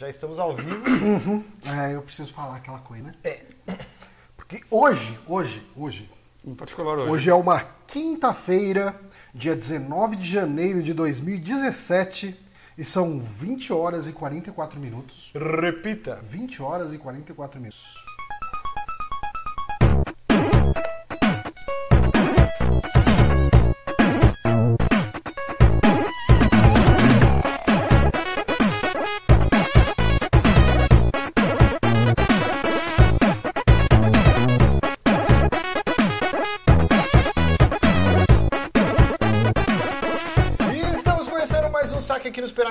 Já estamos ao vivo. É, eu preciso falar aquela coisa, né? É. Porque hoje, hoje, hoje, Em particular hoje. hoje é uma quinta-feira, dia 19 de janeiro de 2017, e são 20 horas e 44 minutos. Repita. 20 horas e 44 minutos.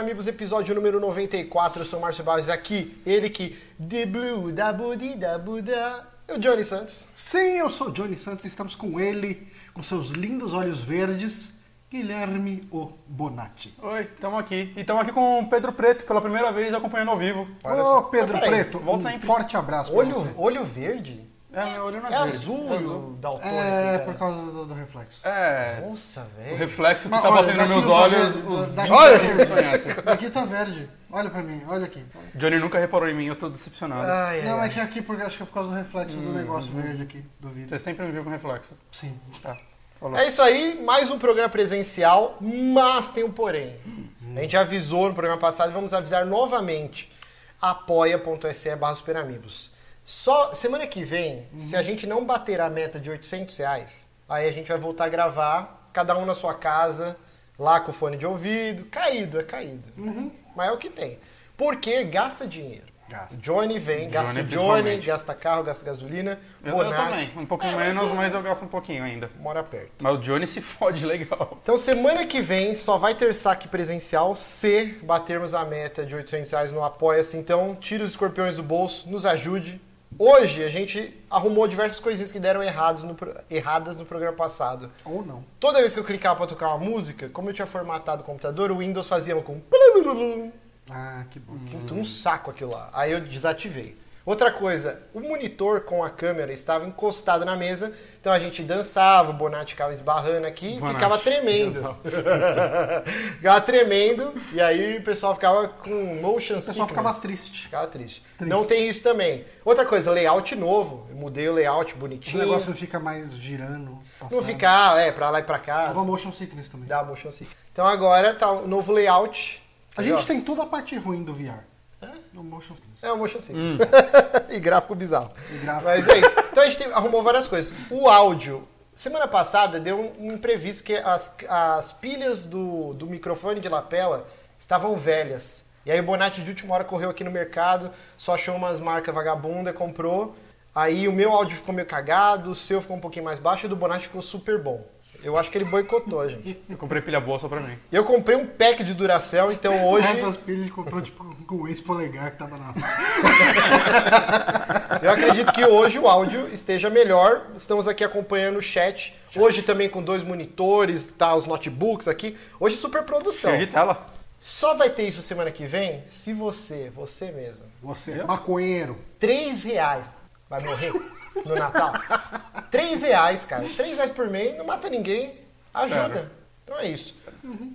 Amigos, episódio número 94. Eu sou o Márcio Barros aqui, ele que The Blue, da Budi, da Buda. E o Johnny Santos. Sim, eu sou o Johnny Santos e estamos com ele, com seus lindos olhos verdes, Guilherme O Bonatti. Oi, estamos aqui. E estamos aqui com o Pedro Preto, pela primeira vez acompanhando ao vivo. Ô. Pedro Preto, um forte abraço pra Olho, você. olho verde? É, meu olho não É é verde. azul, É azul. daltônico, É, cara. por causa do, do reflexo. É, Nossa, o velho. reflexo que Mas tá olha, batendo nos daqui meus tá olhos, verde, os daqui olha, tá vocês verde. conhecem. Aqui tá verde. Olha pra mim, olha aqui. Johnny nunca reparou em mim, eu tô decepcionado. Não, ai. é que aqui, porque acho que é por causa do reflexo do negócio verde aqui, do vidro. Você sempre me viu com reflexo. Sim. Tá, falou. É isso aí, mais um programa presencial, mas tem um porém. A gente avisou no programa passado e vamos avisar novamente. apoia.se barra superamigos. Só semana que vem, se a gente não bater a meta de 800 reais, aí a gente vai voltar a gravar, cada um na sua casa, lá com fone de ouvido, caído, é caído. Mas é o que tem. Porque gasta dinheiro. Gasta. Johnny vem, gasta o Johnny, gasta carro, gasta gasolina. Eu, eu também, um pouquinho É, mas menos, sim, mas eu gasto um pouquinho ainda. Mora perto. Mas o Johnny se fode legal. Então, semana que vem só vai ter saque presencial se batermos a meta de 800 reais no Apoia-se. Então, tire os escorpiões do bolso, nos ajude. Hoje, a gente arrumou diversas coisinhas que deram errados no erradas no programa passado. Ou não. Toda vez que eu clicava para tocar uma música, como eu tinha formatado o computador, o Windows fazia com... Ah, que bom. Um saco aquilo lá. Aí eu desativei. Outra coisa, o monitor com a câmera estava encostado na mesa, então a gente dançava, o Bonatti ficava esbarrando aqui e Bonatti. ficava tremendo. ficava tremendo, e aí o pessoal ficava com motion O pessoal ficava triste. Ficava triste. Triste. Não tem isso também. Outra coisa, layout novo. Eu mudei o layout O bonitinho. negócio não fica mais girando. não passando. ficar, é, pra lá e pra cá. Tava motion sickness também. Dá motion sickness. Então agora tá o novo layout. A gente ó. tem toda a parte ruim do VR. No motion sickness. É o motion sickness. e gráfico bizarro. E gráfico. Mas é isso. Então a gente arrumou várias coisas. O áudio. Semana passada deu um, um imprevisto que as, as pilhas do, do microfone de lapela estavam velhas. E aí o Bonatti de última hora correu aqui no mercado, só achou umas marcas vagabunda, comprou. Aí o meu áudio ficou meio cagado, o seu ficou um pouquinho mais baixo e o do Bonatti ficou super bom. Eu acho que ele boicotou, gente. Eu comprei pilha boa só pra mim. Eu comprei um pack de Duracell, então hoje... das pilhas a gente comprou tipo com o ex-polegar que tava na. Eu acredito que hoje o áudio esteja melhor. Estamos aqui acompanhando o chat. Hoje também com dois monitores, tá os notebooks aqui. Hoje super produção. Cheio de tela. Só vai ter isso semana que vem se você, você mesmo, Você, maconheiro. três reais vai morrer no Natal. Três reais, cara. Três reais por mês, não mata ninguém. Ajuda. Cara. Então é isso.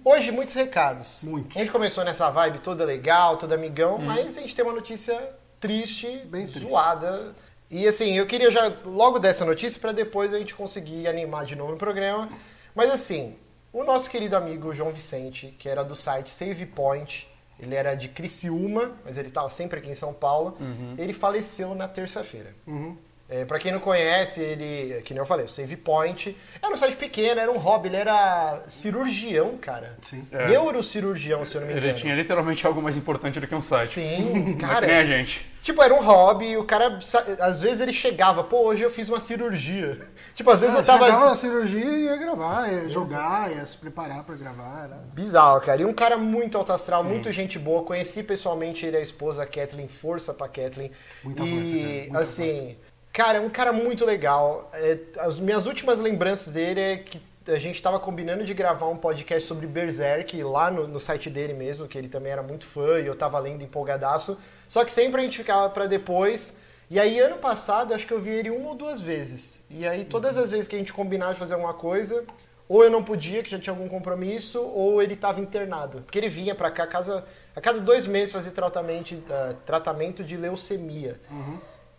Hoje, muitos recados. Muitos. A gente começou nessa vibe toda legal, toda amigão, mas a gente tem uma notícia triste, Bem triste. zoada. E assim, eu queria já logo dessa notícia para depois a gente conseguir animar de novo no programa. Mas assim, o nosso querido amigo João Vicente, que era do site Save Point, ele era de Criciúma, mas ele estava sempre aqui em São Paulo, ele faleceu na terça-feira. Uhum. É, para quem não conhece, ele, que nem eu falei, o Save Point era um site pequeno, era um hobby, ele era cirurgião, cara. Sim. É. Neurocirurgião, se eu não me engano. Ele tinha literalmente algo mais importante do que um site. Sim, Não é que cara. nem a gente. Tipo, era um hobby o cara, às vezes ele chegava, pô, hoje eu fiz uma cirurgia. Tipo, às vezes Ah, eu tava... Chegava na cirurgia e ia gravar, ia jogar, ia se preparar pra gravar. Era... Bizarro, cara. E um cara muito alto astral, muito gente boa. Conheci pessoalmente ele e a esposa, a Kathleen. Força pra Kathleen. Muita e, força, cara, muita assim, cara, é um cara muito legal. É, as minhas últimas lembranças dele é que a gente tava combinando de gravar um podcast sobre Berserk lá no, no site dele mesmo, que ele também era muito fã e eu tava lendo empolgadaço. Só que sempre a gente ficava pra depois. E aí, ano passado, acho que eu vi ele uma ou duas vezes. E aí, todas as vezes que a gente combinava de fazer alguma coisa, ou eu não podia, que já tinha algum compromisso, ou ele estava internado. Porque ele vinha pra cá, casa. a cada dois meses fazer tratamento, ah, tratamento de leucemia.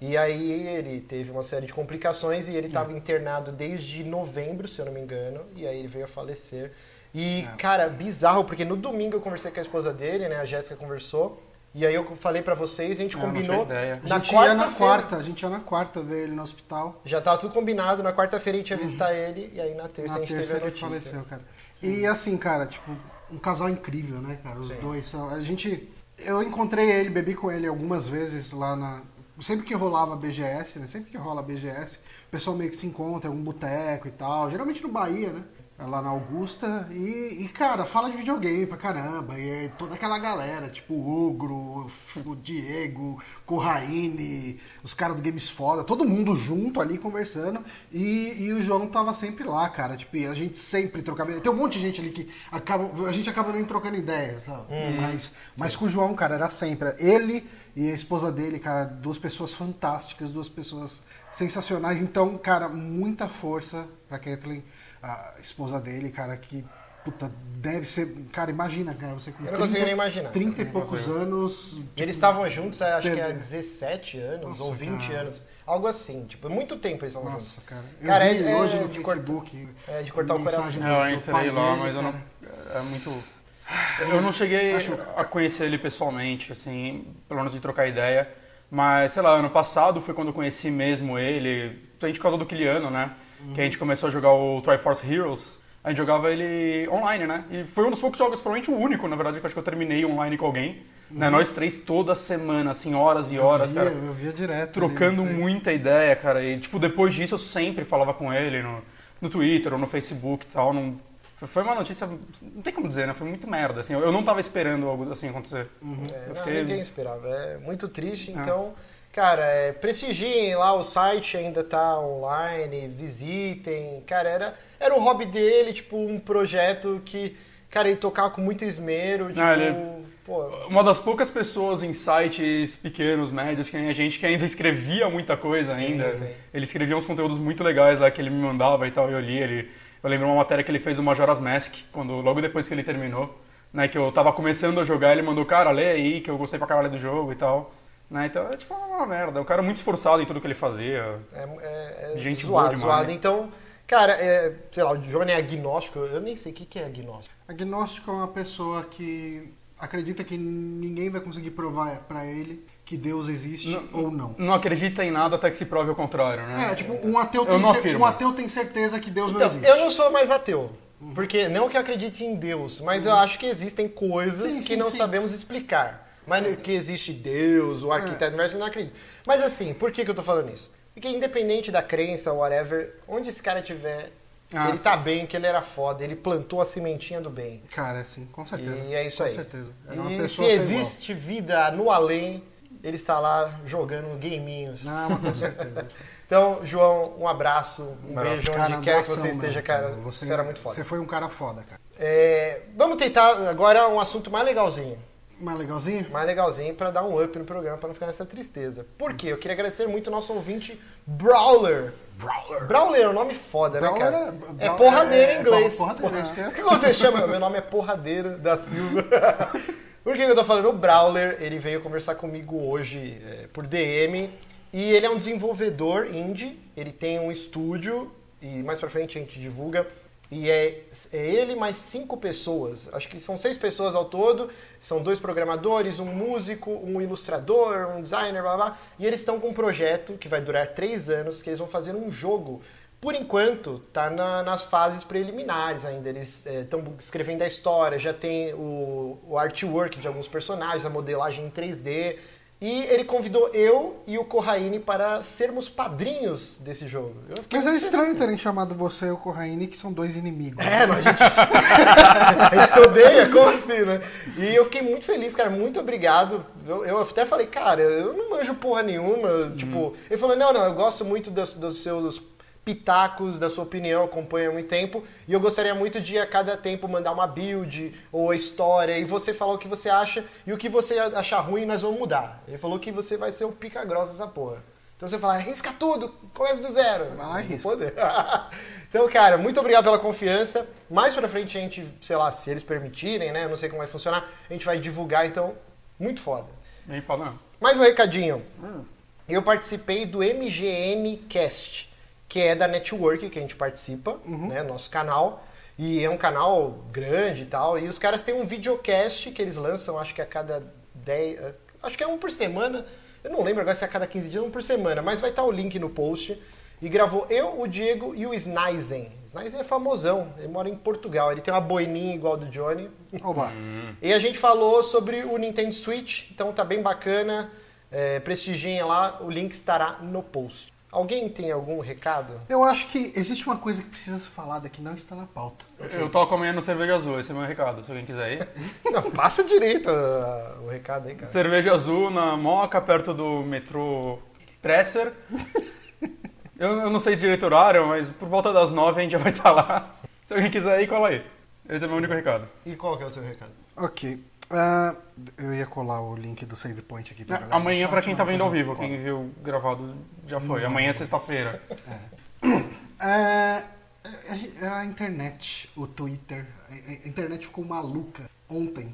E aí ele teve uma série de complicações e ele estava internado desde novembro, se eu não me engano, e aí ele veio a falecer. E, cara, bizarro, porque no domingo eu conversei com a esposa dele, né, a Jéssica conversou, e aí eu falei pra vocês, a gente não combinou ideia. A na gente ia na quarta, a gente ia na quarta ver ele no hospital. Já tava tudo combinado, na quarta-feira a gente ia visitar ele, e aí na terça Na a gente terça teve a ele notícia. faleceu, cara. E assim, cara, tipo, um casal incrível, né, cara? Os Sim. dois são. A gente. Eu encontrei ele, bebi com ele algumas vezes lá na. Sempre que rolava BGS, né? Sempre que rola BGS, o pessoal meio que se encontra em algum boteco e tal. Geralmente no Bahia, né? Lá na Augusta. E, e, cara, fala de videogame pra caramba. E é toda aquela galera, tipo o Ogro, o Diego, Corraine, os caras do Games Foda, todo mundo junto ali conversando. E, e o João tava sempre lá, cara. Tipo, a gente sempre trocava ideia. Tem um monte de gente ali que acaba. A gente acaba nem trocando ideia, sabe? Mas, mas com o João, cara, era sempre. Ele e a esposa dele, cara, duas pessoas fantásticas, duas pessoas sensacionais. Então, cara, muita força pra Kathleen, a esposa dele, cara, que. Puta, deve ser. Cara, imagina, cara, você com Eu não consigo nem imaginar. 30 e poucos consigo. anos. E Eles estavam juntos, é, acho que há Perder. 17 anos Nossa, ou 20 cara. anos. Algo assim, tipo, muito tempo eles estavam Nossa, juntos. cara. Eu Cara, vi é- hoje é no de cortar- Facebook. é, de cortar o coração. Eu do- do entrei lá, dele, mas eu não. cara. É muito. Eu não cheguei a conhecer ele pessoalmente, assim, pelo menos de trocar ideia. Mas, sei lá, ano passado foi quando eu conheci mesmo ele. A gente por causa do Kiliano, né? Que a gente começou a jogar o Triforce Heroes. A gente jogava ele online, né? E foi um dos poucos jogos, provavelmente o único, na verdade, que eu acho que eu terminei online com alguém. Né? Nós três toda semana, assim, horas e horas, eu via, cara Eu via direto. trocando ali, muita ideia, cara. E, tipo, depois disso eu sempre falava com ele no, no Twitter ou no Facebook e tal. Não, foi uma notícia, não tem como dizer, né? Foi muito merda, assim. Eu, eu não tava esperando algo assim acontecer. É, Eu não, fiquei- ninguém esperava. É muito triste. É. Cara, é, prestigiem lá, o site ainda tá online, visitem. Cara, era, era o hobby dele, tipo, um projeto que, cara, ele tocava com muito esmero. Tipo, Ah, ele- pô, Uma das poucas pessoas em sites pequenos, médios, que nem a gente, que ainda escrevia muita coisa Sim, ainda. sim. Ele escrevia uns conteúdos muito legais lá que ele me mandava e tal, e eu li. Ele, eu lembro uma matéria que ele fez do Majora's Mask, quando, logo depois que ele terminou. Né, que eu tava começando a jogar, ele mandou, cara, lê aí, que eu gostei pra caralho do jogo e tal. Né, então é tipo uma merda. O cara é muito esforçado em tudo que ele fazia. é, é, é Gente boa zoado, demais. zoado. Então, cara, é, sei lá, o Johnny é agnóstico. Eu nem sei o que, que é agnóstico. Agnóstico é uma pessoa que acredita que ninguém vai conseguir provar pra ele que Deus existe ou não. Não acredita em nada até que se prove o contrário, né? É, tipo, um ateu, Eu tem, não cer- um ateu tem certeza que Deus não Então, existe. eu não sou mais ateu. Porque não que eu acredite em Deus, mas eu acho que existem coisas Sim, que sim, não sim. sabemos explicar. Mas que existe Deus, o arquiteto do universo, eu não acredito. Mas assim, por que, que eu tô falando isso? Porque independente da crença, whatever, onde esse cara estiver, Ah, ele sim. tá bem, que ele era foda, ele plantou a sementinha do bem. Cara, sim, com certeza. E é isso com aí. certeza. É e uma se existe vida no além, ele está lá jogando gaminhos. igual. Não, mas com certeza. Então, João, um abraço, um beijo Cara, onde quer que você esteja, mesmo, cara. Você, Você era muito foda. Você foi um cara foda, cara. É, vamos tentar agora um assunto mais legalzinho. Mais legalzinho? Mais legalzinho pra dar um up no programa, pra não ficar nessa tristeza. Por quê? Eu queria agradecer muito o nosso ouvinte Brawler. Brawler. Brawler é um nome foda, né, Brawler cara? é- É, porradeiro é- em inglês. é isso que é. O que você chama? Meu nome é Porradeiro da Silva. Por que que eu tô falando? O Brawler, ele veio conversar comigo hoje é, por DM. E ele é um desenvolvedor indie. Ele tem um estúdio. E mais pra frente a gente divulga. E é, é ele mais cinco pessoas. Acho que são seis pessoas ao todo. São dois programadores, um músico, um ilustrador, um designer, blá blá. E eles estão com um projeto que vai durar três anos, que eles vão fazer um jogo. Por enquanto, tá na- nas fases preliminares ainda. Eles estão escrevendo a história, já tem o, o artwork de alguns personagens, a modelagem em 3D. E ele convidou eu e o Corraine para sermos padrinhos desse jogo. Mas é estranho terem chamado você e o Corraine, que são dois inimigos. é, não, a gente, a gente se odeia, como assim, né? E eu fiquei muito feliz, cara, muito obrigado. Eu, eu até falei, cara, eu não manjo porra nenhuma, tipo... Ele falou, não, não, eu gosto muito dos, dos seus pitacos, da sua opinião, acompanho há muito tempo, e eu gostaria muito de, a cada tempo, mandar uma build ou a história, e você falar o que você acha, e o que você achar ruim, nós vamos mudar. Ele falou que você vai ser o pica-grossa dessa porra. Então você fala, arrisca tudo, começa do zero. Vai, arrisca. poder. então, cara, muito obrigado pela confiança. Mais pra frente a gente, sei lá, se eles permitirem, né? Eu não sei como vai funcionar, a gente vai divulgar, então, muito foda. Nem fala, não. Mais um recadinho. Eu participei do MGN Cast, que é da Network que a gente participa, né, nosso canal. E é um canal grande e tal. E os caras têm um videocast que eles lançam, acho que a cada 10. eh, Acho que é um por semana. Eu não lembro agora se é a cada 15 dias ou um por semana, mas vai estar o link no post. E gravou eu, o Diego e o Snizen. Snizen é famosão, ele mora em Portugal. Ele tem uma boininha igual do Johnny. Oba. E a gente falou sobre o Nintendo Switch, então tá bem bacana. É, prestigiem lá, o link estará no post. Alguém tem algum recado? Eu acho que existe uma coisa que precisa ser falada que não está na pauta. Eu tô comendo cerveja azul, esse é o meu recado, se alguém quiser ir. Não, passa direito ah, o recado aí, cara. Cerveja azul na Moca, perto do metrô Presser. Eu, eu não sei se direito horário, mas por volta das nove a gente já vai estar lá. Se alguém quiser ir, cola aí. Esse é o meu único recado. E qual que é o seu recado? Ok. Ah, eu ia colar o link do save point aqui pra galera. Amanhã, chat, quem tá vendo ao vivo, quem viu gravado já foi. Amanhã é sexta-feira. É, a, a internet, o Twitter, a, internet ficou maluca ontem.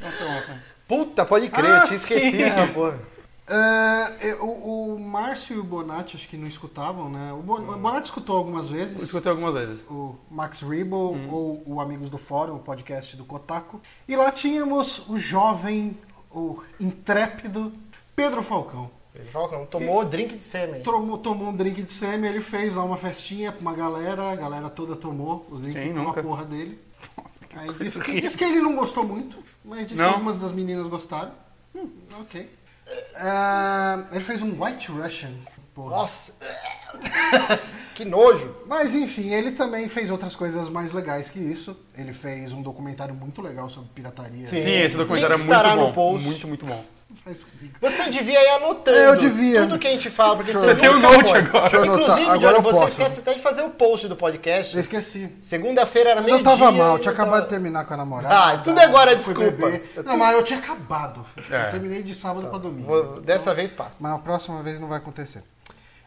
Nossa, ontem. Puta, pode crer, Ah, eu tinha esquecido essa porra. É, o, o Márcio e o Bonatti acho que não escutavam, né? O, Bon- o Bonatti escutou algumas vezes. Eu escutei algumas vezes. o Max Rebo ou o Amigos do Fórum, o podcast do Kotaku. E lá tínhamos o jovem, o intrépido Pedro Falcão. Que não tomou drink de sêmen. Tomou, tomou um drink de sêmen, ele fez lá uma festinha pra uma galera, a galera toda tomou o drink com uma nunca? porra dele. Aí disse que, disse que ele não gostou muito, mas disse Não? que algumas das meninas gostaram. Hum, ok. Ah, ele fez um White Russian. Porra. Nossa, que nojo. Mas enfim, ele também fez outras coisas mais legais que isso. Ele fez um documentário muito legal sobre pirataria. Sim. Sim, esse documentário é muito no bom. post. Muito, muito bom. Você devia ir anotando É, eu devia. tudo que a gente fala, porque você eu- tem um nunca note agora. Eu. Inclusive, Agora Johnny, eu você posso. esquece até de fazer o post do Eu podcast. esqueci. Segunda-feira era Mas eu tava mal, e tinha eu acabado tava- de terminar com a namorada. Ah, tudo agora é desculpa. Não, mas eu tinha acabado. É. Eu terminei de sábado pra domingo. Vou- Dessa vez passa. Mas a próxima vez não vai acontecer.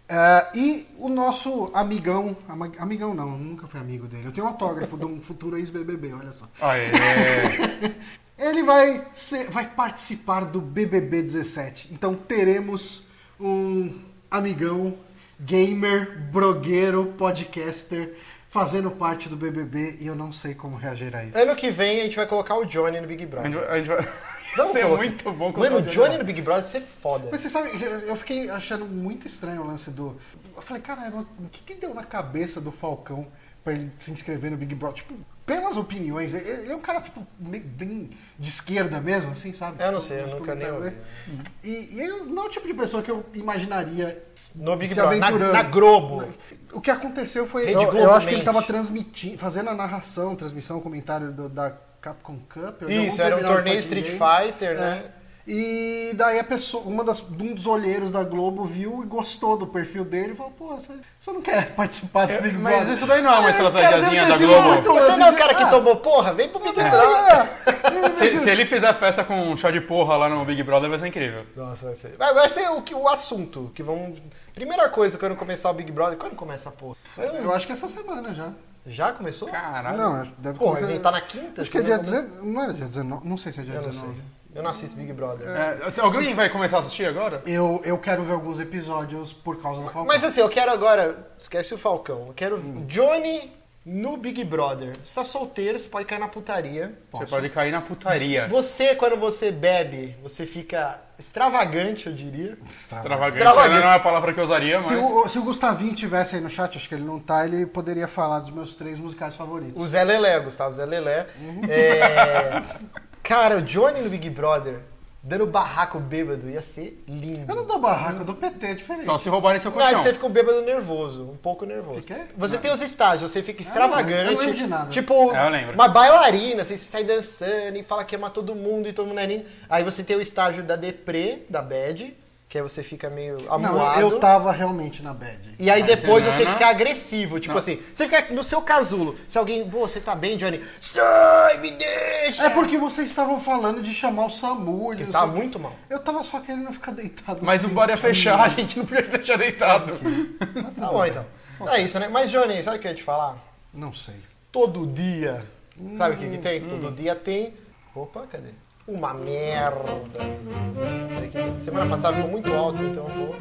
É, e o nosso amigão, amigão não, nunca fui amigo dele. Eu tenho um autógrafo de um futuro ex-BBB, olha só. Aê. Ele vai, ser- vai participar do BBB 17. Então teremos um amigão, gamer, blogueiro, podcaster, fazendo parte do BBB e eu não sei como reagir a isso. Ano que vem a gente vai colocar o Johnny no Big Brother. A gente vai... Vamos Isso é colocar. muito bom. Mano, o Johnny no Big Brother ser foda. Mas você sabe, eu- eu fiquei achando muito estranho o lance do. Eu falei, caramba, o que, que deu na cabeça do Falcão ele se inscrever no Big Brother? Tipo, pelas opiniões, ele é um cara, tipo, meio bem de esquerda mesmo, assim, sabe? Eu não sei, eu nunca nem comentários, ouvi. né? E, e ele não é o tipo de pessoa que eu imaginaria No Big se Brother. Na, na Globo. O que aconteceu foi. Eu, eu acho que ele estava transmitindo, fazendo a narração, transmissão, comentário do- da Capcom Cup. Isso, era um torneio Street. Fighter, né? É. E daí a pessoa, uma das, um dos olheiros da Globo viu e gostou do perfil dele e falou, pô, você, você não quer participar do Big mas Brother? isso daí não é uma estratégiazinha da Globo. Você não é o cara que tomou porra? Vem pro Big Brother. Se, se ele fizer festa com chá de porra lá no Big Brother, vai ser incrível. Nossa, vai ser. Vai, vai ser o, que- o assunto que vão. Primeira coisa quando começar o Big Brother. Quando começa a porra? Eu acho que essa semana já. Já começou? Caralho. Não, deve a começar- gente tá na quinta? Acho que é dia né? 19. Não era dia 19? Não sei se é dia Eu não 19. Eu não assisto Big Brother. É, alguém vai começar a assistir agora? Eu, eu quero ver alguns episódios por causa do Falcão. Mas assim, eu quero agora. Esquece o Falcão. Eu quero Hum. Johnny no Big Brother. Você tá solteiro, você pode cair na putaria. Você pode cair na putaria. Você, quando você bebe, você fica extravagante, eu diria. Extravagante. Extravagante. Não é a palavra que eu usaria, mas... Se o, se o Gustavinho tivesse aí no chat, acho que ele não tá, ele poderia falar dos meus três musicais favoritos. O Zé Lelé, Gustavo Zé Lelé. Uhum. É, Cara, o Johnny no Big Brother, dando barraco bêbado, ia ser lindo. Eu não dou barraco, eu dou PT, é diferente. Só se roubarem seu Não, é que colchão. você fica um bêbado nervoso, um pouco nervoso. Fica? Você Não. tem os estágios, você fica eu extravagante. não lembro de nada. Tipo, É, eu lembro. uma bailarina, assim, você sai dançando e fala que ama todo mundo e todo mundo é lindo. Aí você tem o estágio da deprê, da bad, que aí você fica meio Não, amuado. eu tava realmente na bad. E aí Mas depois semana- você fica agressivo, tipo Não. assim, você fica no seu casulo. Se alguém, pô, você tá bem, Johnny? Sai, me deixa! É porque vocês estavam falando de chamar o SAMU. não você tava muito mal. Eu tava só querendo ficar deitado. Mas o bar ia fechar, a gente não podia se deixar deitado. Tá bom, então. É isso, né? Mas, Johnny, sabe o que eu ia te falar? Não sei. Todo dia. Sabe o que, que tem? Todo dia tem. Opa, cadê? Uma merda. Semana passada ficou muito alto, então eu vou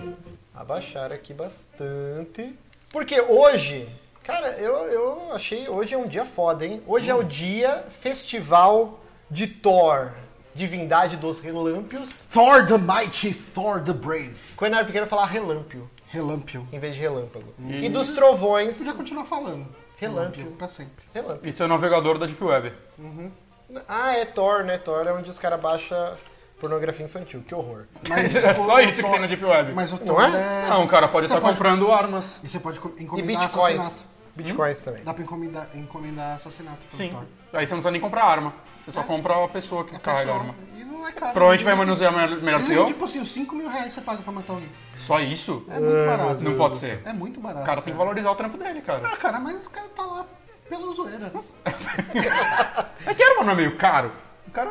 abaixar aqui bastante. Porque hoje, cara, eu, eu achei. Hoje é um dia foda, hein? Hoje é o dia festival de Thor, Divindade dos Relâmpios. Thor the Mighty, Thor the Brave. Quando eu era pequeno eu falava relâmpio, Relâmpio. em vez de relâmpago. E dos trovões, Podia continuar falando. Relâmpio. Pra sempre. relâmpio. Isso é o navegador da Deep Web. Ah, é Thor, né? Thor é onde os caras baixam pornografia infantil. Que horror. Mas É só isso que tem na Deep Web. Mas o Não Thor é? é... Não, o cara pode Você estar pode- comprando armas. E você pode co- E encomendar bitcoins. assassinato. Bitcoins também. Dá pra encomendar, encomendar assassinato pelo Sim. Thor. Aí você não precisa nem comprar arma. Você só É. compra a pessoa que É carrega a arma. E não é caro. Provavelmente vai Ele- manusear melhor, melhor que eu. Tipo assim, os 5 mil reais você paga pra matar alguém. Só isso? É muito barato. Não pode ser. É muito barato. O cara tem que valorizar o trampo dele, cara. Ah, cara, mas o cara tá lá pela zoeira. É que arma não é meio caro. O cara.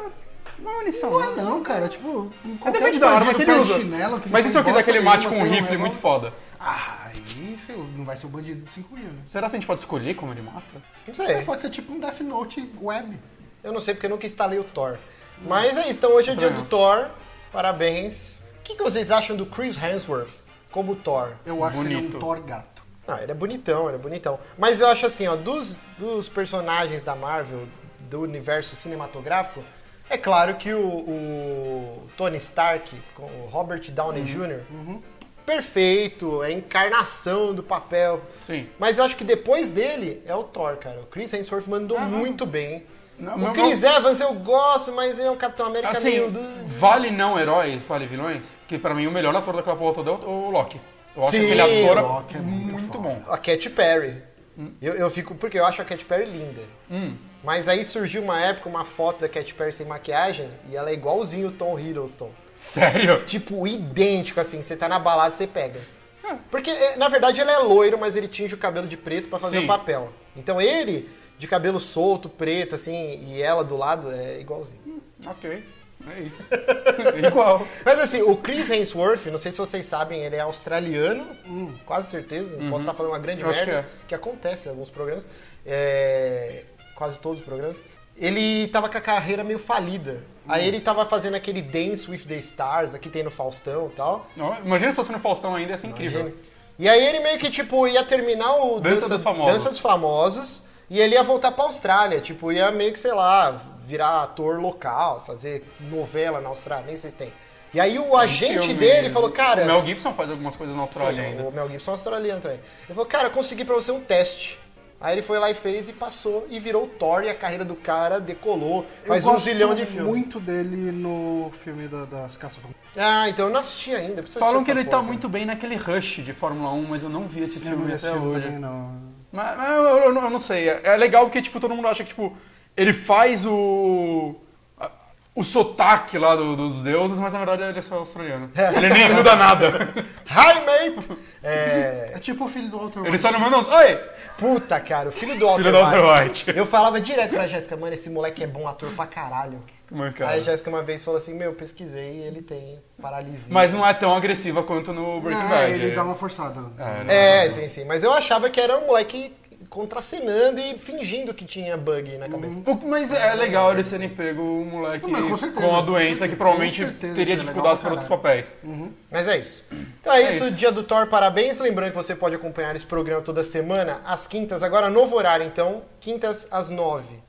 Não é munição. Não é não, cara. Tipo, É qualquer depende da arma que ele usa. chinelo, que Mas não e se eu quiser que ele bosta mate com um nenhuma, tem rifle um muito foda? Ah, aí, não vai ser o bandido de 5 mil, né? Será que a gente pode escolher como ele mata? Não sei. pode ser tipo um Death Note web. Eu não sei porque eu nunca instalei o Thor. Mas é isso. Então hoje é dia do Thor. Parabéns. O que, que vocês acham do Chris Hemsworth como Thor? Eu acho ele Bonito. um Thor gato. Ah, ele é bonitão, ele é bonitão. Mas eu acho assim, ó, dos, dos personagens da Marvel, do universo cinematográfico, é claro que o, o Tony Stark, com o Robert Downey Jr., perfeito, é a encarnação do papel. Sim. Mas eu acho que depois dele é o Thor, cara. O Chris Hemsworth mandou muito bem. Não, o Chris Evans eu gosto, mas é um Capitão América Assim, meio... vale não heróis, vale vilões? Que pra mim o melhor ator daquela porra toda é o o Loki. Eu acho Sim, aquele ator Loki é muito muito bom. A Katy Perry. Eu, eu fico... Porque eu acho a Katy Perry linda. Hum. Mas aí surgiu uma época, uma foto da Katy Perry sem maquiagem e ela é igualzinho o Tom Hiddleston. Sério? Tipo, idêntico, assim. Você tá na balada, você pega. Porque, eh, na verdade, ele é loiro, mas ele tinge o cabelo de preto pra fazer Sim. o papel. Então ele, de cabelo solto, preto, assim, e ela do lado, é igualzinho. Ok. É isso. Igual. Mas assim, o Chris Hemsworth, não sei se vocês sabem, ele é australiano, quase certeza. Posso estar falando uma grande Eu merda, que que, acontece em alguns programas, é, quase todos os programas. Ele tava com a carreira meio falida. Aí ele tava fazendo aquele Dance with the Stars, aqui tem no Faustão e tal. Não, Imagina se fosse no Faustão ainda, ia ser incrível. E aí ele meio que, tipo, ia terminar o Dança dos Famosos. Dança dos Famosos e ele ia voltar pra Austrália. Tipo, ia meio que, sei lá, virar ator local, fazer novela na Austrália, nem sei se tem. E aí o agente Filme. dele falou, cara... O Mel Gibson faz algumas coisas na Austrália Sim, ainda. O Mel Gibson é australiano também. Ele falou, cara, eu consegui pra você um teste. Aí ele foi lá e fez e passou e virou o Thor e a carreira do cara decolou. Faz eu um zilhão de filmes. muito dele no filme da- das caça Ah, então eu não assisti ainda. Falam que ele tá porra. muito bem naquele rush de Fórmula 1, mas eu não vi esse Eu não filme vi esse até filme hoje. também, não. Mas, mas eu, eu- eu não sei. É, é legal porque, tipo, todo mundo acha que, tipo, ele faz o. O sotaque lá do- dos deuses, mas na verdade ele é só australiano. Ele nem muda nada. Hi, mate! É... É tipo o filho do Walter Ele White. só não manda uns. Oi! Puta, cara, o filho do Walter Filho do Walter White. White. Eu falava direto pra Jéssica, mano, esse moleque é bom ator pra caralho. Mancada. Aí a Jéssica uma vez falou assim, meu, pesquisei e ele tem paralisia. Mas não é tão agressiva quanto no Breaking Bad. ele dá uma forçada. É, não. É, sim, sim. Mas eu achava que era um moleque contracenando e fingindo que tinha bug na cabeça. O- Mas é legal eles terem pego um moleque Mas com certeza, com a com doença certeza, que provavelmente com certeza, teria é dificuldades para outros papéis. Mas é isso. Então é, É isso, isso. dia do Thor, parabéns. Lembrando que você pode acompanhar esse programa toda semana, às quintas, agora novo horário, então, quintas às nove.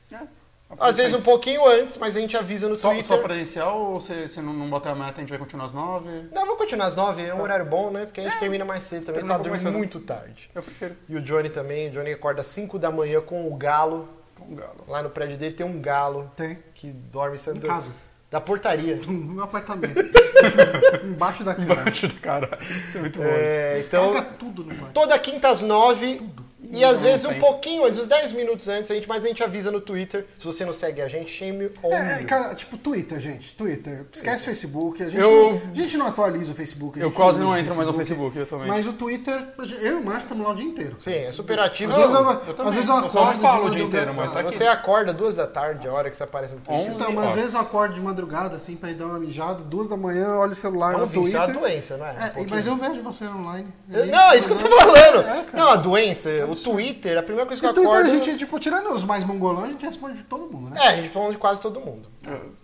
Às vezes um pouquinho antes, mas a gente avisa no Só, Twitter. só presencial ou se, se não, não bater a meta a gente vai continuar às nove? Não, vamos continuar às nove, é um horário bom, né? Porque a gente termina mais cedo também, tá dormindo muito tarde. Eu prefiro. E o Johnny também, o Johnny acorda às 5 da manhã com o galo. Com galo. Lá no prédio dele tem um galo Tem. que dorme sendo Em casa. da portaria. No apartamento. Embaixo da cama. Embaixo do cara. Isso é muito bom. É, Então... tudo no quarto. toda quinta às nove, E às vezes um pouquinho antes, uns 10 minutos antes, a gente, mas a gente avisa no Twitter. Se você não segue a gente, shame on É, you. cara, tipo, Twitter, gente. Twitter. Esquece o Facebook. A gente, Eu- não, a gente não atualiza o Facebook. Eu quase não entro mais no Facebook, eu também. Mas o Twitter, eu e o Márcio estamos lá o dia inteiro. Sim, é super ativo. Às vezes eu, eu às também. vezes eu Eu só acordo não falo de o dia inteiro, mas tá aqui. Você acorda duas da tarde, a hora que você aparece no Twitter. Então, mas às vezes eu acordo de madrugada, assim, pra ir dar uma mijada, duas da manhã, olho o celular É no vício, é Twitter. uma doença, não é? Um É, mas eu vejo você online. Eu- Não, é isso que eu tô falando. É, cara. não, a doença, o Twitter, a primeira coisa que eu Twitter acordo... a gente, tipo, tirando os mais mongolões, a gente responde de todo mundo, né? É, a gente responde de quase todo mundo.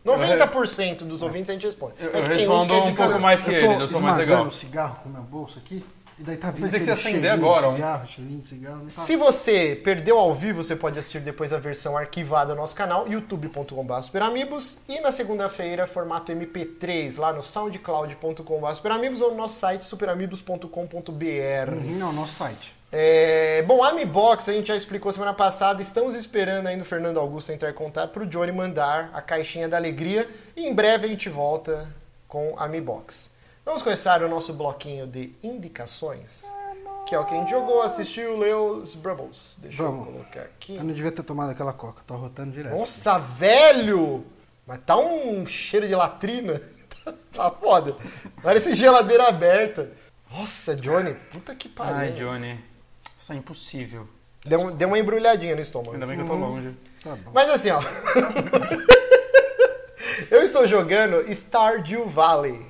90% dos ouvintes a gente responde. Eu- É que eu tem uns respondo é um pouco mais que eu eles, eu sou mais legal. o cigarro com o meu bolso aqui, e daí tá vindo Pensei que você acender agora, de um. cigarro, cheirinho de cigarro. não tá- Se você perdeu ao vivo, você pode assistir depois a versão arquivada no nosso canal, youtube.com.br superamigos e na segunda-feira, formato MP3, lá no soundcloud.com.br superamigos ou no nosso site superamigos.com.br. Uhum, é o nosso site. É, bom, a Mi Box a gente já explicou semana passada. Estamos esperando ainda o Fernando Augusto entrar em contato para o Johnny mandar a caixinha da alegria. E em breve a gente volta com a Mi Box. Vamos começar o nosso bloquinho de indicações. Que é o que a gente jogou, assistiu, leu os Brubbles. Deixa Vamos. eu colocar aqui. Eu não devia ter tomado aquela coca, tô rotando direto. Nossa, velho! Mas tá um cheiro de latrina. Tá, tá foda. Parece geladeira aberta. Nossa, Johnny, puta que pariu. Ai? Johnny. Isso é impossível. Deu, um- deu uma embrulhadinha no estômago. Ainda bem que eu tô longe. Tá bom. Mas assim, ó. eu estou jogando Stardew Valley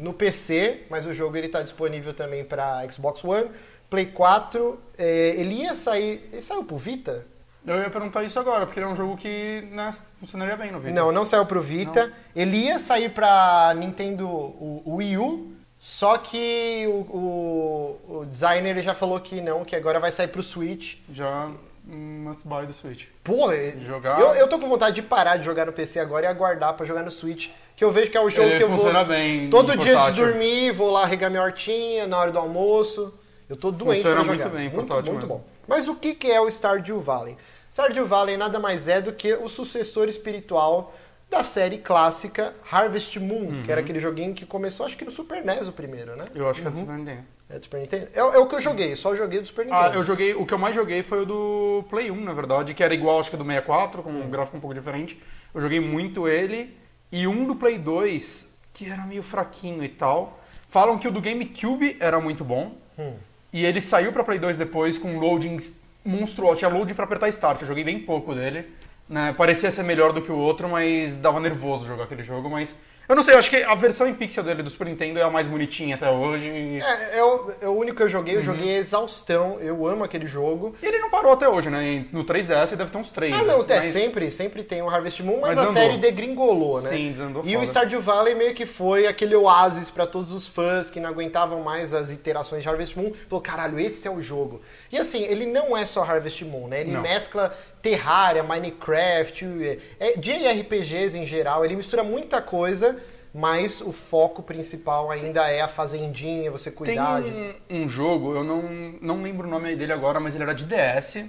no PC, mas o jogo ele tá disponível também para Xbox One, Play 4. É, ele ia sair. Ele saiu pro Vita? Eu ia perguntar isso agora, porque ele é um jogo que né, funcionaria bem no vídeo. Não, não saiu pro Vita. Ele ia sair pra Nintendo o, o Wii U, só que o, o, o designer já falou que não, que agora vai sair pro Switch. Já must buy do Switch. Pô, Jogar- eu, eu tô com vontade de parar de jogar no PC agora e aguardar pra jogar no Switch, que eu vejo que é o jogo Ele que eu vou bem todo dia de portátil. dormir, vou lá regar minha hortinha na hora do almoço. Eu tô doente Funciona pra muito jogar. bem em muito, muito mesmo. bom. Mas o que que é o Stardew Valley? Stardew Valley nada mais é do que o sucessor espiritual da série clássica Harvest Moon, Uhum. que era aquele joguinho que começou acho que no Super NES o primeiro, né? Eu acho que é do Super Nintendo. É do Super Nintendo? É, é o que eu joguei, só joguei do Super Nintendo. Ah, eu joguei. O que eu mais joguei foi o do Play 1, na verdade, que era igual acho que do 64, com um gráfico um pouco diferente. Eu joguei muito ele. E um do Play 2, que era meio fraquinho e tal. Falam que o do GameCube era muito bom. Hum. E ele saiu pra Play 2 depois com loadings monstruosos. Tinha load pra apertar Start. Eu joguei bem pouco dele. Né? Parecia ser melhor do que o outro, mas dava nervoso jogar aquele jogo. Mas eu não sei, eu acho que a versão em pixel dele do Super Nintendo é a mais bonitinha até hoje. É, é o, é o único que eu joguei, Uhum. eu joguei exaustão, eu amo aquele jogo. E ele não parou até hoje, né? No 3DS deve ter uns 3. Ah, não, né? é, Mas- sempre, sempre tem um Harvest Moon, mas, Mas a andou. série degringolou, né? Sim, desandou E o foda. Stardew Valley meio que foi aquele oásis pra todos os fãs que não aguentavam mais as iterações de Harvest Moon. Falou, caralho, esse é o jogo. E assim, ele não é só Harvest Moon, né? Ele Não. mescla Terraria, Minecraft, é, JRPGs em geral, ele mistura muita coisa, mas o foco principal ainda é a fazendinha, você Tem cuidar de... um, um jogo, eu não, não lembro o nome dele agora, mas ele era de DS,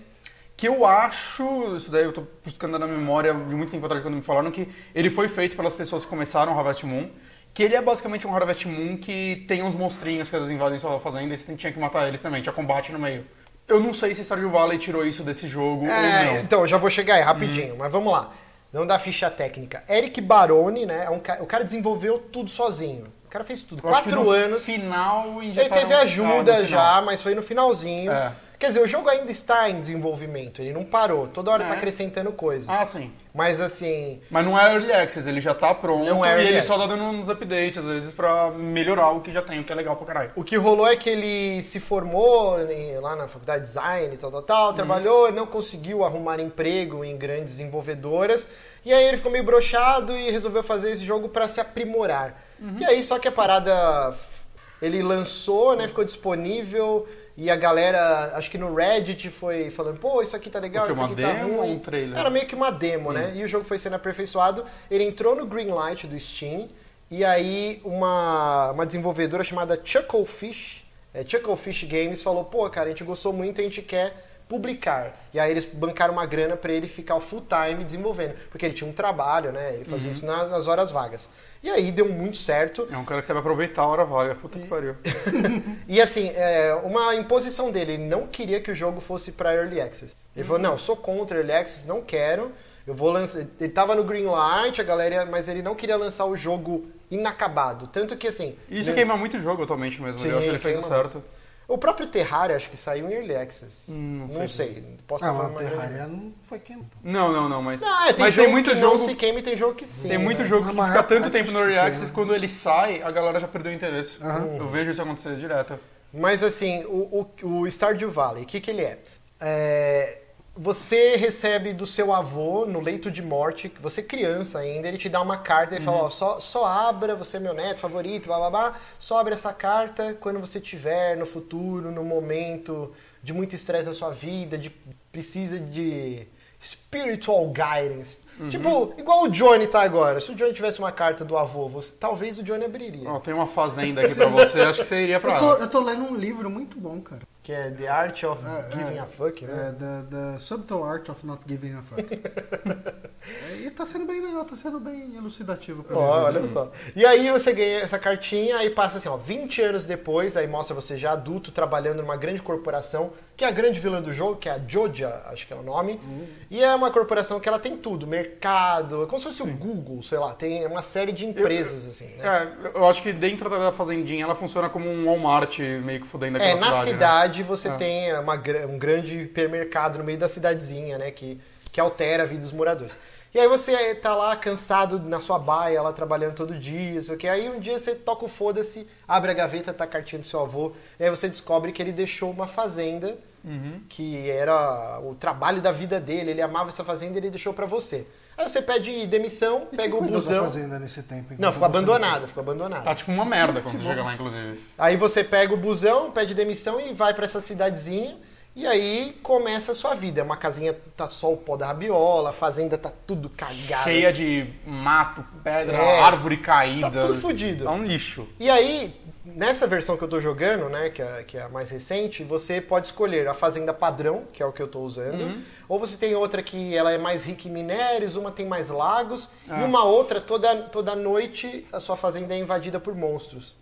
que eu acho, isso daí eu tô buscando na memória de muito tempo atrás quando me falaram, que ele foi feito pelas pessoas que começaram o Harvest Moon, que ele é basicamente um Harvest Moon que tem uns monstrinhos que às vezes invadem sua fazenda e você tem- tinha que matar eles também, tinha combate no meio. Eu não sei se Stardew Valley tirou isso desse jogo ou É, não. então, eu já vou chegar aí rapidinho, mas vamos lá. Não dá ficha técnica. Eric Baroni, né? É um ca- o cara desenvolveu tudo sozinho. O cara fez tudo. Eu Quatro no anos. final Ele teve ajuda já, mas foi no finalzinho. É. Quer dizer, o jogo ainda está em desenvolvimento, ele não parou. Toda hora É. tá acrescentando coisas. Ah, sim. Mas assim, Mas não é Early Access, ele já tá pronto Não é e ele só tá Access. dando uns updates, às vezes, pra melhorar o que já tem, o que é legal pra caralho. o que rolou é que ele se formou em- lá na faculdade de design e tal, tal, tal, trabalhou, não conseguiu arrumar emprego em grandes desenvolvedoras, e aí ele ficou meio brochado e resolveu fazer esse jogo para se aprimorar. Uhum. E aí, só que a parada ele lançou, né, ficou disponível, e a galera, acho que no Reddit foi falando, pô, isso aqui tá legal, isso uma aqui tá demo ruim. ou um trailer? Era meio que uma demo, né? E o jogo foi sendo aperfeiçoado. Ele entrou no Greenlight do Steam. E aí uma, uma desenvolvedora chamada Chucklefish, é, Chucklefish Games, falou, pô, cara, a gente gostou muito, a gente quer publicar. E aí eles bancaram uma grana pra ele ficar full time desenvolvendo. Porque ele tinha um trabalho, né? Ele fazia isso na- nas horas vagas. E aí deu muito certo. É um cara que sabe aproveitar a hora vaga. Puta que pariu. E assim, é, uma imposição dele, ele não queria que o jogo fosse para Early Access. Ele falou, não, sou contra Early Access, não quero. Eu vou lançar. Ele tava no Greenlight, a galera, mas ele não queria lançar o jogo inacabado. Tanto que assim. Isso queima muito o jogo atualmente mesmo. Sim, eu acho que ele fez o certo. O próprio Terraria acho que saiu em Early Access. Hum, não não sei. sei. Posso Ah, mas Terraria não foi queimado. Não, não, não, mas. Não, é, tem mas jogo tem muito que jogo. não se queima e tem jogo que sim. Tem muito né? jogo que fica tanto tempo no Early. Access, quando ele sai, a galera já perdeu o interesse. Aham. Eu vejo isso acontecer direto. Mas assim, o, o, o Stardew Valley, o que, que ele é? É, Você recebe do seu avô no leito de morte, você criança ainda, ele te dá uma carta e fala, ó, só, só abra, você é meu neto favorito, blá blá blá, só abre essa carta quando você tiver no futuro, no momento de muito estresse na sua vida, de precisa de spiritual guidance. Tipo, igual o Johnny tá agora. Se o Johnny tivesse uma carta do avô, você- talvez o Johnny abriria. Ó, tem uma fazenda aqui pra você, acho que você iria pra Eu tô, lá. eu tô lendo um livro muito bom, cara. Que é The Art of É, Giving é, a Fuck, né? É, the, the Subtle Art of Not Giving a Fuck. É, e tá sendo bem legal, tá sendo bem elucidativo mim. olha só. E aí você ganha essa cartinha, aí passa assim, ó, 20 anos depois, aí mostra você já adulto, trabalhando numa grande corporação, que é a grande vilã do jogo, que é a Joja, acho que é o nome. E é uma corporação que ela tem tudo, mercado, é como se fosse o Google, sei lá, tem uma série de empresas, assim, né? É, eu acho que dentro da fazendinha ela funciona como um Walmart meio que fudendo É, aquela na cidade. né? Cidade você É. tem uma, um grande hipermercado no meio da cidadezinha, né? Que, que altera a vida dos moradores. E aí você tá lá cansado na sua baia, lá trabalhando todo dia, sei o que. Aí um dia você toca o foda-se, abre a gaveta, tá a cartinha do seu avô, e aí você descobre que ele deixou uma fazenda Uhum. que era o trabalho da vida dele, ele amava essa fazenda e ele deixou pra você. Aí você pede demissão, E pega o da busão. fazenda nesse tempo? enquanto Não, ficou você abandonada, ficou abandonada. Tá tipo uma merda quando você chega lá, inclusive. Aí você pega o busão, pede demissão e vai pra essa cidadezinha. E aí começa a sua vida. É uma casinha, tá só o pó da rabiola, a fazenda tá tudo cagada. Cheia de mato, pedra, É. árvore caída. Tá tudo fudido. Tá um lixo. E aí, nessa versão que eu tô jogando, né, que é, que é a mais recente, você pode escolher a fazenda padrão, que é o que eu tô usando, Uhum. Ou você tem outra que ela é mais rica em minérios, uma tem mais lagos, Ah. e uma outra, toda, toda noite, a sua fazenda é invadida por monstros.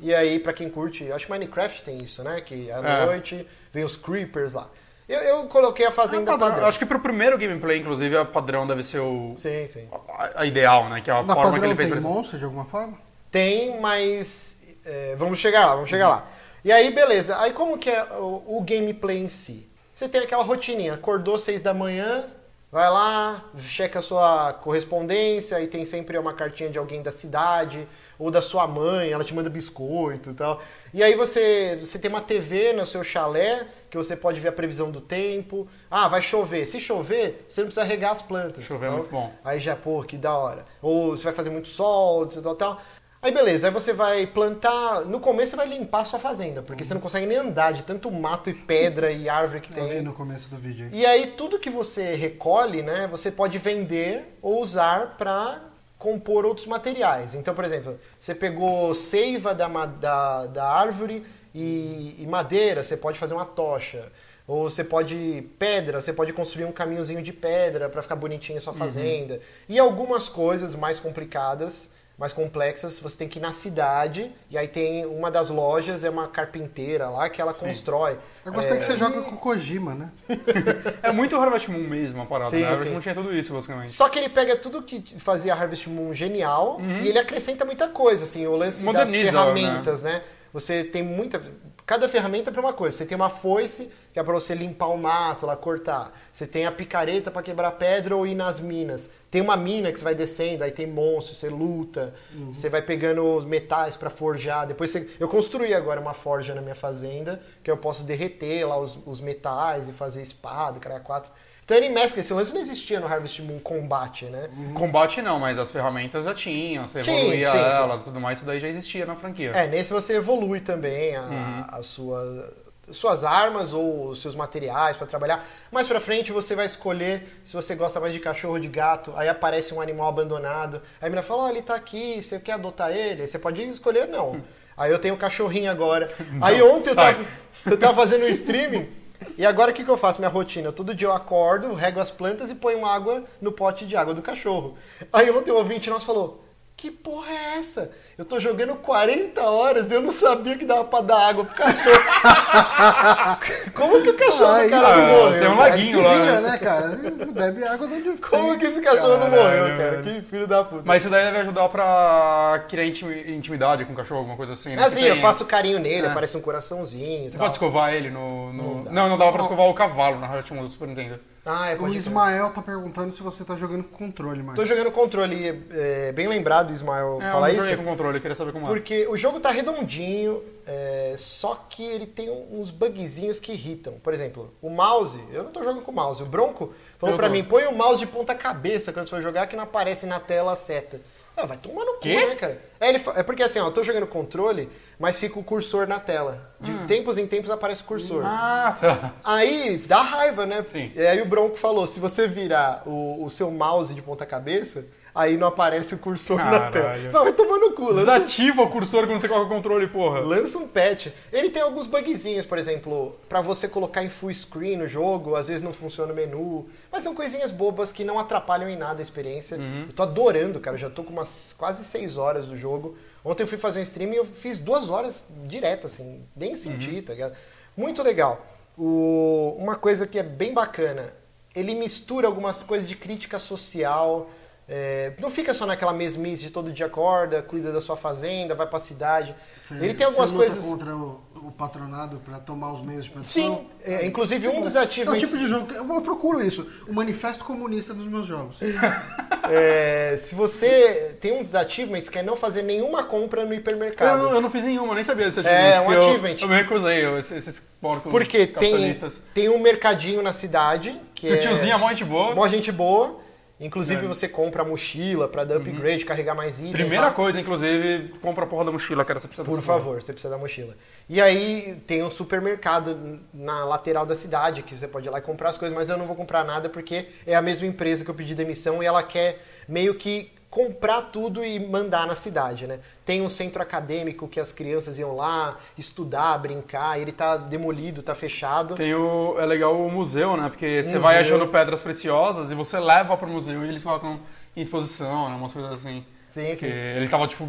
E aí, pra quem curte, acho que Minecraft tem isso, né, que à Uhum. É. noite vem os creepers lá. Eu, eu coloquei a fazenda Ah, padrão. padrão. Eu acho que pro primeiro gameplay, inclusive, a padrão deve ser o, Sim, sim. a, a ideal, né? Que é a Na forma que ele fez tem monstro de alguma forma? Tem, mas é, vamos chegar lá, vamos chegar lá. E aí, beleza. Aí como que é o, o gameplay em si? Você tem aquela rotininha, acordou seis da manhã, vai lá, checa a sua correspondência, aí tem sempre uma cartinha de alguém da cidade, ou da sua mãe, ela te manda biscoito e tal. E aí você, você tem uma TV no seu chalé, que você pode ver a previsão do tempo. Ah, vai chover. Se chover, você não precisa regar as plantas. Chover é Então, muito bom. Aí já, pô, que da hora. Ou você vai fazer muito sol, tal, tal. Aí beleza, aí você vai plantar. No começo você vai limpar a sua fazenda, porque você não consegue nem andar de tanto mato e pedra e árvore que Eu vi tem. no começo do vídeo. E aí tudo que você recolhe, né, você pode vender ou usar para compor outros materiais. Então, por exemplo, você pegou seiva da, da, da árvore e, e madeira, você pode fazer uma tocha. Ou você pode pedra, você pode construir um caminhozinho de pedra para ficar bonitinho a sua fazenda. E algumas coisas mais complicadas, mais complexas, você tem que ir na cidade e aí tem uma das lojas é uma carpinteira lá que ela constrói. Eu gostei É, que você joga com o Kojima, né? É muito Harvest Moon mesmo a parada, Sim, né? Harvest sim. Moon tinha tudo isso, basicamente. Só que ele pega tudo que fazia Harvest Moon genial e ele acrescenta muita coisa, assim, o lance das Moderniza, ferramentas, né? Você tem muita. Cada ferramenta é para uma coisa. Você tem uma foice, que é para você limpar o mato, lá cortar. Você tem a picareta para quebrar pedra ou ir nas minas. Tem uma mina que você vai descendo, aí tem monstro, você luta. Você vai pegando os metais para forjar. Depois você... Eu construí agora uma forja na minha fazenda, que eu posso derreter lá os, os metais e fazer espada, cara quatro. Então ele mescla, esse lance não existia no Harvest Moon combate, né? Combate não, mas as ferramentas já tinham, você Sim, evoluía sim, elas e tudo mais, isso daí já existia na franquia. É, nesse você evolui também a, Uhum. a sua, suas armas ou seus materiais para trabalhar. Mais pra frente você vai escolher se você gosta mais de cachorro ou de gato. Aí aparece um animal abandonado. Aí a menina fala: Ó, ele tá aqui, você quer adotar ele? Aí você pode escolher não. Aí eu tenho um cachorrinho agora. Aí ontem eu tava, eu tava fazendo um streaming. E agora o que, que eu faço? Minha rotina. Todo dia eu acordo, rego as plantas e ponho água no pote de água do cachorro. Aí ontem o ouvinte nosso falou: que porra é essa? Eu tô jogando 40 horas e eu não sabia que dava pra dar água pro cachorro. Como que o cachorro Ah, do cara isso, não morreu? tem um laguinho lá, vira, né? né, cara? Bebe água de onde Como tem. que esse cachorro não Caralho, morreu, cara? Que filho da puta. Mas isso daí deve ajudar pra criar intimi- intimidade com o cachorro, alguma coisa assim, né? assim, Que eu tem- faço carinho nele, É. aparece um coraçãozinho Você tal. pode escovar ele no... no- Não dá. Não, não, dava pra escovar o cavalo na Riot 1 do Super Nintendo. Ah, é, O. Ismael tá perguntando se você tá jogando com controle, Marcos. Tô jogando controle, é, bem lembrado, Ismael, É, falar eu não isso. com controle, eu queria saber como é. Porque o jogo tá redondinho, é, só que ele tem uns bugzinhos que irritam. Por exemplo, o mouse, eu não tô jogando com o mouse. O Bronco falou tô. mim, põe o mouse de ponta cabeça quando você for jogar que não aparece na tela a seta. Ah, vai tomar no cu, Quê? né, cara? É, ele é porque assim, ó, eu tô jogando controle, mas fica o cursor na tela. De tempos em tempos aparece o cursor. Ah, tá. Aí dá raiva, né? Sim. E aí o Bronco falou: se você virar o, o seu mouse de ponta cabeça, aí não aparece o cursor na Caralho. tela. Vai tomar no cu, lança, Desativa o cursor quando você coloca o controle, porra. lança um patch. Ele tem alguns bugzinhos, por exemplo, pra você colocar em full screen no jogo, às vezes não funciona o menu. Mas são coisinhas bobas que não atrapalham em nada a experiência. Eu tô adorando, cara. Eu já tô com umas quase seis horas do jogo. Ontem eu fui fazer um stream e eu fiz duas horas direto, assim, nem senti, tá ligado? Muito legal. O- uma coisa que é bem bacana, ele mistura algumas coisas de crítica social. É, não fica só naquela mesmice de todo dia acorda, cuida da sua fazenda, vai pra cidade. Você- ele tem algumas você luta coisas. contra o, o patronado pra tomar os meios de produção? Sim, é, inclusive um dos É o achievements. tipo de jogo que eu, eu procuro isso, o manifesto comunista dos meus jogos. é, se você tem um dos achievements que é não fazer nenhuma compra no Eu, hipermercado. não- eu não fiz nenhuma, nem sabia desse É, achievement. um porque eu- achievement. Eu, me recusei, eu, esses, porcos Porque tem, tem um mercadinho na cidade que O é tiozinho é mó gente boa. mó gente boa. Inclusive É. Uhum. você compra a mochila pra dar upgrade, carregar mais itens. Primeira lá. coisa, inclusive, compra a porra da mochila, cara. Você precisa Por favor, você precisa da mochila. E aí tem um supermercado na lateral da cidade que você pode ir lá e comprar as coisas, mas eu não vou comprar nada porque é a mesma empresa que eu pedi demissão e ela quer meio que comprar tudo e mandar na cidade, né? Tem um centro acadêmico que as crianças iam lá estudar, brincar, ele tá demolido, tá fechado. Tem o, é legal o museu, né? Porque você Museu. vai achando pedras preciosas e você leva pro museu e eles colocam em exposição, né? Umas coisas assim. Sim, sim. ele tava, tipo,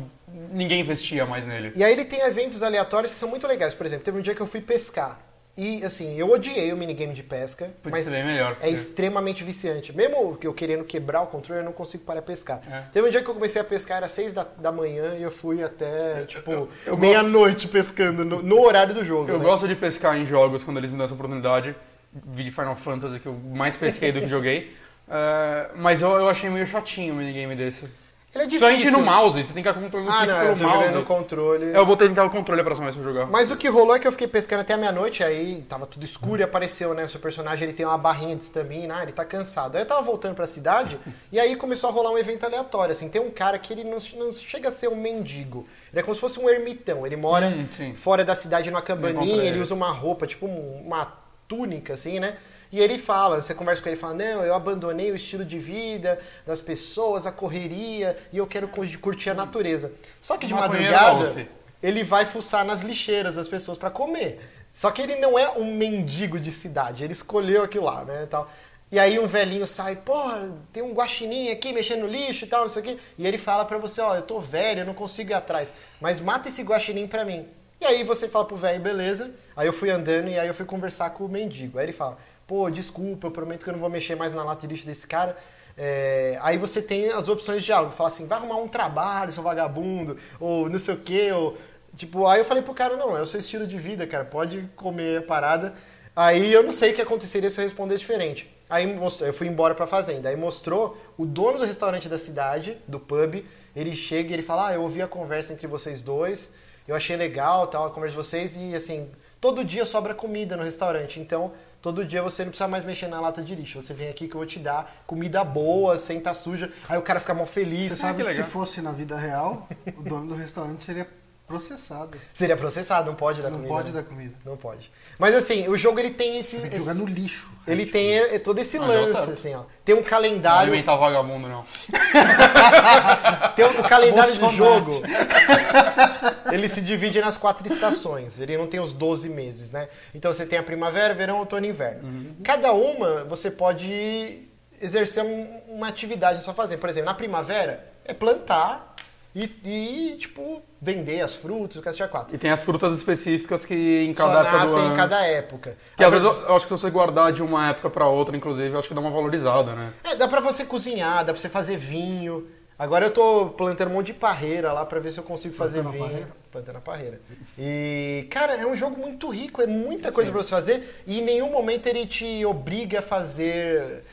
ninguém investia mais nele. E aí ele tem eventos aleatórios que são muito legais. Por exemplo, teve um dia que eu fui pescar. E assim, eu odiei o minigame de pesca, Podia mas bem melhor. é extremamente viciante. Mesmo que eu querendo quebrar o controle, eu não consigo parar de pescar. É. Teve um dia que eu comecei a pescar, era seis da, da manhã, e eu fui até, tipo, meia-noite pescando, no, no horário do jogo. Eu né? gosto de pescar em jogos quando eles me dão essa oportunidade. Vi de Final Fantasy que eu mais pesquei do que joguei. É, mas eu, eu achei meio chatinho o minigame desse. Ele é Principalmente difícil. no mouse, você tem que controlar o Ah, não, eu pelo tô jogando mouse. no controle. Eu vou tentar o controle a próxima vez que eu jogar. Mas o que rolou é que eu fiquei pescando até a meia-noite, aí tava tudo escuro e apareceu, né? O seu personagem ele tem uma barrinha de estamina, ah, ele tá cansado. Aí eu tava voltando pra cidade e aí começou a rolar um evento aleatório. Assim, tem um cara que ele não, não chega a ser um mendigo. Ele é como se fosse um ermitão. Ele mora Hum, fora da cidade numa cabaninha, ele ele. usa uma roupa, tipo um- uma túnica, assim, né? E ele fala, você conversa com ele e fala, não, eu abandonei o estilo de vida das pessoas, a correria, e eu quero cu- curtir a natureza. Só que de madrugada, USP. ele vai fuçar nas lixeiras das pessoas pra comer. Só que ele não é um mendigo de cidade, ele escolheu aquilo lá, né, tal. E aí um velhinho sai, pô, tem um guaxinim aqui mexendo no lixo e tal, não sei o quê. E ele fala pra você, ó, eu tô velho, eu não consigo ir atrás, mas mata esse guaxinim pra mim. E aí você fala pro velho, beleza. Aí eu fui andando e aí eu fui conversar com o mendigo. Aí ele fala, pô, desculpa, eu prometo que eu não vou mexer mais na lata de lixo desse cara. É, aí você tem as opções de diálogo. Fala assim, vai arrumar um trabalho, seu vagabundo, ou não sei o quê, ou... Tipo, aí eu falei pro cara, não, é o seu estilo de vida, cara, pode comer a parada. Aí eu não sei o que aconteceria se eu respondesse diferente. Aí eu fui embora pra fazenda. Aí mostrou o dono do restaurante da cidade, do pub, ele chega e ele fala, ah, eu ouvi a conversa entre vocês dois, eu achei legal, tal, a conversa de vocês, e assim, todo dia sobra comida no restaurante, então todo dia você não precisa mais mexer na lata de lixo. Você vem aqui que eu vou te dar comida boa, sem estar suja. Aí o cara fica mal feliz. Você sabe que que, se fosse na vida real, o dono do restaurante seria processado. Seria processado, não pode dar Não comida. pode né? dar comida. Não pode. Mas assim, o jogo ele tem esse. Tem que esse- jogar no lixo. ele tem é, todo esse Ah, lance, assim, ó. Tem um Não calendário. alimentar vagabundo, não. Tem um, o calendário do jogo. ele se divide nas quatro estações. Ele não tem os 12 meses, né? Então você tem a primavera, verão, outono e inverno. Cada uma você pode exercer um- uma atividade na sua fazenda. Por exemplo, na primavera é plantar e, e, tipo, vender as frutas, o cacete a quatro. E tem as frutas específicas que em Só cada época do nascem ano... em cada época. Que às vezes eu, eu acho que se você guardar de uma época pra outra, inclusive, eu acho que dá uma valorizada, né? É, dá pra você cozinhar, dá pra você fazer vinho. Agora eu tô plantando um monte de parreira lá pra ver se eu consigo fazer vinho. parreira? Plantando a parreira. E, cara, é um jogo muito rico, é muita coisa pra você fazer e em nenhum momento ele te obriga a fazer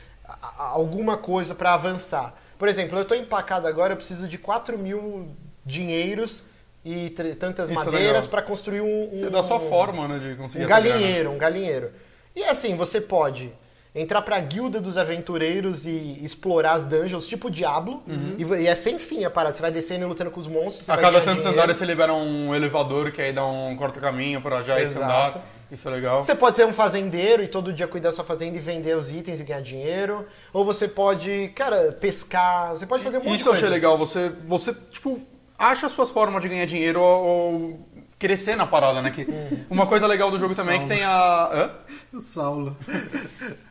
alguma coisa pra avançar. Por exemplo, eu tô empacado agora, eu preciso de 4 mil dinheiros e tantas Isso é madeiras legal. pra construir um, Você um- dá sua forma, né, de conseguir um galinheiro, um galinheiro. E assim, você pode entrar pra guilda dos aventureiros e explorar as dungeons, tipo Diablo, e, e é sem fim a parada. Você vai descendo e lutando com os monstros. você A cada tantos dinheiro. andares você libera um elevador que aí dá um corta-caminho pra já esse Exato. andar. Isso é legal. Você pode ser um fazendeiro e todo dia cuidar da sua fazenda e vender os itens e ganhar dinheiro. Ou você pode, cara, pescar. Você pode fazer um monte Isso de eu coisa. achei legal. Você, você, tipo, acha suas formas de ganhar dinheiro ou, crescer na parada, né? Que Uhum. uma coisa legal do jogo também é que tem a... Hã? O Saulo.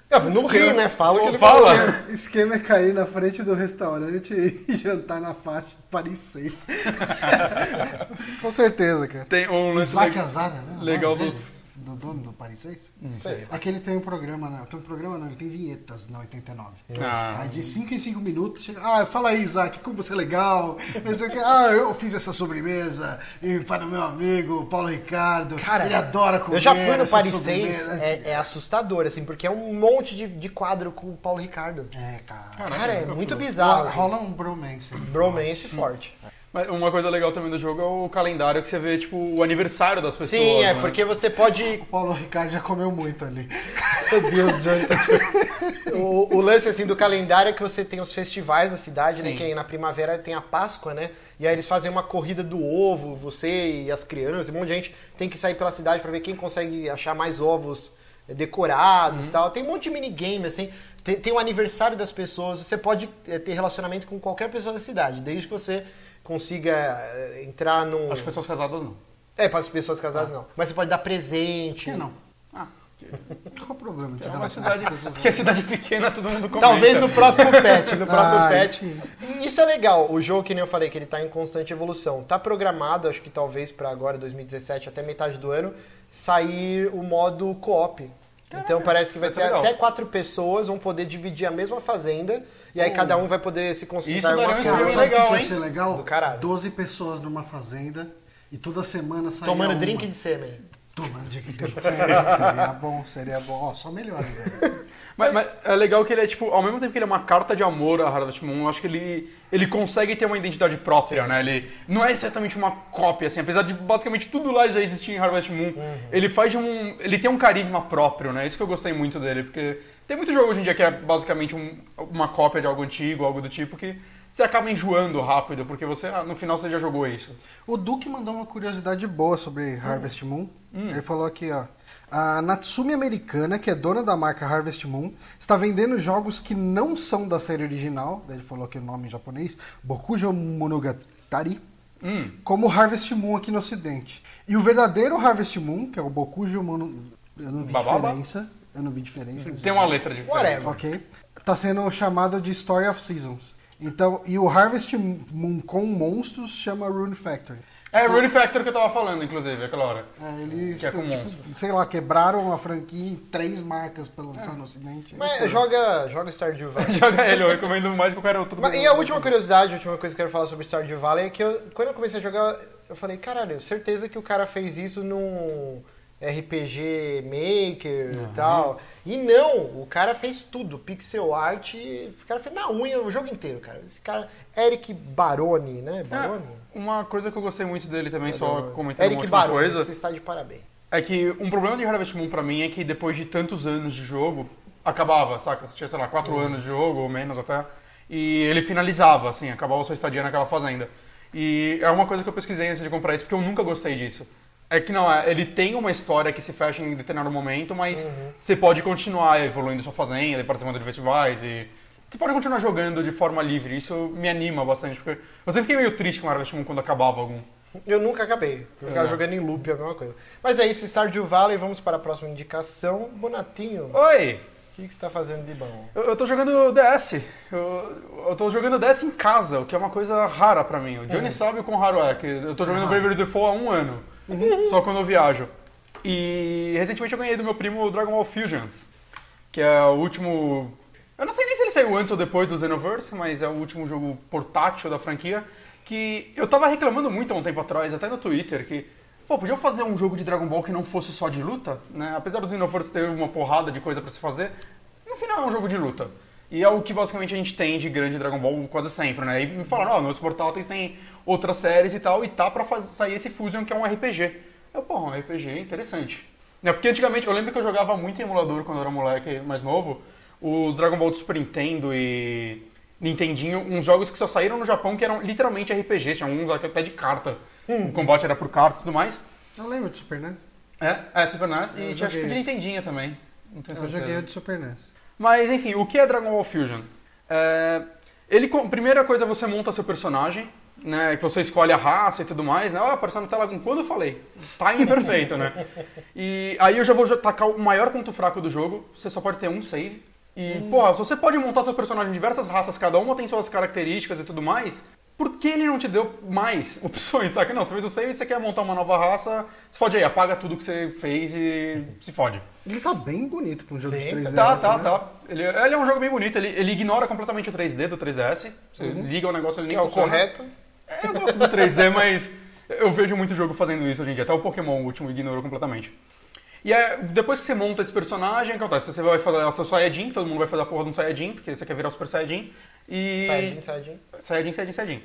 É, Não ri, né? Fala que ele Fala! O esquema é cair na frente do restaurante e jantar na faixa Paris 6. Com certeza, cara. Tem um lance legal- Azara, né? O legal dos- dele? Do dono do Paris 6? Sei. Aquele tem um programa, né? Tem um programa, não, ele tem vinhetas na 89. Ah. Aí de 5 em 5 minutos, chega, ah, fala aí, Isaac, como você é legal. Não. Ah, eu fiz essa sobremesa e para o meu amigo Paulo Ricardo. Cara, ele adora comer Eu já fui no Paris sobremesa. 6, é, é assustador, assim, porque é um monte de, de quadro com o Paulo Ricardo. É, cara. Cara, é muito Rola, bizarro. assim. rola um bromance. Bromance forte. Mas uma coisa legal também do jogo é o calendário que você vê, tipo, o aniversário das pessoas. Sim, é né? porque você pode. O Paulo Ricardo já comeu muito ali. Meu Deus, Johnny. o, o lance assim do calendário é que você tem os festivais da cidade, né? Sim. Que aí na primavera tem a Páscoa, né? E aí eles fazem uma corrida do ovo, você e as crianças, um monte de gente tem que sair pela cidade pra ver quem consegue achar mais ovos decorados e tal. Tem um monte de minigame, assim. Tem, tem o aniversário das pessoas, você pode eh, ter relacionamento com qualquer pessoa da cidade, desde que você consiga eh, entrar num. Acho que pessoas casadas não. É, para as pessoas casadas não. Mas você pode dar presente. Por que não? Ah, Qual o problema de é uma cidade... Porque é cidade pequena, todo mundo comenta. Talvez no próximo patch, no próximo Ah, patch. sim. Isso é legal. O jogo, que nem eu falei, que ele tá em constante evolução. Tá programado, acho que talvez para agora, 2017, até metade do ano, sair o modo co-op. Então parece que vai vai ser ter legal. até quatro pessoas vão poder dividir a mesma fazenda e aí cada um vai poder se Isso concentrar em daria uma um Cara, coisa. o que legal, que ia hein? ser legal? Do caralho. 12 pessoas numa fazenda e toda semana saía Tomando uma. drink de sêmen. Tomando drink de sêmen. seria bom, seria bom. Ó, só melhor, velho. Mas, mas é legal que ele é, tipo, ao mesmo tempo que ele é uma carta de amor a Harvest Moon, eu acho que ele, ele consegue ter uma identidade própria, né? Ele não é exatamente uma cópia, assim, apesar de basicamente tudo lá já existir em Harvest Moon, ele faz de um... ele tem um carisma próprio, né? Isso que eu gostei muito dele, porque tem muito jogo hoje em dia que é basicamente um- uma cópia de algo antigo, algo do tipo, que você acaba enjoando rápido, porque você, ah, no final você já jogou isso. O Duque mandou uma curiosidade boa sobre Harvest Moon. Ele falou aqui, ó. A Natsumi americana, que é dona da marca Harvest Moon, está vendendo jogos que não são da série original. Ele falou aqui o nome em japonês, Bokujo Monogatari, Hum. como Harvest Moon aqui no ocidente. E o verdadeiro Harvest Moon, que é o Bokujo Mono... Eu não vi Bababa? diferença. Eu não vi diferença. Tem uma letra de Whatever. Ok. Tá sendo chamado de Story of Seasons. Então, e o Harvest Moon com monstros chama Rune Factory. É Rune Factor que eu tava falando, inclusive, aquela hora. É, eles, Que é com tipo, monstro. sei lá, quebraram a franquia em três marcas pra lançar no ocidente. Mas joga, joga Stardew Valley. Joga ele, eu recomendo mais que qualquer outro. Mas, e a última curiosidade, a última coisa que eu quero falar sobre Stardew Valley é que eu, quando eu comecei a jogar, eu falei, caralho, certeza que o cara fez isso num RPG Maker e tal. E não, o cara fez tudo, pixel art, e o cara fez na unha o jogo inteiro, cara. Esse cara, Eric Baroni, né? Baroni? É, uma coisa que eu gostei muito dele também, só comentando uma Eric última Baroni, coisa, você está de parabéns. é que um problema de Harvest Moon pra mim é que depois de tantos anos de jogo, acabava, saca? Você tinha, sei lá, quatro Uhum. anos de jogo, ou menos até, e ele finalizava, assim, acabava a sua estadia naquela fazenda. E é uma coisa que eu pesquisei antes de comprar isso, porque eu nunca gostei disso. É que não, é, ele tem uma história que se fecha em determinado momento, mas Uhum. você pode continuar evoluindo sua fazenda, e participando de festivais, e você pode continuar jogando de forma livre. Isso me anima bastante, porque eu sempre fiquei meio triste com Harvest Moon quando acabava algum. Eu nunca acabei. Eu ficava É. jogando em loop, alguma coisa. Mas é isso, Stardew Valley, vamos para a próxima indicação. Bonatinho. Oi! que, que você tá fazendo de bom? Eu, eu tô jogando DS. Eu, eu tô jogando DS em casa, o que é uma coisa rara pra mim. O Johnny Uhum. sabe o quão raro é, que eu tô jogando Ah. Bravely Default há um ano. Uhum. Só quando eu viajo. E recentemente eu ganhei do meu primo o Dragon Ball Fusions, que é o último. Eu não sei nem se ele saiu antes ou depois do Xenoverse, mas é o último jogo portátil da franquia. Que eu tava reclamando muito há um tempo atrás, até no Twitter, que. Pô, podiam fazer um jogo de Dragon Ball que não fosse só de luta, né? Apesar do Xenoverse ter uma porrada de coisa pra se fazer, no final é um jogo de luta. E é o que basicamente a gente tem de grande Dragon Ball quase sempre, né? E me falaram, ó, nos portáteis tem outras séries e tal, e tá pra faz- sair esse Fusion que é um RPG. Eu, pô, um RPG interessante. Né? Porque antigamente, eu lembro que eu jogava muito em emulador quando eu era moleque mais novo, os Dragon Ball do Super Nintendo e Nintendinho, uns jogos que só saíram no Japão que eram literalmente RPGs, tinha uns até de carta. O combate era por carta e tudo mais. Eu lembro de Super NES. É, é Super NES e Eu tinha acho que de. Nintendinha também. Eu joguei o de Super NES. Mas enfim, o que é Dragon Ball Fusion? É, ele, com- primeira coisa, você monta seu personagem, né? Que você escolhe a raça e tudo mais, né? Ó, apareceu na tela quando eu falei. Timing perfeito, né? E aí eu já vou tacar o maior ponto fraco do jogo. Você só pode ter um save. E, porra, se você pode montar seu personagem em diversas raças, cada uma tem suas características e tudo mais, por que ele não te deu mais opções, sabe? Não, você fez o save e você quer montar uma nova raça, se fode aí, apaga tudo que você fez e se fode. Ele tá bem bonito pra um jogo Sim, de 3DS. Tá, tá, né? tá. Ele, ele é um jogo bem bonito, ele, ele ignora completamente o 3D do 3DS. Você liga o negócio, ele Que é o funciona. correto. É, Eu gosto do 3D, mas eu vejo muito jogo fazendo isso hoje em dia. Até o Pokémon, o último, ignorou completamente. E é, depois que você monta esse personagem, o que acontece? Você vai fazer o seu Saiyajin, todo mundo vai fazer a porra de um Saiyajin, porque você quer virar o Super Saiyajin. E... Saiyajin, Saiyajin. Saiyajin, Saiyajin, Saiyajin.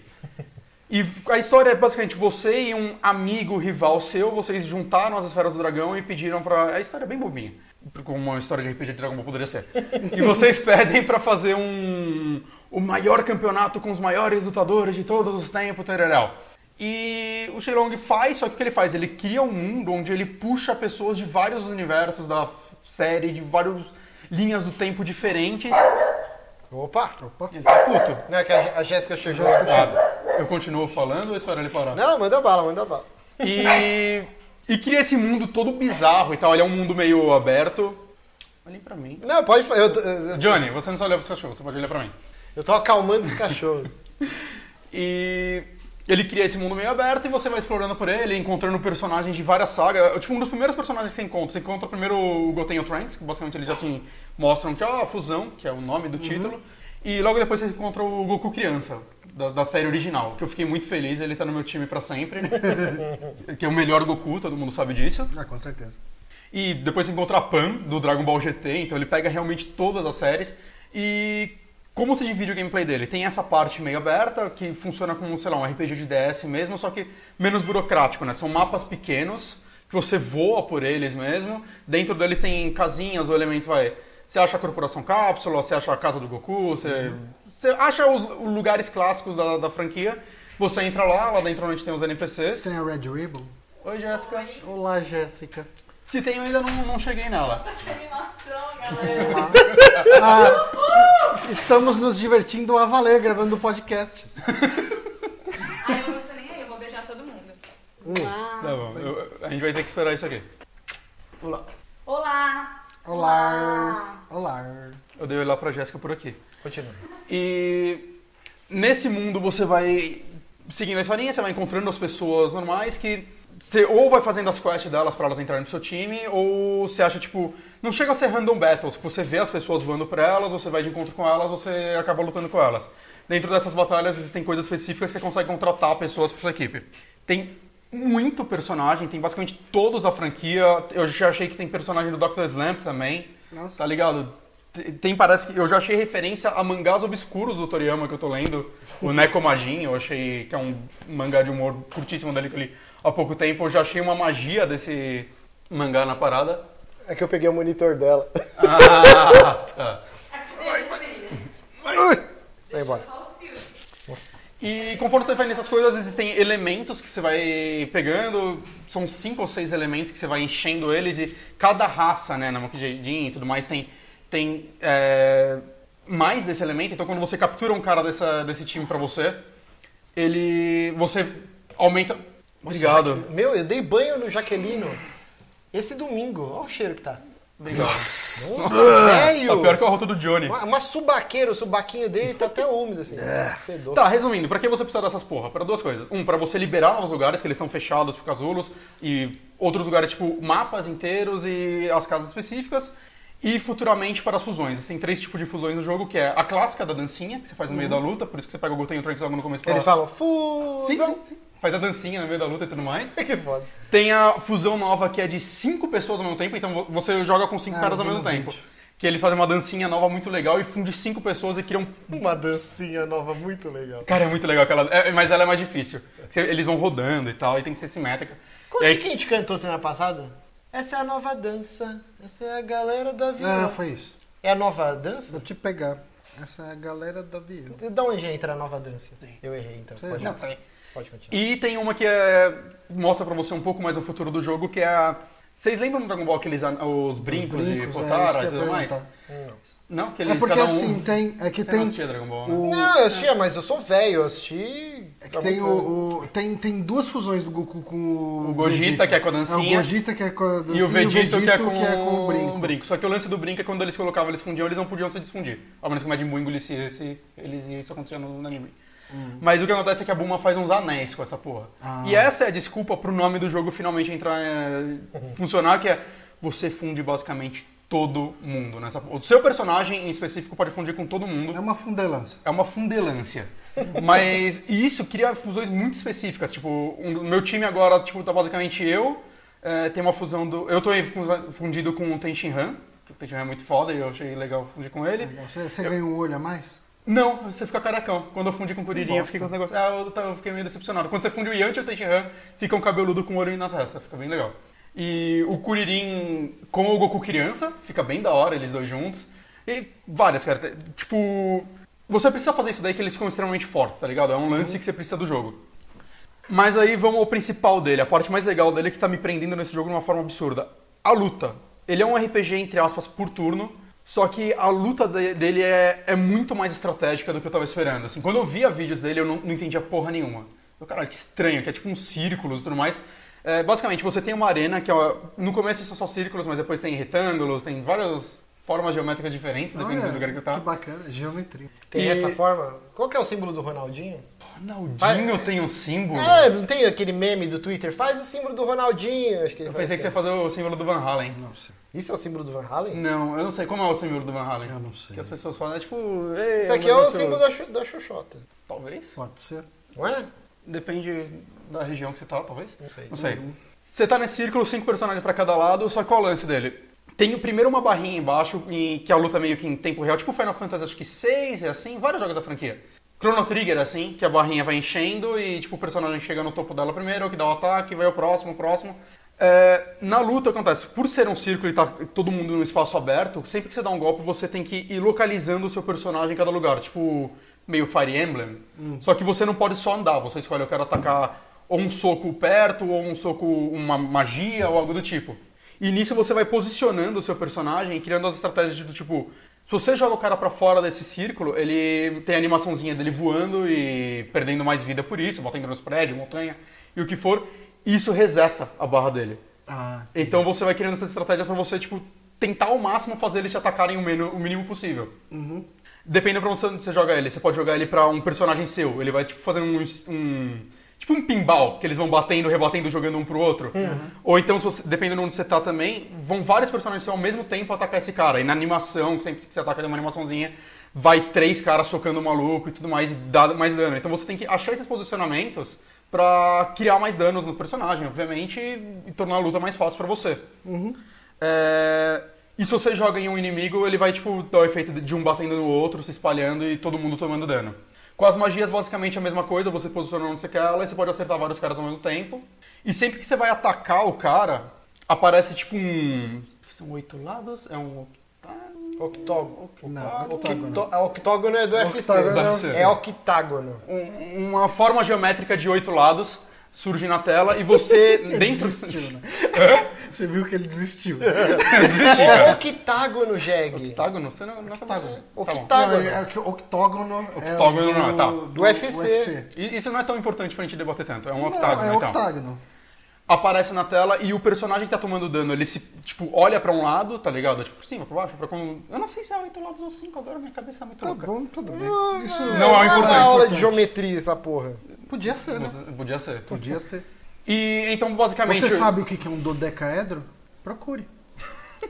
E a história é basicamente você e um amigo rival seu, vocês juntaram as esferas do dragão e pediram pra. A história é bem bobinha, como uma história de RPG de Dragon Ball poderia ser. E vocês pedem pra fazer um. O maior campeonato com os maiores lutadores de todos os tempos, tereréu. E o Shenlong faz, só que o que ele faz? Ele cria um mundo onde ele puxa pessoas de vários universos da série, de várias linhas do tempo diferentes. Opa! Opa. Ele tá puto. Não é que a a Jéssica chegou. Ah, eu continuo falando ou espero ele parar? Não, manda bala, manda bala. E, e cria esse mundo todo bizarro e tal. Ele é um mundo meio aberto. Olhem pra mim. Não, pode falar. Eu, eu, Johnny, você não só olha pros cachorros, você pode olhar pra mim. eu tô acalmando os cachorros. E ele cria esse mundo meio aberto e você vai explorando por ele, encontrando personagens de várias sagas. É, Tipo, um dos primeiros personagens que você encontra. Você encontra primeiro o Goten e o Trunks, que basicamente eles já te mostram que é a fusão, que é o nome do título. E logo depois você encontra o Goku criança, da, da série original, que eu fiquei muito feliz, ele tá no meu time pra sempre. que é o melhor Goku, todo mundo sabe disso. Ah, com certeza. E depois você encontra a Pan, do Dragon Ball GT, então ele pega realmente todas as séries. E como se divide o gameplay dele? Tem essa parte meio aberta, que funciona como, sei lá, um RPG de DS mesmo, só que menos burocrático, né? São mapas pequenos, que você voa por eles mesmo. Dentro deles tem casinhas, o elemento vai... Você acha a Corporação Cápsula, você acha a Casa do Goku, você, você acha os lugares clássicos da, da franquia. Você entra lá, lá dentro onde tem os NPCs. Tem a Red Ribbon. Oi, Jéssica. Olá, Jéssica. Se tem, eu ainda não, não cheguei nela. Que animação, galera. Ah, estamos nos divertindo a valer gravando o podcast. Ai, eu não tô nem aí, eu vou beijar todo mundo. Tá bom, eu- a gente vai ter que esperar isso aqui. Olá. Olá! Olá. Olá. Eu dei olhar pra Jéssica por aqui. Continua. E nesse mundo você vai seguindo a historinha, você vai encontrando as pessoas normais que você ou vai fazendo as quests delas pra elas entrarem no seu time, ou você acha, tipo, não chega a ser random battles, que você vê as pessoas voando pra elas, você vai de encontro com elas, você acaba lutando com elas. Dentro dessas batalhas existem coisas específicas que você consegue contratar pessoas pra sua equipe. Tem muito personagem, tem basicamente todos da franquia. Eu já achei que tem personagem do Dr. Slump também. Nossa. Tá ligado? Tem- parece que eu já achei referência a mangás obscuros do Toriyama que eu tô lendo. O Nekomajin, eu achei que é um mangá de humor curtíssimo dele que eu li há pouco tempo. Eu já achei uma magia desse mangá na parada. É que eu peguei o monitor dela. Ah, tá. Vai embora. Fios. Nossa. E conforme você vai nessas coisas, existem elementos que você vai pegando. São cinco ou seis elementos que você vai enchendo eles e cada raça, né, na Monkey e tudo mais, tem, tem é, mais desse elemento. Então quando você captura um cara dessa, desse time pra você, ele. você aumenta. Obrigado. Meu, eu dei banho no Jaquelino esse domingo. Olha o cheiro que tá. Nossa, Tá velho! pior que a rota do Johnny. Uma, uma subaqueira, o subaquinho dele tá até úmido, assim. Fedor. Tá, resumindo, pra que você precisa dessas porra? Pra duas coisas. Um, pra você liberar novos lugares, que eles estão fechados por casulos, e outros lugares, tipo, mapas inteiros e as casas específicas. E futuramente para as fusões. Tem três tipos de fusões no jogo, que é a clássica da dancinha, que você faz no meio da luta, por isso que você pega o Goten e o Trunks logo no começo pra... Eles falam, Sim, fusão. sim, sim. Faz a dancinha no meio da luta e tudo mais. Que foda. Tem a fusão nova que é de cinco pessoas ao mesmo tempo, então vo- você joga com cinco Ah, caras ao mesmo tempo. vídeo. Que eles fazem uma dancinha nova muito legal e funde cinco pessoas e criam. Uma dancinha nova muito legal. Cara, é muito legal aquela. é, mas ela é mais difícil. Eles vão rodando e tal, e tem que ser simétrica. E é aí- que a gente cantou semana passada? Essa é a nova dança. Essa é a galera do avião. É, foi isso. É a nova dança? Vou te pegar. Essa é a galera do avião. Da onde entra a nova dança? Eu errei, então. Errou. Pode continuar. E tem uma que é, mostra pra você um pouco mais o futuro do jogo, que é a. Vocês lembram no Dragon Ball aqueles an- os brincos, de brincos, é, isso Potara que e tudo mais? Não, que eles É porque cada um... assim, tem. É que Você não tem. assistia Dragon Ball, né? o- Não, eu assistia, mas eu sou velho. Eu assisti... É que tem, o, o- tem, tem duas fusões do Goku com o. O Gogeta, que é com a dancinha. É, o Gogeta, que é com a dancinha. E o Vegito, que, é com, o o brinco. brinco. Só que o lance do brinco é quando eles colocavam, eles fundiam, eles não podiam se desfundir. Ao menos que o Majin Buu engolisse esse, eles isso acontecia no, no anime. Mas o que acontece é que a Bulma faz uns anéis com essa porra. Ah. E essa é a desculpa pro nome do jogo finalmente entrar, é, funcionar, que é você funde basicamente todo mundo nessa porra. O seu personagem em específico pode fundir com todo mundo. É uma fundelança. É uma fundelância. Mas isso cria fusões muito específicas. Tipo, o meu time agora tipo, tá basicamente eu. é, tem uma fusão do. Eu tô fundido com o Tenshin Han, que o Tenshin Han é muito foda e eu achei legal fundir com ele. Você, você ganha um olho a mais? Não, você fica carecão. Quando eu fundi com o Kuririn, bosta. fica uns negócios. Ah, eu, eu fiquei meio decepcionado. Quando você funde o Yanti e o Tenshin Han, fica um cabeludo com olho na testa. Fica bem legal. E o Kuririn com o Goku criança, fica bem da hora, eles dois juntos. E várias, cara. Tipo, você precisa fazer isso daí que eles ficam extremamente fortes, tá ligado? É um lance que você precisa do jogo. Mas aí vamos ao principal dele, a parte mais legal dele que tá me prendendo nesse jogo de uma forma absurda. A luta. Ele é um RPG, entre aspas, por turno, só que a luta de- dele é, é muito mais estratégica do que eu tava esperando. Assim, quando eu via vídeos dele, eu não, não entendia porra nenhuma. Eu, caralho, que estranho, que é tipo uns círculos e tudo mais. É, basicamente, você tem uma arena que é, no começo são só círculos, mas depois tem retângulos, tem várias formas geométricas diferentes, dependendo do lugar que você tá. que bacana, geometria. Tem E- essa forma? Qual que é o símbolo do Ronaldinho? Ronaldinho tem um símbolo. É, não tem aquele meme do Twitter? Faz o símbolo do Ronaldinho. Acho que ele Eu pensei que você assim. ia fazer o símbolo do Van Halen. Não sei. Isso é o símbolo do Van Halen? Não, eu não sei. Como é o símbolo do Van Halen? Eu não sei. Que as pessoas falam, é tipo... "Ei, Isso aqui é o negócio-" símbolo da, da Xoxota. Talvez. Pode ser. Não é? Depende da região que você tá, talvez. Não sei. Não sei. Você tá nesse círculo, cinco personagens pra cada lado, só que qual é o lance dele? Tem primeiro uma barrinha embaixo, em- que é a luta meio que em tempo real, tipo Final Fantasy acho que 6 é assim, vários jogos da franquia. Chrono Trigger é assim, que a barrinha vai enchendo e tipo o personagem chega no topo dela primeiro, que dá o ataque, vai o próximo, o próximo. É, na luta acontece, por ser um círculo e tá todo mundo num espaço aberto, sempre que você dá um golpe você tem que ir localizando o seu personagem em cada lugar, tipo meio Fire Emblem. Só que você não pode só andar, você escolhe eu quero atacar ou um soco perto, ou um soco, uma magia, ou algo do tipo. E nisso você vai posicionando o seu personagem e criando as estratégias do tipo. Se você joga o cara pra fora desse círculo, ele tem a animaçãozinha dele voando e perdendo mais vida por isso, batendo nos prédios, montanha e o que for. Isso reseta a barra dele. Ah, Então você vai criando essa estratégia pra você, tipo, tentar ao máximo fazer eles te atacarem o mínimo, o mínimo possível. Dependendo pra onde você joga ele. Você pode jogar ele pra um personagem seu. Ele vai, tipo, fazendo um... um- tipo um pinball, que eles vão batendo, rebatendo, jogando um pro outro. Ou então, você- dependendo de onde você tá também, vão vários personagens ao mesmo tempo atacar esse cara. E na animação, que sempre que você ataca tem uma animaçãozinha, vai três caras socando o maluco e tudo mais, e dá mais dano. Então você tem que achar esses posicionamentos pra criar mais danos no personagem, obviamente, e, tornar a luta mais fácil pra você. É, E se você joga em um inimigo, ele vai tipo dar o efeito de um batendo no outro, se espalhando e todo mundo tomando dano. Com as magias, basicamente a mesma coisa, você posiciona onde você quer ela e você pode acertar vários caras ao mesmo tempo. E sempre que você vai atacar o cara, aparece tipo um. São oito lados? É um? Octógono. Não, a octógono é do UFC. É UFC. É octágono. Um- uma forma geométrica de oito lados surge na tela e você dentro. Você viu que ele desistiu. É octágono, Jeg. Octágono? Você não, não octágono. Tá. Octágono. Não, é octógono é Octógono o não, tá. do, Do UFC. E isso não é tão importante pra gente debater tanto. É um Não, octágono, é então. octágono. Aparece na tela e o personagem que tá tomando dano, ele se, tipo, olha pra um lado, tá ligado? Tipo, por cima, pra baixo, pra como... Eu não sei se é entre lados ou cinco agora, minha cabeça é muito Tá louca. bom, tudo bem. Isso Não, é o importante, aula importante. de geometria essa porra. podia ser, né? Podia ser. Podia ser. E então, basicamente... Você sabe o que que é um dodecaedro? Procure.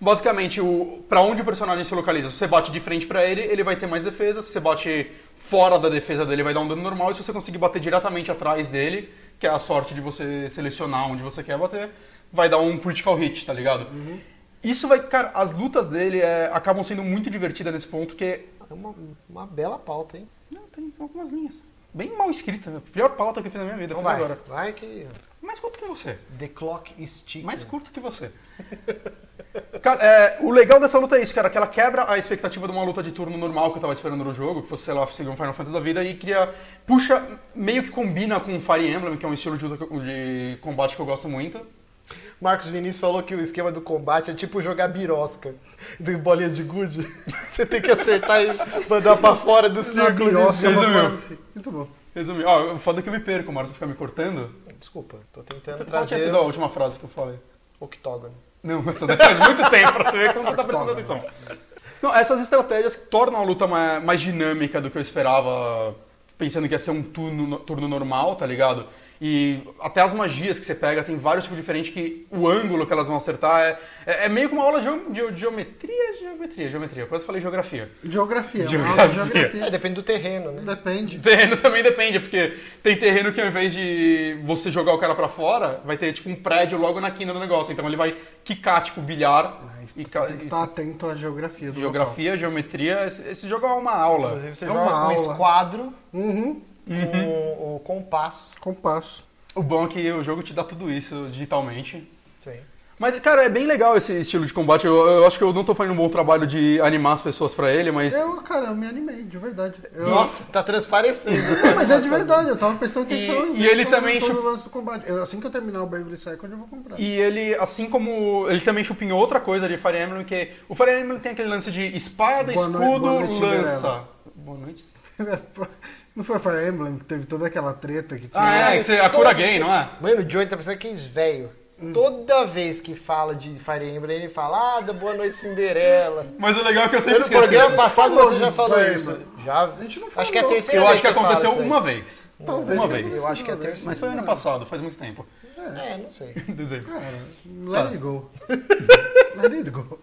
Basicamente, o, pra onde o personagem se localiza. Se você bate de frente pra ele, ele vai ter mais defesa. Se você bate fora da defesa dele, vai dar um dano normal. E se você conseguir bater diretamente atrás dele, que é a sorte de você selecionar onde você quer bater, vai dar um critical hit, tá ligado? Isso vai... Cara, as lutas dele é, acabam sendo muito divertidas nesse ponto, que... É uma, uma bela pauta, hein? Não, tem algumas linhas. Bem mal escrita. A pior pauta que eu fiz na minha vida. Então vai, agora. vai que... Mais curto que você. The clock is ticking. Mais curto que você. Cara, é, o legal dessa luta é isso, cara, que ela quebra a expectativa de uma luta de turno normal que eu tava esperando no jogo, que fosse, sei lá, seguir um Final Fantasy da vida, e cria. Puxa, meio que combina com Fire Emblem, que é um estilo de, luta- de combate que eu gosto muito. Marcos Vinícius falou que o esquema do combate é tipo jogar birosca. De bolinha de gude. Você tem que acertar e mandar pra fora do círculo. birosca, resumiu. assim. Muito bom. Resumindo, ó, o foda é que eu me perco, o Marcos fica me cortando. Desculpa, tô tentando Qual tinha trazer sido a última frase que eu falei? octógono. Não, essa daí faz muito tempo pra você ver como você tá prestando atenção. Não, essas estratégias tornam a luta mais, mais dinâmica do que eu esperava, pensando que ia ser um turno, turno normal, tá ligado? E até as magias que você pega tem vários tipos diferentes que o ângulo que elas vão acertar é, é, é meio que uma aula de, de geometria, geometria, geometria. Eu quase falei geografia. Geografia. uma Geografia. aula de geografia. É, depende do terreno, né? Depende. Terreno também depende, porque tem terreno que ao invés de você jogar o cara pra fora, vai ter tipo um prédio logo na quina do negócio. Então ele vai quicar, tipo, bilhar. Mas e você ca- tem que estar atento à geografia do Geografia, geometria, esse, esse jogo é uma aula. Inclusive você É joga aula. esquadro, local. Uhum. com o compasso. Compasso. O bom é que o jogo te dá tudo isso digitalmente. Sim. Mas, cara, é bem legal esse estilo de combate. Eu, eu acho que eu não tô fazendo um bom trabalho de animar as pessoas pra ele, mas. Eu, cara, eu me animei, de verdade. Eu- Nossa, tá transparecendo. Não, mas é de verdade, eu tava prestando E- atenção. e ele todo- também todo chup- lance do combate. Eu- assim que eu terminar o Bravely Second, eu vou comprar. E ele, assim como. Ele também chupinhou outra coisa de Fire Emblem, que o Fire Emblem tem aquele lance de espada, Boa escudo, boa noite, lança. Boa noite. Não foi Fire Emblem que teve toda aquela treta que tinha. Ah, é, que você, a cura gay, não é? Mano, o Johnny tá pensando que é velho. Toda vez que fala de Fire Emblem, ele fala, ah, da Boa Noite Cinderela. Mas o legal é que eu Eu sempre no esqueço. programa passado Falou você já falou isso. Já. A gente não Acho que é a falou. terceira Eu vez acho que fala aconteceu uma vez. Talvez uma vez. Eu acho que é a terceira. Mas foi ano passado, faz muito tempo. É, não sei. Dezembro. Cara, let it go. let it go.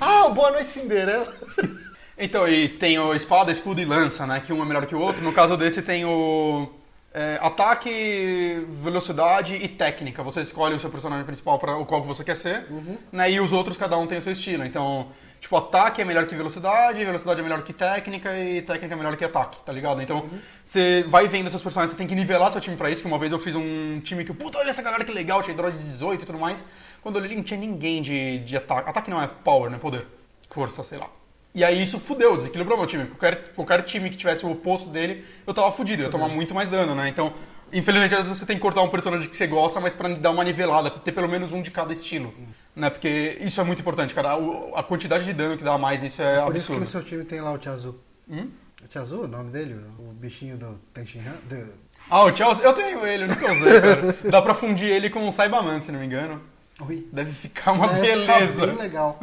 Ah, o Boa Noite Cinderela. Então, e tem o espada, escudo e lança, né? Que um é melhor que o outro. No caso desse tem o é, ataque, velocidade e técnica. Você escolhe o seu personagem principal para o qual que você quer ser, né? E os outros cada um tem o seu estilo. Então, tipo, ataque é melhor que velocidade, velocidade é melhor que técnica e técnica é melhor que ataque, tá ligado? Então, você vai vendo seus personagens, você tem que nivelar seu time pra isso. Que uma vez eu fiz um time que, puta, olha essa galera que legal, tinha droid de 18 e tudo mais. Quando eu olhei, não tinha ninguém de, de ataque. Ataque não é power, né? Poder. Força, sei lá. E aí isso fudeu, desequilibrou meu time. Qualquer, qualquer time que tivesse o oposto dele, eu tava fudido, eu ia tomar muito mais dano, né? Então, infelizmente, às vezes você tem que cortar um personagem que você gosta, mas pra dar uma nivelada, pra ter pelo menos um de cada estilo. Né? Porque isso é muito importante, cara. A quantidade de dano que dá mais, isso é Por isso que absurdo. no seu time tem lá o Tia Azul. Hum? O Tia Azul, o nome dele? O bichinho do Tenshinhan? Do... Ah, o Chelsea, eu tenho ele, eu nunca usei, cara. Dá pra fundir ele com o Saibaman, se não me engano. Oi. Deve ficar uma Deve ficar beleza. bem legal.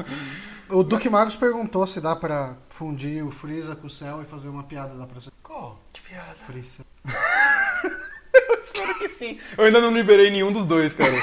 O Duque Magos perguntou se dá pra fundir o Freeza com o céu e fazer uma piada. Pra ser Qual? Que piada. Freeza. Eu espero que sim. Eu ainda não liberei nenhum dos dois, cara.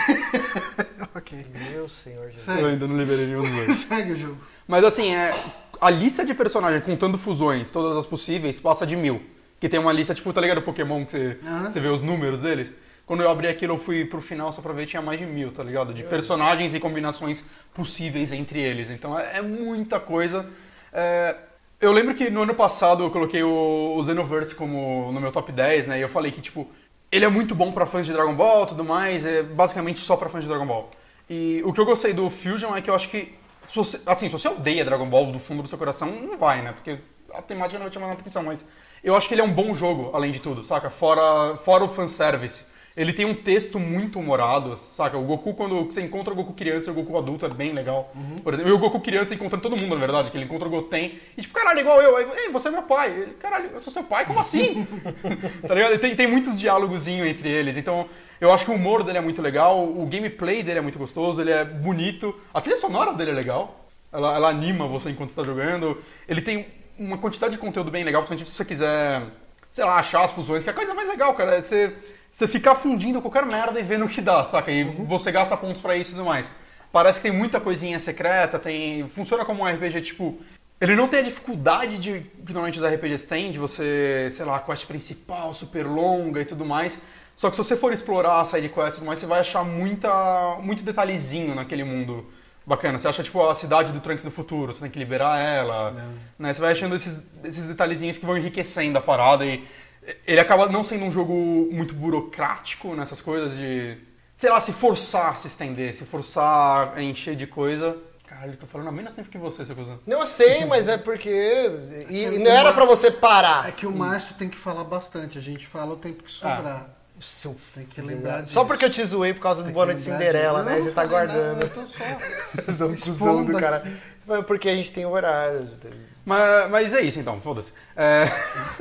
ok. Meu senhor Jesus. Segue. Eu ainda não liberei nenhum dos dois. Segue o jogo. Mas assim, é, a lista de personagens, contando fusões, todas as possíveis, passa de mil. Que tem uma lista, tipo, tá ligado o Pokémon que você, Aham. você vê os números deles? Quando eu abri aquilo, eu fui pro final só pra ver, tinha mais de mil, tá ligado? De personagens e combinações possíveis entre eles. Então é, é muita coisa. É, eu lembro que no ano passado eu coloquei o, o Xenoverse como no meu top 10, né? E eu falei que, tipo, ele é muito bom pra fãs de Dragon Ball e tudo mais, é basicamente só pra fãs de Dragon Ball. E o que eu gostei do Fusion é que eu acho que, se você, assim, se você odeia Dragon Ball do fundo do seu coração, não vai, né? Porque a temática não vai te chamar atenção, mas eu acho que ele é um bom jogo, além de tudo, saca? Fora, fora o fanservice. Ele tem um texto muito humorado, saca? O Goku, quando você encontra o Goku criança e o Goku adulto, é bem legal. Por exemplo, e o Goku criança encontrando todo mundo, na verdade, que ele encontra o Goten e tipo, caralho, igual eu. Aí, Ei, você é meu pai. Ele, caralho, eu sou seu pai? Como assim? tá ligado? Tem, tem muitos diálogozinhos entre eles, então Eu acho que o humor dele é muito legal, o gameplay dele é muito gostoso, ele é bonito, a trilha sonora dele é legal, ela, ela anima você enquanto está jogando. Ele tem uma quantidade de conteúdo bem legal, principalmente se você quiser, sei lá, achar as fusões, que é a coisa mais legal, cara, é você, você ficar fundindo qualquer merda e vendo o que dá, saca? E você gasta pontos pra isso e tudo mais. Parece que tem muita coisinha secreta, tem. Funciona como um RPG, tipo. Ele não tem a dificuldade de, que normalmente os RPGs têm, de você, sei lá, a quest principal super longa e tudo mais. Só que se você for explorar a side quest e tudo mais, você vai achar muita, muito detalhezinho naquele mundo bacana. Você acha, tipo, a cidade do Trunks do futuro, você tem que liberar ela. Né? Você vai achando esses, esses detalhezinhos que vão enriquecendo a parada e ele acaba não sendo um jogo muito burocrático nessas coisas de, sei lá, se forçar a se estender, se forçar a encher de coisa. Caralho, eu tô falando a menos tempo que você, seu cuzão. Não eu sei, mas é porque. E, e não era pra você parar. É que o Márcio tem que falar bastante, a gente fala o tempo que sobrar. Seu Tem que lembrar disso. Só porque eu te zoei por causa do Boa Noite Cinderela, né? Você tá guardando. nada, eu tô só do cara. Porque a gente tem horário. Mas, mas é isso então, foda-se. É...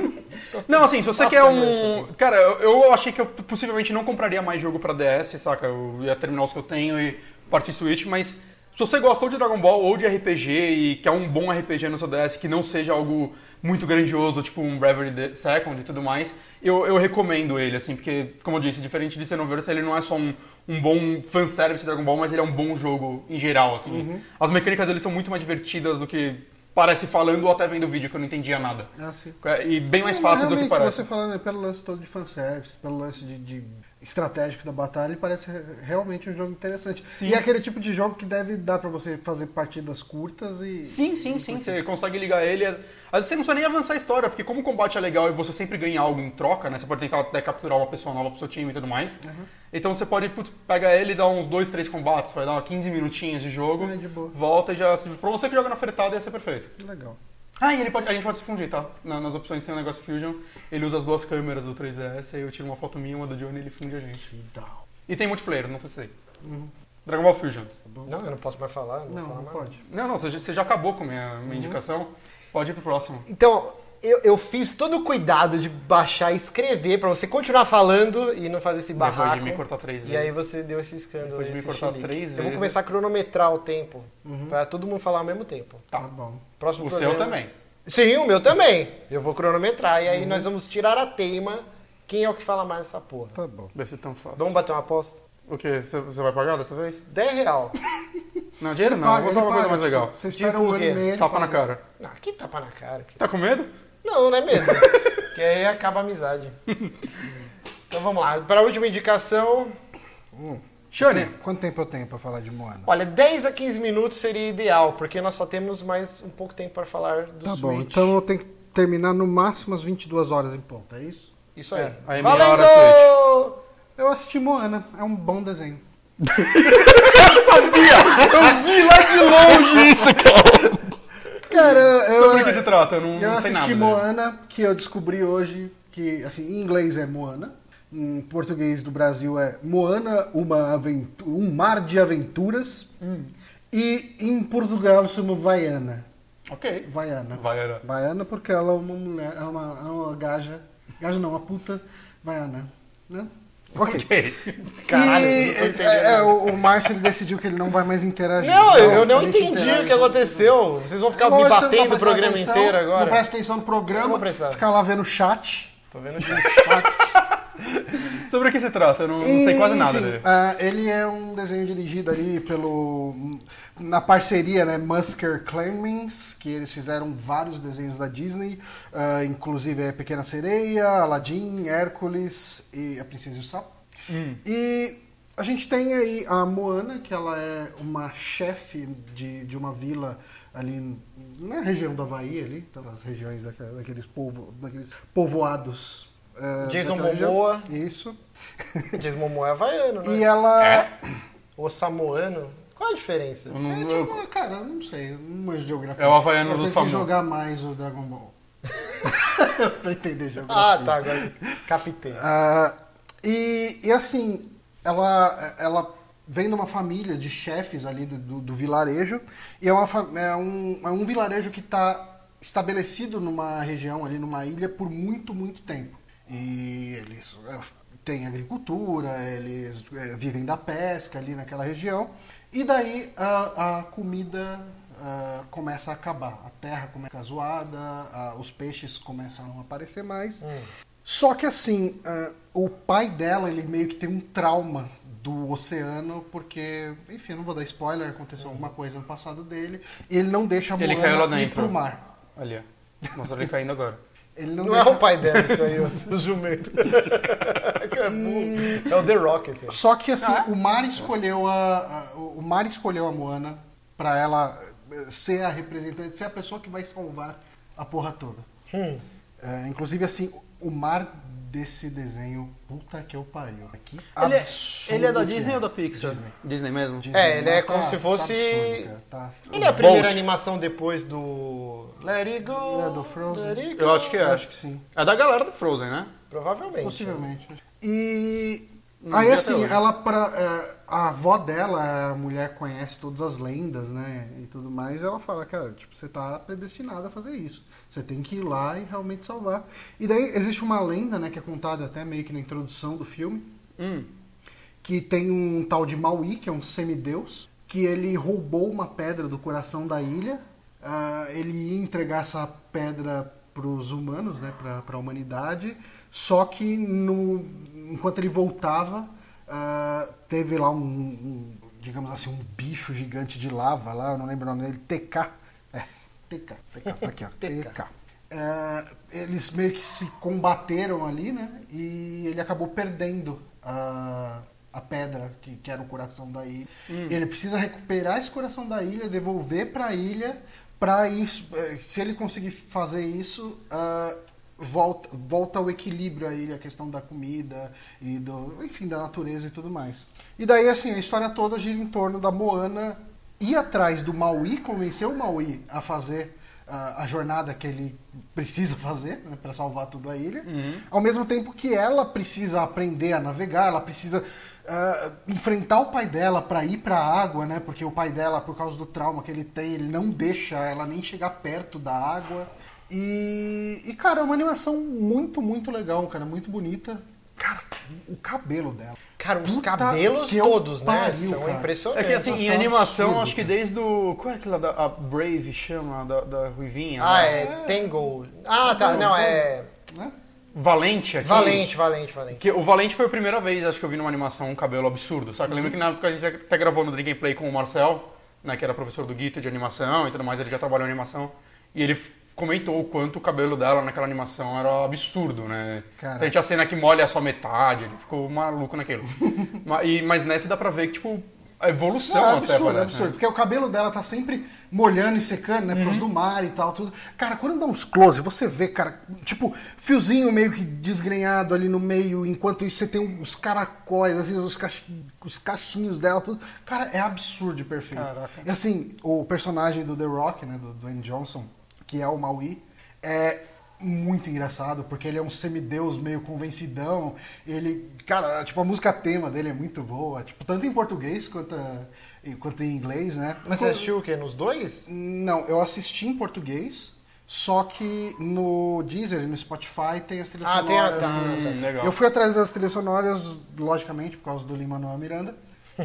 Não, assim, se você quer um. Cara, eu, achei que eu possivelmente não compraria mais jogo pra DS, saca? Eu ia terminar os que eu tenho e partir Switch, mas se você gostou de Dragon Ball ou de RPG e quer um bom RPG no seu DS que não seja algo muito grandioso, tipo um Bravery the Second e tudo mais, eu, eu recomendo ele, assim, porque, como eu disse, diferente de Xenoverse, ele não é só um, um bom fanservice de Dragon Ball, mas ele é um bom jogo em geral, assim. As mecânicas dele são muito mais divertidas do que parece falando ou até vendo o vídeo que eu não entendia nada. Ah, sim. E bem mais fáceis do que parece. você falando pelo lance todo de fanservice, pelo lance de, de estratégico da batalha, ele parece re- realmente um jogo interessante. E é aquele tipo de jogo que deve dar pra você fazer partidas curtas e... Sim, sim, sim. Você consegue ligar ele. Às vezes você não precisa nem avançar a história, porque como o combate é legal e você sempre ganha algo em troca, né? Você pode tentar até capturar uma pessoa nova pro seu time e tudo mais. Então você pode putz, pegar ele e dar uns 2, 3 combates, vai dar 15 minutinhos de jogo, É, de boa. volta e já. Pra você que joga na fretada ia ser perfeito. Legal. Ah, e ele pode, a gente pode se fundir, tá? Na- nas opções tem um negócio Fusion, ele usa as duas câmeras do 3DS, aí eu tiro uma foto minha, uma do Johnny e ele funde a gente. Que tal? E tem multiplayer, não sei. Dragon Ball Fusion. Não, eu não posso mais falar. Não, vou Não, falar não mais. pode. Não, não, você já- você já acabou com a minha, Uhum. minha indicação. Pode ir pro próximo. Então, eu, eu fiz todo o cuidado de baixar e escrever pra você continuar falando e não fazer esse Depois barraco. de me cortar três E aí vezes. você deu esse escândalo. Depois de me cortar chilique. três Eu vou vezes. começar a cronometrar o tempo. Pra todo mundo falar ao mesmo tempo. Tá bom. Próximo O programa- seu também. Sim, o meu também. Eu vou cronometrar e Uhum. aí nós vamos tirar a teima. Quem é o que fala mais essa porra? Tá bom. Deve ser tão fácil. Vamos bater uma aposta? O quê? Você vai pagar dessa vez? 10 real. Não, dinheiro não. Paga, Vou usar uma coisa paga, mais tipo, legal. Você espera Tipo um o ano quê? e meio, Tapa na paga. cara. Não, que tapa na cara. que- Tá com medo? Não, não é mesmo. que aí acaba a amizade. Então vamos lá. Para a última indicação. Shone. Quanto tempo eu tenho pra falar de Moana? Olha, 10 a 15 minutos seria ideal, porque nós só temos mais um pouco tempo para falar do Tá Switch. bom, então eu tenho que terminar no máximo às 22 horas em ponto, é isso? Isso aí. É, aí meia hora Valendo! Eu assisti Moana, é um bom desenho. Eu vi lá de longe isso, cara. Cara, eu, Sobre o que se trata? Eu não, eu não sei nada. assisti dele. Moana, que eu descobri hoje, que assim, em inglês é Moana, em português do Brasil é Moana, uma aventu- um mar de aventuras, Hum. e em Portugal chama Vaiana. Ok. Vaiana. Vaiana. Vaiana porque ela é uma mulher, é uma, é uma gaja, gaja não, uma puta Vaiana, né? Ok. Caralho, e é, é, o, o Márcio ele decidiu que ele não vai mais interagir. Não, eu, eu não entendi interage. o que aconteceu. Vocês vão ficar me batendo o programa prestando inteiro atenção, agora? Não presta atenção no programa, ficar lá vendo o chat. Tô vendo aqui. Sobre o que se trata? Eu não, não sei quase nada Enfim, dele. ah, ele é um desenho dirigido ali pelo. Na parceria, né? Musker Clemens, que eles fizeram vários desenhos da Disney, ah, inclusive a Pequena Sereia, Aladdin, Hércules e a Princesa e o Sapo. Hum. E a gente tem aí a Moana, que ela é uma chefe de, de uma vila ali na região da Havaí, ali, nas regiões daquela- daqueles, povo, daqueles povoados. eh, Jason daquela região. Momoa. Isso. Diz Momo é havaiano, né? E ela. É? Ou samoano. Qual a diferença? Eu não- É, eu- tipo, cara, eu não sei, de geografia. É o havaiano eu do Samu. que jogar mais o Dragon Ball. pra entender geografia. Ah, tá, agora captei. Ah, e, e assim, ela, ela vem de uma família de chefes ali do, do- vilarejo, e é, uma, é, um, é um vilarejo que está estabelecido numa região ali, numa ilha, por muito, muito tempo. E eles, tem agricultura, eles é, vivem da pesca ali naquela região. E daí a, a comida começa a acabar. A terra começa a ficar zoada, os peixes começam a não aparecer mais. Só que assim, ah, o pai dela, ele meio que tem um trauma do oceano, porque, enfim, não vou dar spoiler, aconteceu alguma coisa no passado dele, e ele não deixa a Ele Moana caiu lá ir dentro. pro mar. Ali, ó. Mostra ele caindo agora. Ele não, Não deixa... é o pai dela isso aí, o jumento. é, é o The Rock, aí. Só que assim, Ah, é? o mar escolheu a, a- o mar escolheu a Moana pra ela eh, ser a representante, ser a pessoa que vai salvar a porra toda. Hum. É, inclusive assim, o mar desse desenho, puta que eu pariu. Que Ele é, absurdo ele é da Disney é. ou da Pixar? Disney, mesmo? Disney. É, ele é Tá- como se tá fosse- absurdo, cara, tá. Ele é a primeira Bolt. animação depois do Let It Go. É, do Frozen. Eu acho que é. Eu acho que sim. É da galera do Frozen, né? Provavelmente. Possivelmente. E Não aí assim, ela pra, é, a avó dela, a mulher conhece todas as lendas, né, e tudo mais, ela fala, cara, tipo, você tá predestinada a fazer isso. Você tem que ir lá e realmente salvar. E daí existe uma lenda, né, que é contada até meio que na introdução do filme, Hum. que tem um tal de Maui, que é um semideus, que ele roubou uma pedra do coração da ilha. ah, ele ia entregar essa pedra para os humanos, né, para a humanidade. Só que no, enquanto ele voltava, ah, teve lá um, um, digamos assim, um bicho gigante de lava lá, eu não lembro o nome dele, TK. É, TK, TK, tá aqui, ó, TK. É, eles meio que se combateram ali, né? E ele acabou perdendo a, a pedra que, que era o coração da ilha. Ele precisa recuperar esse coração da ilha, devolver para a ilha, para isso. eh, Se ele conseguir fazer isso, ah, volta, volta ao equilíbrio a ilha, a questão da comida e do, enfim, da natureza e tudo mais. E daí assim a história toda gira em torno da Moana ir atrás do Maui, convencer o Maui a fazer a, a jornada que ele precisa fazer né, para salvar toda a ilha, ao mesmo tempo que ela precisa aprender a navegar, ela precisa ah, enfrentar o pai dela para ir para a água, né? Porque o pai dela, por causa do trauma que ele tem, ele não deixa ela nem chegar perto da água. E, e, cara, é uma animação muito, muito legal, cara, muito bonita. Cara, o cabelo dela. Cara, os Puta cabelos todos, né? pariu, São cara. impressionantes. É que assim, em é animação, absurdo, acho que desde o. Qual é aquela da a Brave chama? Da, da Ruivinha? Ah, da- é Tangle. Ah, tá. Não, é. Né? Valente aqui. Valente, valente, valente. Que o Valente foi a primeira vez, acho que eu vi numa animação um cabelo absurdo. Só que eu lembro que na época a gente até gravou no Drink and Play com o Marcel, né, que era professor do Guito de animação e tudo mais, ele já trabalhou em animação. E ele comentou o quanto o cabelo dela naquela animação era absurdo, né? Cara. A gente a cena que molha só metade, ele ficou maluco naquilo. mas, e- mas nessa dá pra ver que, tipo, a evolução Não, é até absurdo, é parece, absurdo. né? Porque o cabelo dela tá sempre molhando e secando, né? Uhum. do mar e tal, tudo. Cara, quando dá uns close, você vê, cara, tipo, fiozinho meio que desgrenhado ali no meio, enquanto isso você tem uns caracóis, assim, os, cach... os cachinhos dela, tudo. Cara, é absurdo perfeito. Caraca. E assim, o personagem do The Rock, né, do Dwayne Johnson, que é o Maui, é muito engraçado, porque ele é um semideus meio convencidão. Ele, cara, tipo, a música tema dele é muito boa, tipo, tanto em português quanto, quanto em inglês, né? Mas você assistiu o quê? Nos dois? Não, eu assisti em português, só que no Deezer e no Spotify tem as trilhas Ah, tem a- sonoras. tá, Hum, legal. Eu fui atrás das trilhas sonoras, logicamente, por causa do Lin-Manuel Miranda.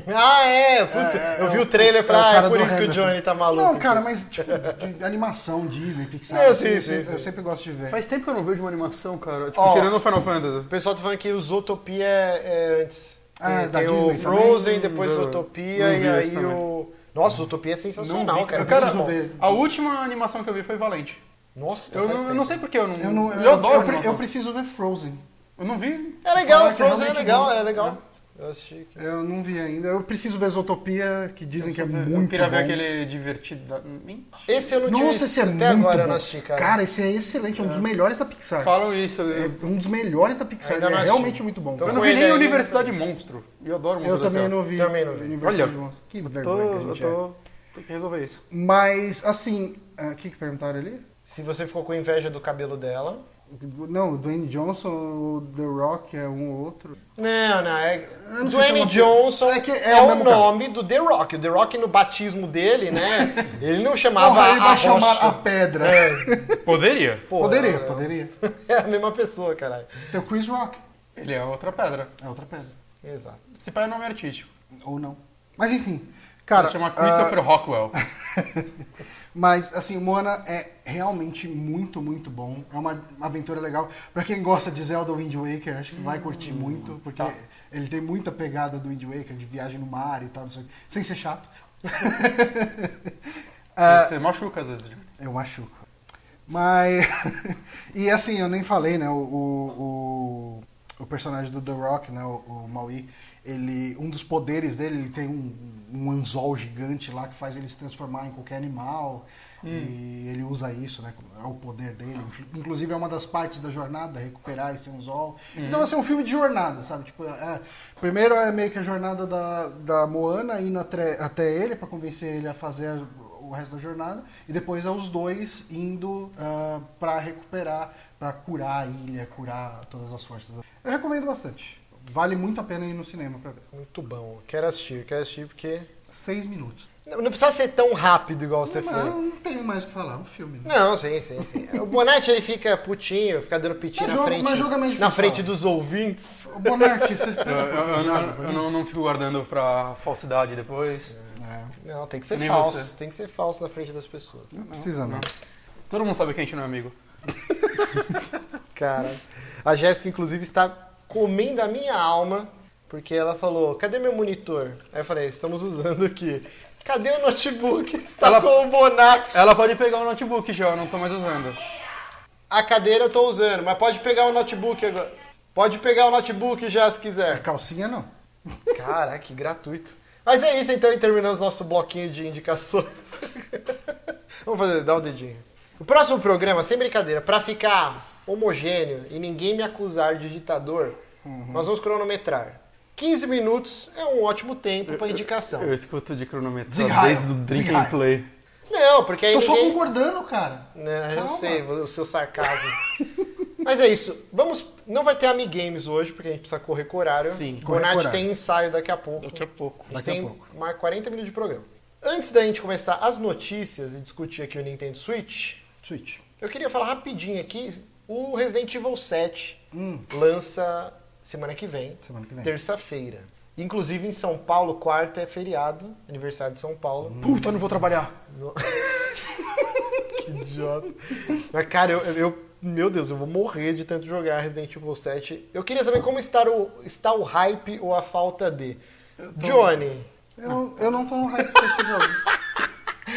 Ah, é. Putz, É, é, eu vi é o trailer e é o falei, ah, cara é por isso que o Hamilton. Johnny tá maluco. Não, cara, mas tipo, de animação, Disney, Pixar, É, sim, eu, sim, sempre, sim. eu sempre gosto de ver. Faz tempo que eu não vejo uma animação, cara. Tipo, Ó. tirando o Final Fantasy. O pessoal tá falando que o Zootopia é, é antes. Ah, tem da tem Disney o Frozen, também? depois Não, Zootopia não e aí também. o... Nossa, Zootopia é sensacional, vi, cara. cara. Muito bom. ver. A última animação que eu vi foi Valente. Nossa, Eu não, eu não sei porque eu não. Eu, não, eu, eu adoro eu, eu preciso ver Frozen. Eu não vi. É legal, que é Frozen é legal, é legal. Eu assisti. Eu não vi ainda. Eu preciso ver Zootopia, que dizem que é Eu muito queria ver bom. aquele divertido. Mentira. Esse eu não tinha Nossa, esse é até muito agora eu bom. não assisti, cara. Cara, esse é excelente, é um dos melhores da Pixar. Falam isso. É Eu, um dos melhores da Pixar. Ainda é realmente muito bom. Tô eu não vi nem ainda. Universidade Monstro. E eu adoro Eu Monstro também S.A. não vi. Também não vi. Universidade Olha, de Monstros. Que Tô, vergonha que a eu gente é. tô. Tem que resolver isso. Mas, assim, ah, o que, que perguntaram ali? Se você ficou com inveja do cabelo dela... Não, o Dwayne Johnson, o The Rock é um ou outro. Não, não, é... Não se é Dwayne uma- Johnson é que é é, o cara. nome do The Rock. O The Rock no batismo dele, né? Ele não chamava Porra, ele a vai chamar rocha. a pedra. É, Poderia? pô, poderia, é- poderia. É a mesma pessoa, caralho. Tem o Chris Rock. Ele é outra pedra. É outra pedra. Exato. Esse pai é nome artístico. Ou não. Mas enfim, cara. Ele chama Christopher Rockwell. Mas, assim, o Moana é realmente muito, muito bom. É uma aventura legal. Pra quem gosta de Zelda Wind Waker, acho que vai curtir muito, porque tá. ele tem muita pegada do Wind Waker, de viagem no mar e tal, sem ser chato. Ah, Você machuca às vezes. Eu machuco. Mas. e assim, eu nem falei, né? O, o, o, o personagem do The Rock, né? O, o Maui, ele. Um dos poderes dele, ele tem um, um anzol gigante lá que faz ele se transformar em qualquer animal. E ele usa isso, né? É o poder dele. Inclusive é uma das partes da jornada, recuperar esse anzol. Então, assim, é um filme de jornada, sabe? Tipo, é- primeiro é meio que a jornada da, da Moana indo até, até ele para convencer ele a fazer o resto da jornada. E depois é os dois indo para recuperar, para curar a ilha, curar todas as forças. Eu recomendo bastante. Vale muito a pena ir no cinema para ver. Muito bom. Quero assistir, quero assistir porque. Seis minutos. Não, não precisa ser tão rápido igual você não, foi. não tenho mais o que falar, é um filme. Né? Não, sim, sim, sim. O Bonatti ele fica putinho, fica dando piti Mas na jogo- frente. mas jogo é mais na frente dos ouvintes. O Bonatti, você... Eu, eu- eu não, eu não- não fico guardando pra falsidade depois. É, Não, tem que ser Nem falso. você. Tem que ser falso na frente das pessoas. não precisa não. Todo mundo sabe que a gente não é amigo. Cara, a Jéssica, inclusive, está comendo a minha alma, porque ela falou, cadê meu monitor? Aí eu falei, estamos usando aqui. Cadê o notebook? Está Ela- com o Bonatti. Ela pode pegar o notebook já, eu não tô mais usando. A cadeira eu tô usando, mas pode pegar o notebook agora. Pode pegar o notebook já, se quiser. Calcinha não. Caraca, que gratuito. Mas é isso então, e terminamos nosso bloquinho de indicações. Vamos fazer, dá o dedinho. O próximo programa, sem brincadeira, pra ficar homogêneo e ninguém me acusar de ditador, nós vamos cronometrar. 15 minutos é um ótimo tempo pra indicação. Eu escuto de cronometrar Desenraia, desde o Drink and Play. Não, porque aí Tô só ninguém... concordando, cara. Né, eu sei, o seu sarcasmo. Mas é isso. Vamos. Não vai ter Amigames hoje, porque a gente precisa correr com o horário. Sim. O Correr com Bonatti horário. tem ensaio daqui a pouco. Daqui a pouco. A gente Daqui a tem pouco. mais 40 minutos de programa. Antes da gente começar as notícias e discutir aqui o Nintendo Switch, Switch. eu queria falar rapidinho aqui. O Resident Evil 7 Hum. lança semana que vem, Semana que vem. terça-feira. Inclusive em São Paulo, quarta é feriado, aniversário de São Paulo. Puta, eu não vou trabalhar. No- que idiota. Mas, cara, eu, eu- Meu Deus, eu vou morrer de tanto jogar Resident Evil 7. Eu queria saber como está o, está o hype ou a falta de. Johnny. Eu, não- eu não tô no hype pra esse jogo.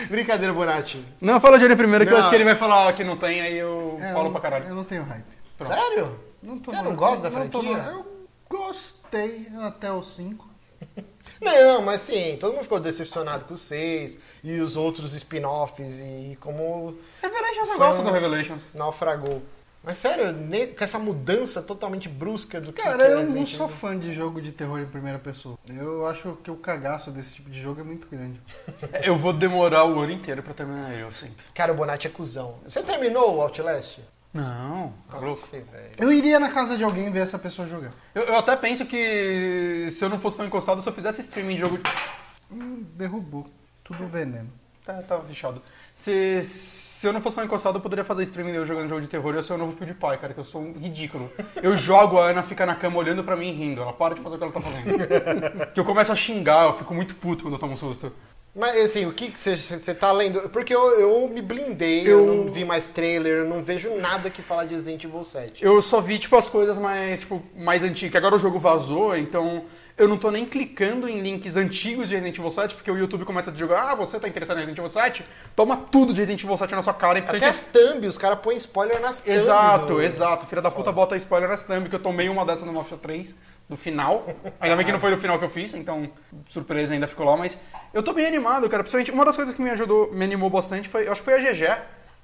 Brincadeira, Bonatti. Não, fala de ele primeiro, que eu Não. acho que ele vai falar que não tem, aí eu É, falo eu, pra caralho. Eu não tenho hype. Pronto. Sério? Não tô Você não gosta da Não tô franquia? Eu gostei até o 5. Não, mas sim, todo mundo ficou decepcionado com o 6 e os outros spin-offs e como Revelations, eu Foi gosto um- do Revelations. naufragou. Mas sério, ne- com essa mudança totalmente brusca do que, Cara, que é eu não Resident sou fã de jogo de terror em primeira pessoa. Eu acho que o cagaço desse tipo de jogo é muito grande. Eu vou demorar o ano inteiro pra terminar ele, eu sinto. Cara, o Bonatti é cuzão. Você terminou o Outlast? Não, tá louco. Ai, velho. Eu iria na casa de alguém ver essa pessoa jogar. Eu, eu até penso que se eu não fosse tão encostado, se eu fizesse streaming de jogo. Hum, derrubou. Tudo veneno. Tá, tá fechado. Se, se eu não fosse tão encostado, eu poderia fazer streaming eu jogando jogo de terror e eu ser o novo PewDiePie, cara, que eu sou um ridículo. Eu jogo, a Ana fica na cama olhando pra mim e rindo. Ela para de fazer o que ela tá fazendo. que eu começo a xingar, eu fico muito puto quando eu tomo um susto. Mas assim, o que você- você tá lendo? Porque eu, eu me blindei, eu... Eu- não vi mais trailer, eu não vejo nada que fala de Resident Evil 7. Eu só vi, tipo, as coisas mais, tipo, mais antigas. Agora o jogo vazou, então eu não tô nem clicando em links antigos de Resident Evil 7, porque o YouTube começa a jogar, ah, você tá interessado em Resident Evil 7? Toma tudo de Resident Evil 7 na sua cara. E Até principalmente- as thumb, os caras põem spoiler nas thumb. Exato, exato. Filha da puta bota spoiler na thumb, que eu tomei uma dessas no Mafia 3, do final. Ainda bem que não foi do final que eu fiz, então surpresa ainda ficou lá, mas eu tô bem animado, cara. Principalmente, uma das coisas que me ajudou, me animou bastante foi, acho que foi a GG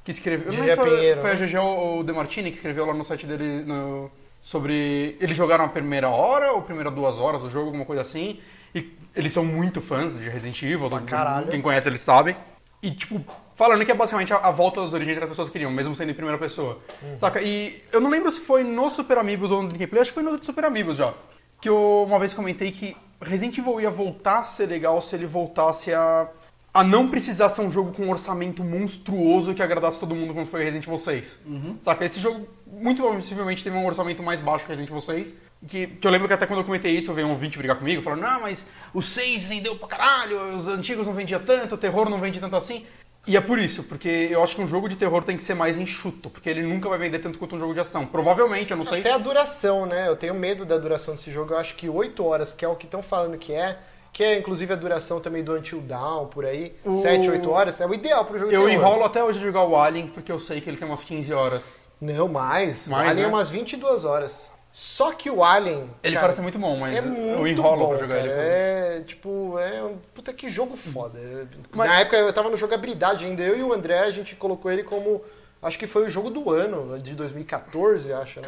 que escreveu. eu não foi, Pinheiro, foi a né? GG ou o Demartini que escreveu lá no site dele no- sobre. Eles jogaram a primeira hora ou primeira duas horas do jogo, alguma coisa assim. E eles são muito fãs de Resident Evil, todo- caralho. quem conhece eles sabe. E, tipo, falando que é basicamente a, a volta das origens que as pessoas queriam, mesmo sendo em primeira pessoa. Saca? E eu não lembro se foi no Super Amigos ou no Gameplay, acho que foi no Super Amigos já. Que eu uma vez comentei que Resident Evil ia voltar a ser legal se ele voltasse a, a não precisar ser um jogo com um orçamento monstruoso que agradasse todo mundo como foi Resident Evil 6. Saca? Esse jogo, muito possivelmente, teve um orçamento mais baixo que Resident Evil 6, Que, que eu lembro que até quando eu comentei isso, veio um ouvinte brigar comigo, falando, não, mas o 6 vendeu pra caralho, os antigos não vendia tanto, o terror não vende tanto assim. E é por isso, porque eu acho que um jogo de terror tem que ser mais enxuto, porque ele nunca vai vender tanto quanto um jogo de ação. Provavelmente, eu não sei. Até a duração, né? Eu tenho medo da duração desse jogo. Eu acho que 8 horas, que é o que estão falando que é, que é inclusive a duração também do Until Dawn, por aí, O- 7, 8 horas, é o ideal pro jogo de Eu enrolo até hoje de jogar o Alien, porque eu sei que ele tem umas 15 horas. Não, mais. Mais, o Alien né? é umas 22 horas. Só que o Alien. Ele cara, parece muito bom, mas é eu muito enrolo bom, pra jogar cara. ele. É, tipo, é um puta que jogo foda. Mas- Na época eu tava no jogabilidade ainda, eu e o André, a gente colocou ele como, acho que foi o jogo do ano, de 2014, acho, né?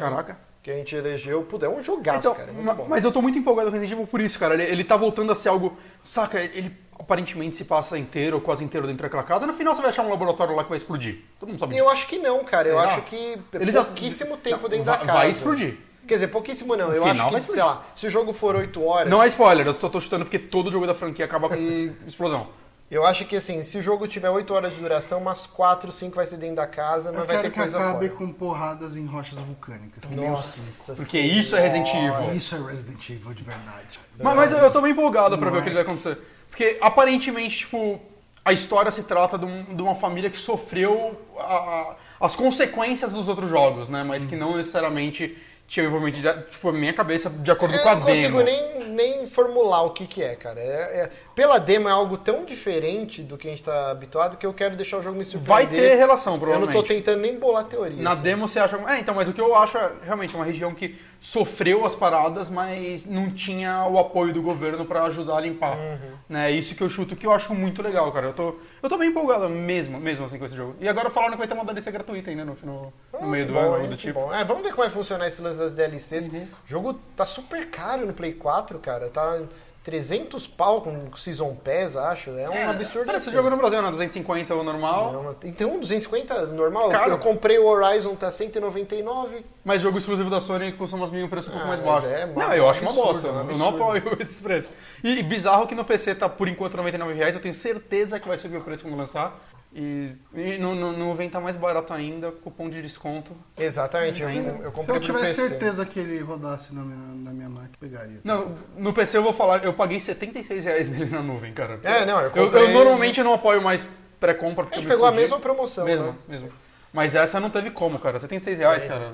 Que a gente elegeu. Puta, é um jogaço, Então, cara, é muito bom. mas eu tô muito empolgado com Resident Evil por isso, cara. Ele, ele tá voltando a ser algo. Saca, ele aparentemente se passa inteiro, ou quase inteiro dentro daquela casa. No final você vai achar um laboratório lá que vai explodir. Todo mundo sabe disso. Eu acho que não, cara. Eu acho que Eles pouquíssimo tempo Não, dentro vai- da casa. vai explodir. Quer dizer, pouquíssimo não. No eu acho vai que, explodir. sei lá, se o jogo for 8 horas. Não é spoiler, eu só tô chutando porque todo jogo da franquia acaba com explosão. Eu acho que assim, se o jogo tiver 8 horas de duração, umas 4, 5 vai ser dentro da casa, mas Eu vai quero ter que coisa acabe fora. com porradas em rochas vulcânicas. Nossa Porque isso é Resident. Evil. Isso é Resident Evil de verdade. Mas, mas eu, eu tô bem empolgado pra ver o que vai acontecer. Porque aparentemente, tipo, a história se trata de, um- de uma família que sofreu a- a- as consequências dos outros jogos, né? Mas que não necessariamente tinha envolvimento tipo, a minha cabeça de acordo Eu com a não consigo demo. nem, nem formular o que, que é, cara. É- é- pela demo é algo tão diferente do que a gente tá habituado que eu quero deixar o jogo me Vai surpreender. ter relação, Eu não provavelmente. tô tentando nem bolar teoria. Na assim. demo você acha. É, então, mas o que eu acho é realmente uma região que sofreu as paradas, mas não tinha o apoio do governo pra ajudar a limpar. Uhum. Né? Isso que eu chuto, que eu acho muito legal, cara. Eu tô, eu tô bem empolgado mesmo, mesmo assim com esse jogo. E agora falaram que vai ter uma DLC gratuita ainda no, no, Ah, no meio que do ano, algo do tipo. bom. É, vamos ver como vai funcionar esse lance das DLCs. Uhum. O jogo tá super caro no Play 4, cara. Tá 300 pau com Season Pass, acho. É um absurdo Esse assim. jogo no Brasil, né? 250 o normal, Não, Então, 250 normal? Caro. Eu comprei o Horizon, tá 199. mas jogo exclusivo da Sony costuma assumir um preço um pouco Ah, mais baixo. é não, um eu acho uma absurdo, bosta. um eu não apoio esses preços. E, e bizarro que no PC tá por enquanto 99 reais. Eu tenho certeza que vai subir o preço quando lançar. E, e no, no, no vem tá mais barato ainda, cupom de desconto. Exatamente, eu, Ainda. eu Se eu pro tivesse PC. certeza que ele rodasse na minha, na minha máquina, pegaria. Não, no PC eu vou falar, eu paguei 76 reais nele na nuvem, cara. É, não, eu Eu, comprei... eu normalmente não apoio mais pré-compra A porque gente eu me pegou a fudi. mesma promoção, Mesmo, né? mesmo. Mas essa não teve como, cara. 76 reais, cara.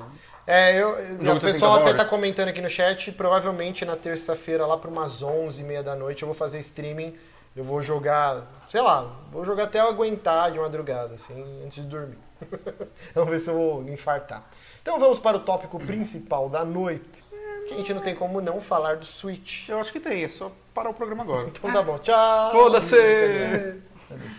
É, eu, o tem pessoal 60 até dólares. tá comentando aqui no chat, provavelmente na terça-feira, lá para umas 11h30 da noite, eu vou fazer streaming. Eu vou jogar, sei lá, vou jogar até eu aguentar de madrugada, assim, antes de dormir. vamos ver se eu vou infartar. Então vamos para o tópico principal da noite, que a gente não tem como não falar do Switch. Eu acho que tem, é só parar o programa agora. Então tá bom, tchau! Foda-se!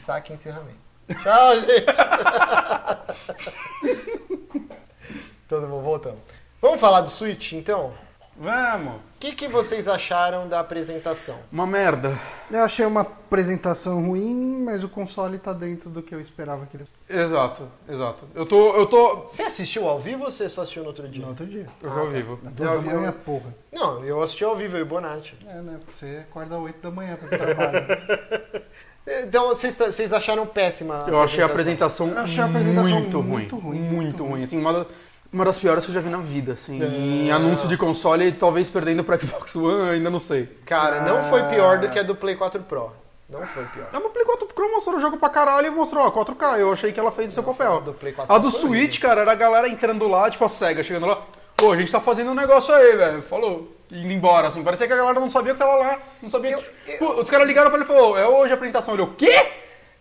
Saque encerramento. Tchau, gente! Todo bom, voltamos. Vamos falar do Switch, então? Vamos! O que, que vocês acharam da apresentação? Uma merda. Eu achei uma apresentação ruim, mas o console tá dentro do que eu esperava que ele Exato, exato. Eu tô. Eu tô. Você assistiu ao vivo ou você só assistiu no outro dia? no outro dia. Eu Ah, vou ao tá. vivo. Na duas Eu da vi- manhã, eu- porra. Não, eu assisti ao vivo, eu e o Bonatti. É, né? Você acorda às 8 da manhã pra trabalho. Então, vocês, vocês acharam péssima Eu achei a apresentação, Eu achei a apresentação muito, ruim. muito ruim, Muito muito ruim. Assim, uma, uma das piores que eu já vi na vida. Assim. Em É. anúncio de console, talvez perdendo pro Xbox One, ainda não sei. Cara, não foi pior do que a do Play 4 Pro. Não foi pior. A Play 4 Pro mostrou o jogo pra caralho e mostrou, ó, 4K. Eu achei que ela fez o seu papel. a do Play 4 A do Switch, cara, era a galera entrando lá, tipo a SEGA chegando lá. Pô, a gente tá fazendo um negócio aí, velho. Falou. Indo embora, assim. Parecia que a galera não sabia que tava lá. Não sabia. Eu- Pô, os caras ligaram pra ele e falou, é hoje a apresentação. Ele, o quê?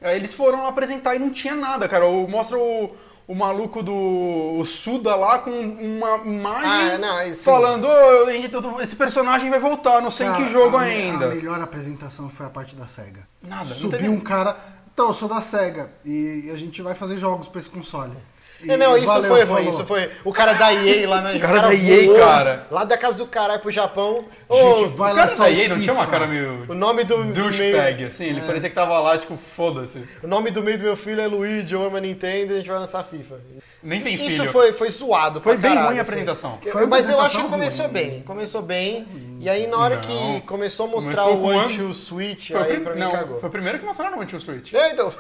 Aí eles foram lá apresentar e não tinha nada, cara. O, mostra o, o maluco do o Suda lá com uma imagem Ah, não, falando, "Ô, a gente- esse personagem vai voltar, não sei em Cara, que jogo a, ainda. A melhor apresentação foi a parte da SEGA. Nada, Subiu um cara. Então, eu sou da SEGA e a gente vai fazer jogos pra esse console. E É, não, isso valeu, foi isso foi. O cara da EA lá, né? O cara da EA, voou cara. Lá da casa do caralho pro Japão. Gente, vai O cara da EA não tinha uma cara meio o nome do, do meio. douchebag, assim, ele parecia que tava lá, tipo, foda-se. O nome do meio do meu filho é Luigi, eu amo a Nintendo e a gente vai lançar FIFA. Nem tem Isso filho. foi, foi zoado Foi pra bem caralho, ruim a assim. apresentação. Eu- Foi mas eu acho que começou ruim. bem. Começou bem. E aí na hora Não. que começou a mostrar Começou o One Two Switch, Foi aí pra mim não, cagou. foi o primeiro que mostraram o One Two Switch. É, então.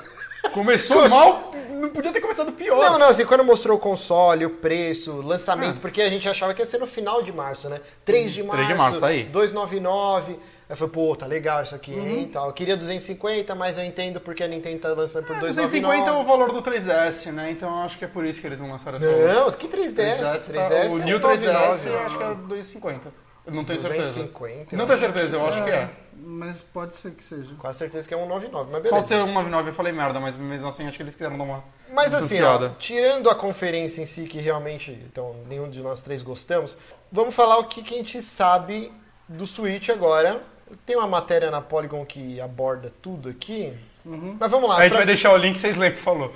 Começou mal, não podia ter começado pior. Não, não, assim, quando mostrou o console, o preço, o Ah. lançamento, porque a gente achava que ia ser no final de março, né? 3 de março, 3 de março, tá aí. 299. Aí eu falei, pô, tá legal isso aqui, Uhum. hein, tal. Eu queria 250, mas eu entendo porque a Nintendo tá lançando por 250 é 299. o valor do 3DS, né? Então eu acho que é por isso que eles não lançaram essa Não, que 3DS? 3DS, tá- o é New 199, 3DS eu acho que é 250. Eu não tenho certeza. 250. Não tenho certeza, eu acho que é. Mas pode ser que seja. Quase certeza que é 199, mas beleza. Pode ser uma 9, eu falei merda, mas mesmo assim acho que eles quiseram dar uma Mas assim, ó, tirando a conferência em si, que realmente então, nenhum de nós três gostamos, vamos falar o que, que a gente sabe do Switch agora. Tem uma matéria na Polygon que aborda tudo aqui. Mas vamos lá. A gente pra- vai deixar o link, vocês leem, por favor.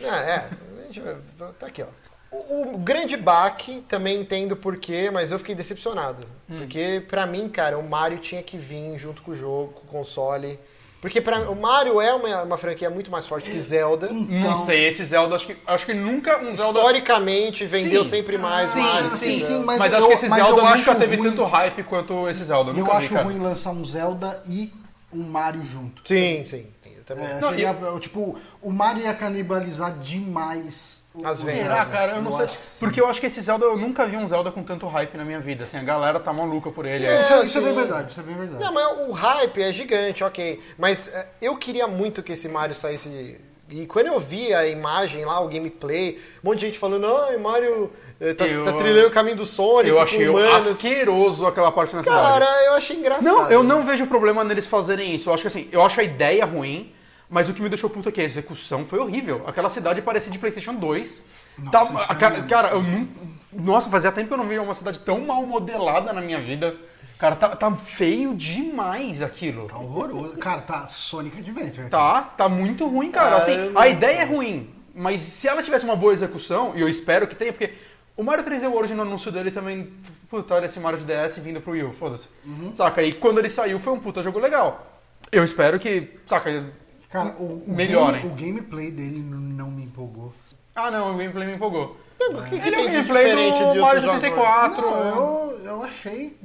É, é. A gente vai- Tá aqui, ó. O, grande baque, também entendo porquê, mas eu fiquei decepcionado. Hum. Porque, pra mim, cara, o Mario tinha que vir junto com o jogo, com o console. Porque pra, o Mario é uma, uma franquia muito mais forte que Zelda. Não sei, esse Zelda, acho que, acho que nunca um Zelda... Historicamente, vendeu Sim. sempre mais Sim, Mario. sim, sim, Zelda. mas Mas, eu- acho que esse mas eu Zelda nunca teve ruim- tanto hype quanto esse Zelda. Eu nunca vi, acho cara. ruim lançar um Zelda e um Mario junto. Sim, sim. Eu também. É, Não, seria, tipo, o Mario ia canibalizar demais As vendas. Será, cara? Eu não sei. acho que sim. Porque eu acho que esse Zelda, eu nunca vi um Zelda com tanto hype na minha vida. Assim, a galera tá maluca por ele. É, Isso, é- isso é bem verdade, isso é bem verdade. Não, mas o hype é gigante, ok. Mas é, eu queria muito que esse Mario saísse. E quando eu vi a imagem lá, o gameplay, um monte de gente falando, não, Mario eh, tá, Eu- tá trilhando o caminho do Sonic. Eu achei humanos. asqueroso aquela parte na cidade. Cara, eu achei engraçado. Não, eu não vejo problema neles fazerem isso. Eu acho que assim, eu acho a ideia ruim, mas o que me deixou puto é que a execução foi horrível. Aquela cidade parecia de PlayStation 2. Nossa, é ca- mesmo. cara, eu não. Nossa, fazia tempo que eu não via uma cidade tão mal modelada na minha vida. Cara, tá, tá feio demais aquilo. Tá horroroso. Cara, tá Sonic Adventure. Tá, tá muito ruim, cara. Ah, Assim, não- a ideia é ruim, mas se ela tivesse uma boa execução, e eu espero que tenha, porque o Mario 3D World no anúncio dele também, puta, olha esse Mario de DS vindo pro Wii foda-se. Uhum. Saca? E quando ele saiu foi um puta jogo legal. Eu espero que, saca, Cara, o, o, Melhorem. game- o gameplay dele não me empolgou. ah não, o gameplay me empolgou. O que, que Ele é tem o de gameplay diferente do de Mario outros jogos? 64. Não, eu, eu achei,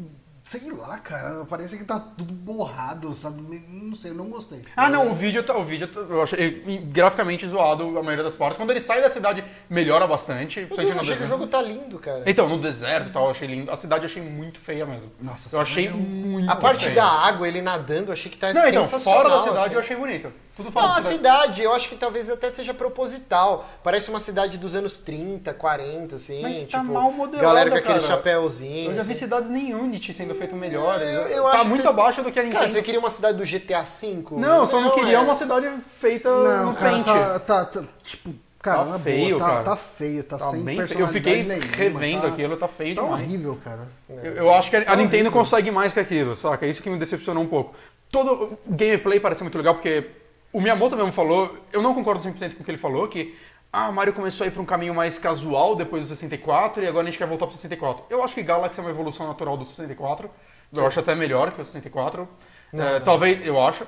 sei lá, cara, parece que tá tudo borrado, sabe? Não sei, eu não gostei. Ah, não, o vídeo, tá- o vídeo tá- eu achei graficamente zoado a maioria das partes. Quando ele sai da cidade, melhora bastante. Meu Deus, no achei que o jogo tá lindo, cara. Então, no deserto e tal, eu achei lindo. A cidade eu achei muito feia mesmo. Nossa, eu a achei é um- muito A parte feia. da água, ele nadando, eu achei que tá Não, então, sensacional. fora da cidade assim. eu achei bonito. Tudo fora Não, da a cidade. cidade, eu acho que talvez até seja proposital. Parece uma cidade dos anos 30, 40, assim. Mas tipo, tá mal modelada, Galera com aquele cara. chapéuzinho. Eu já vi assim. cidades nem Unity sendo feito melhores. Eu- eu tá muito vocês- abaixo do que a Nintendo. Cara, você queria uma cidade do GTA V? Não, eu só não, queria é. uma cidade feita Não, no cara, tá, tá, tá, tipo, cara, Tá feio, boa, tá, cara. tá feio, tá, Tá sem bem feio. Eu fiquei nenhuma, revendo tá, aquilo, tá feio Tá demais. horrível, cara. Eu, eu acho que a Nintendo consegue mais que aquilo, saca? Isso que me decepcionou um pouco. Todo gameplay parece muito legal, porque o Miyamoto mesmo falou, eu não concordo 100% com o que ele falou, que ah, o Mario começou a ir pra um caminho mais casual depois do 64 e agora a gente quer voltar pro 64. Eu acho que Galaxy é uma evolução natural do 64. Eu acho até melhor que o 64. É, Talvez, eu acho.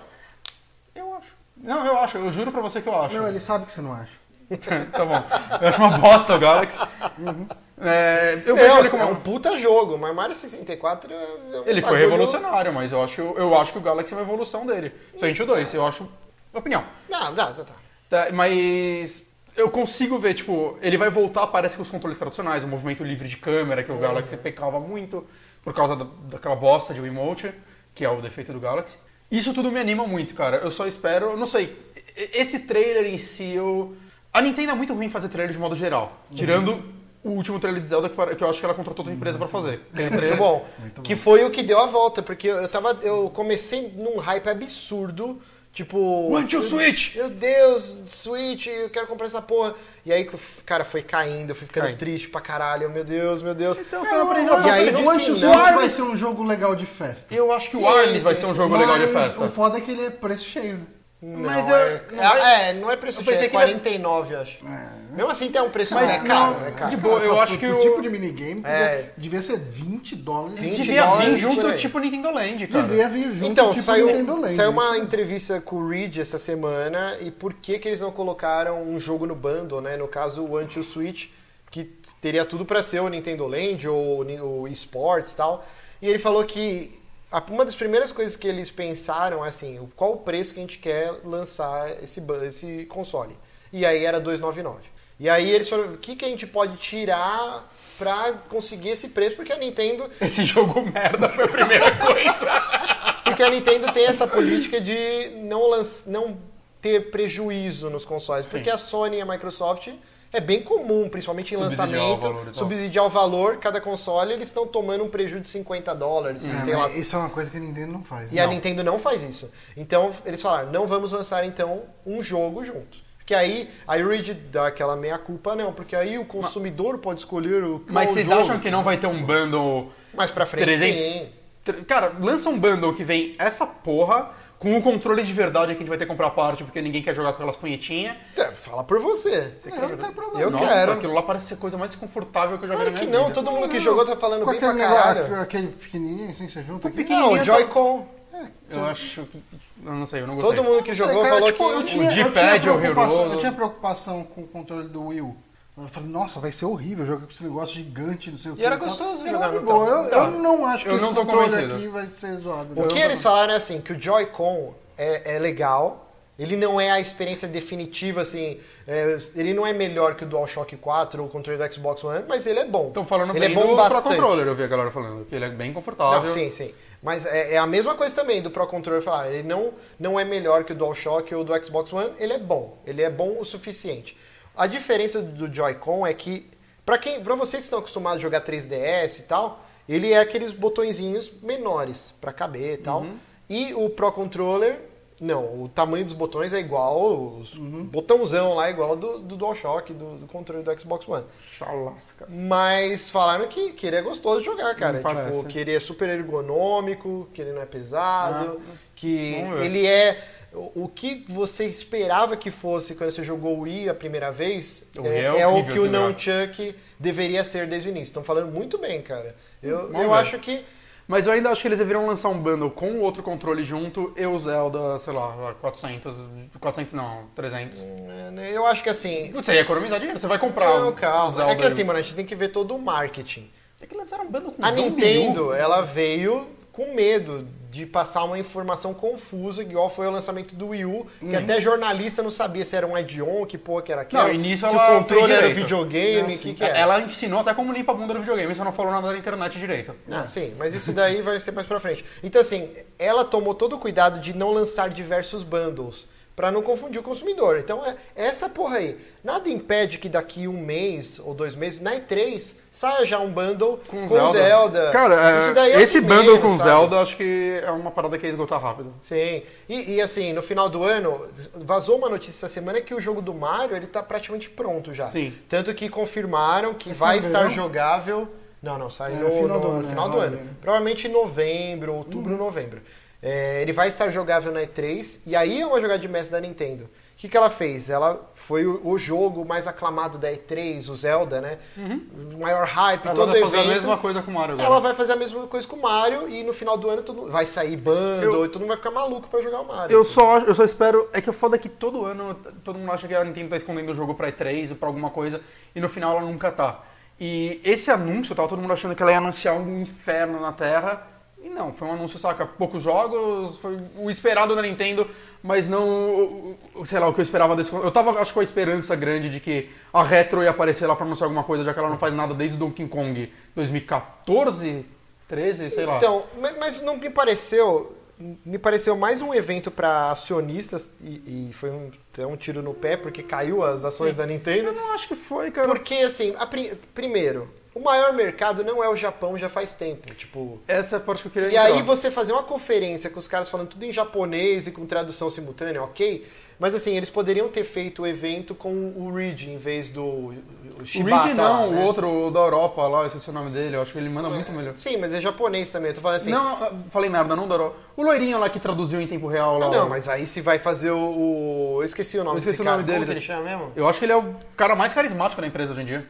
Eu acho. Não, eu acho, eu juro pra você que eu acho. Não, ele sabe que você não acha. tá bom. Eu acho uma bosta o Galaxy. É, eu vejo Não, ele assim, como é um puta jogo, mas Mario 64 é um Ele foi revolucionário, mas eu acho, eu acho que o Galaxy é uma evolução dele. Somente o 2, eu acho. Opinião. Não, dá, dá, dá. Tá, mas eu consigo ver, tipo, ele vai voltar, parece que os controles tradicionais, o movimento livre de câmera, que o Galaxy pecava muito, por causa da, daquela bosta de Wiimote, que é o defeito do Galaxy. Isso tudo me anima muito, cara. Eu só espero, não sei, esse trailer em si, eu... A Nintendo é muito ruim em fazer trailer de modo geral, tirando o último trailer de Zelda que, que eu acho que ela contratou outra empresa pra fazer. Aquele Muito trailer- bom. Muito que foi o que deu a volta, porque eu tava. Eu comecei num hype absurdo. Tipo. One to Switch! Meu Deus, Switch, eu quero comprar essa porra. E aí, cara, foi caindo, eu fui ficando Caindo. triste pra caralho. Meu Deus, meu Deus. Então foi apresentação E aí, no o Anti final- Switch vai ser um jogo legal de festa. Eu acho que Sim, o Arms vai sim, ser um jogo legal de festa. o foda é que ele é preço cheio, né? Não, Mas é, eu- é, é, não é preço cheio, é que ele- 49, eu acho. É. Mesmo assim tem um preço Mas é caro, não, é caro. de boa, eu Pra- acho pro- que o- tipo de minigame É. devia ser 20 dólares. 20 Devia dólares vir junto, tipo Nintendo Land, cara. Devia vir junto, Então, tipo saiu, Nintendo Land. saiu uma isso. entrevista com o Reed essa semana e por que, que eles não colocaram um jogo no bundle, né? No caso, o Anti Switch, que teria tudo pra ser o Nintendo Land ou o eSports e tal. E ele falou que uma das primeiras coisas que eles pensaram é assim, qual o preço que a gente quer lançar esse, esse console. E aí era 299. E aí eles falaram, o que, que a gente pode tirar pra conseguir esse preço? Porque a Nintendo Esse jogo merda foi a primeira coisa. Porque a Nintendo tem essa política de não, lanç- não ter prejuízo nos consoles. Porque a Sony e a Microsoft é bem comum, principalmente em Subsidiar o lançamento, valor tal. subsidiar o valor, cada console, eles estão tomando um prejuízo de 50 dólares, É, sei lá. mas Isso é uma coisa que a Nintendo não faz. E né? a Nintendo não faz isso. Então eles falaram, não vamos lançar então um jogo junto. Porque aí a Reed dá aquela meia culpa, não, porque aí o consumidor pode escolher o Mas vocês jogo. acham que não vai ter um bundle Mais pra frente, 300? sim. Tr- Cara, lança um bundle que vem essa porra com o controle de verdade que a gente vai ter que comprar a parte porque ninguém quer jogar com aquelas punhetinhas. É, Fala por você. Você não tenho jogar? problema. Eu Nossa, quero. aquilo lá parece ser a coisa mais confortável que eu já vi Claro na que minha não, vida. todo mundo que jogou tá falando Com bem pra aquele, caralho. aquele pequenininho assim, você junta aqui. Não, o Joy-Con. Eu acho que... Eu não sei, eu não gostei. Todo mundo que Não sei, jogou cara, falou tipo, que eu tinha, o D-pad é preocupação- horroroso. Eu tinha preocupação com o controle do Wii U. Eu falei, nossa, vai ser horrível jogar com esse negócio gigante, não sei o que. era tal. gostoso Era jogar de no. Eu, campo. eu Tá. não acho que Eu esse não tô controle convencido. aqui vai ser zoado. O que eles falaram é assim, que o Joy-Con é, é legal, ele não é a experiência definitiva, assim, é, ele não é melhor que o DualShock 4 ou o controle do Xbox One, mas ele é bom. Estão falando ele bem é bom do bastante. Pro Controller, eu vi a galera falando. Que ele é bem confortável. Não, sim, sim. Mas é, é a mesma coisa também do Pro Controller falar. Ele não, não é melhor que o DualShock ou do Xbox One, ele é bom. Ele é bom o suficiente. A diferença do Joy-Con é que, pra, quem, pra vocês que estão acostumados a jogar 3DS e tal, ele é aqueles botõezinhos menores pra caber e tal. Uhum. E o Pro Controller, não. O tamanho dos botões é igual, os botãozão lá é igual do, do DualShock, do, do controle do Xbox One. Chalascas. Mas falaram que, que ele é gostoso de jogar, cara. Não parece. Tipo, que ele é super ergonômico, que ele não é pesado, que Ah, ver. ele é. O o que você esperava que fosse quando você jogou o Wii a primeira vez O é, é é o que o jogar. Nunchuck deveria ser desde o início. Estão falando muito bem, cara. Eu, Vamos eu ver. acho que. Mas eu ainda acho que eles deveriam lançar um bundle com o outro controle junto e o Zelda, sei lá, 400, 400 não, 300. é, Eu acho que assim. Você ia economizar dinheiro, você vai comprar Não, o calma. Zelda. É que assim, mano, a gente tem que ver todo o marketing. É que lançaram um bundle com A Nintendo, ela veio com medo de passar uma informação confusa, igual foi o lançamento do Wii U, que até jornalista não sabia se era um add-on, que porra que era aquilo, Não, e nisso se ela o controle era videogame, o que que era. Ela ensinou até como limpa a bunda do videogame, só não falou nada da internet direito. Ah, sim, mas isso daí vai ser mais pra frente. Então, assim, ela tomou todo o cuidado de não lançar diversos bundles, pra não confundir o consumidor. Então, é essa porra aí. Nada impede que daqui um mês ou dois meses, na E3, saia já um bundle com, Zelda. Cara, Isso é, daí é esse bundle com sabe? Zelda acho que é uma parada que ia esgotar rápido. Sim. E, e, assim, no final do ano, vazou uma notícia essa semana que o jogo do Mario ele tá praticamente pronto já. Sim. Tanto que confirmaram que Esse vai ano estar jogável. Não, não, sai É, no, final no- do no ano, final é, do ano. Provavelmente em novembro, outubro, novembro. É, ele vai estar jogável na E3 e aí é uma jogada de mestre da Nintendo. O que, que ela fez? Ela foi o, o jogo mais aclamado da E3, o Zelda, né? O maior hype, Ela todo vai evento. fazer a mesma coisa com o Mario agora. Ela vai fazer a mesma coisa com o Mario e no final do ano todo, vai sair bundle e todo mundo vai ficar maluco pra jogar o Mario. Eu só, eu só espero. É que o foda é que todo ano todo mundo acha que a Nintendo tá escondendo o jogo pra E3 ou pra alguma coisa e no final ela nunca tá. E esse anúncio, tava todo mundo achando que ela ia anunciar um inferno na Terra. E não, foi um anúncio, saca? Poucos jogos, foi o esperado da Nintendo, mas não, sei lá, o que eu esperava desse. Eu tava, acho, com a esperança grande de que a Retro ia aparecer lá pra anunciar alguma coisa, já que ela não faz nada desde o Donkey Kong 2014, 13, sei lá. Então, ma- mas não me pareceu. Me pareceu mais um evento para acionistas e, e foi um, até um tiro no pé porque caiu as ações da Nintendo. eu não acho que foi, cara. Porque assim, a pri- primeiro, o maior mercado não é o Japão já faz tempo, tipo. Essa é a parte que eu queria E entrar. aí você fazer uma conferência com os caras falando tudo em japonês e com tradução simultânea, ok? Mas assim, eles poderiam ter feito o evento com o Reed em vez do o O Shibata. Reed não, né? o outro, o da Europa lá, eu esqueci o nome dele, eu acho que ele manda muito melhor. Sim, mas é japonês também. Eu tô falando assim. Não, falei merda, não da Europa. O loirinho lá que traduziu em tempo real lá. Ah, não, mas aí se vai fazer o. o- Eu esqueci o nome Eu esqueci o cara. nome dele, Como que ele chama mesmo? Eu acho que ele é o cara mais carismático da empresa hoje em dia.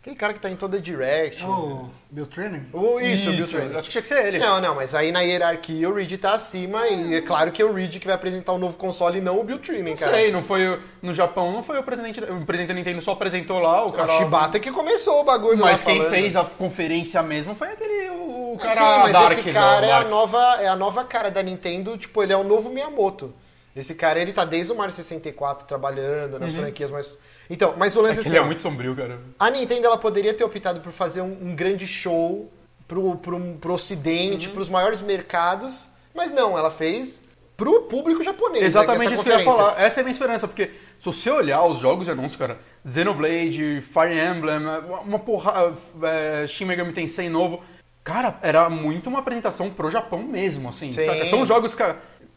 Aquele cara que tá em toda direct. É o Bill Training? O- isso, o Bill Training. Acho que tinha que ser ele. Não, não, mas aí na hierarquia o Reed tá acima e é claro que é o Reed que vai apresentar o novo console e não o Bill Não cara. sei, não foi o- no Japão, não foi o presidente, o presidente da Nintendo só apresentou lá, o O cara. Shibata que começou o bagulho Mas lá quem falando. fez a conferência mesmo foi aquele o, o cara Sim, mas Dark esse cara é a, nova, é a nova cara da Nintendo, tipo, ele é o novo Miyamoto. Esse cara, ele tá desde o Mario 64 trabalhando nas franquias mais... Então, mas o lance É é assim, ele é ó, muito sombrio, cara. a Nintendo ela poderia ter optado por fazer um, um grande show pro, pro, pro ocidente, Uhum. pros maiores mercados, mas não, ela fez pro público japonês. Exatamente né, isso que eu ia falar. Essa é a minha esperança, porque se você olhar os jogos de anúncio, cara, Xenoblade, Fire Emblem, uma porra, é, Shin Megami Tensei novo, cara, era muito uma apresentação pro Japão mesmo, assim, Sim. saca? São jogos que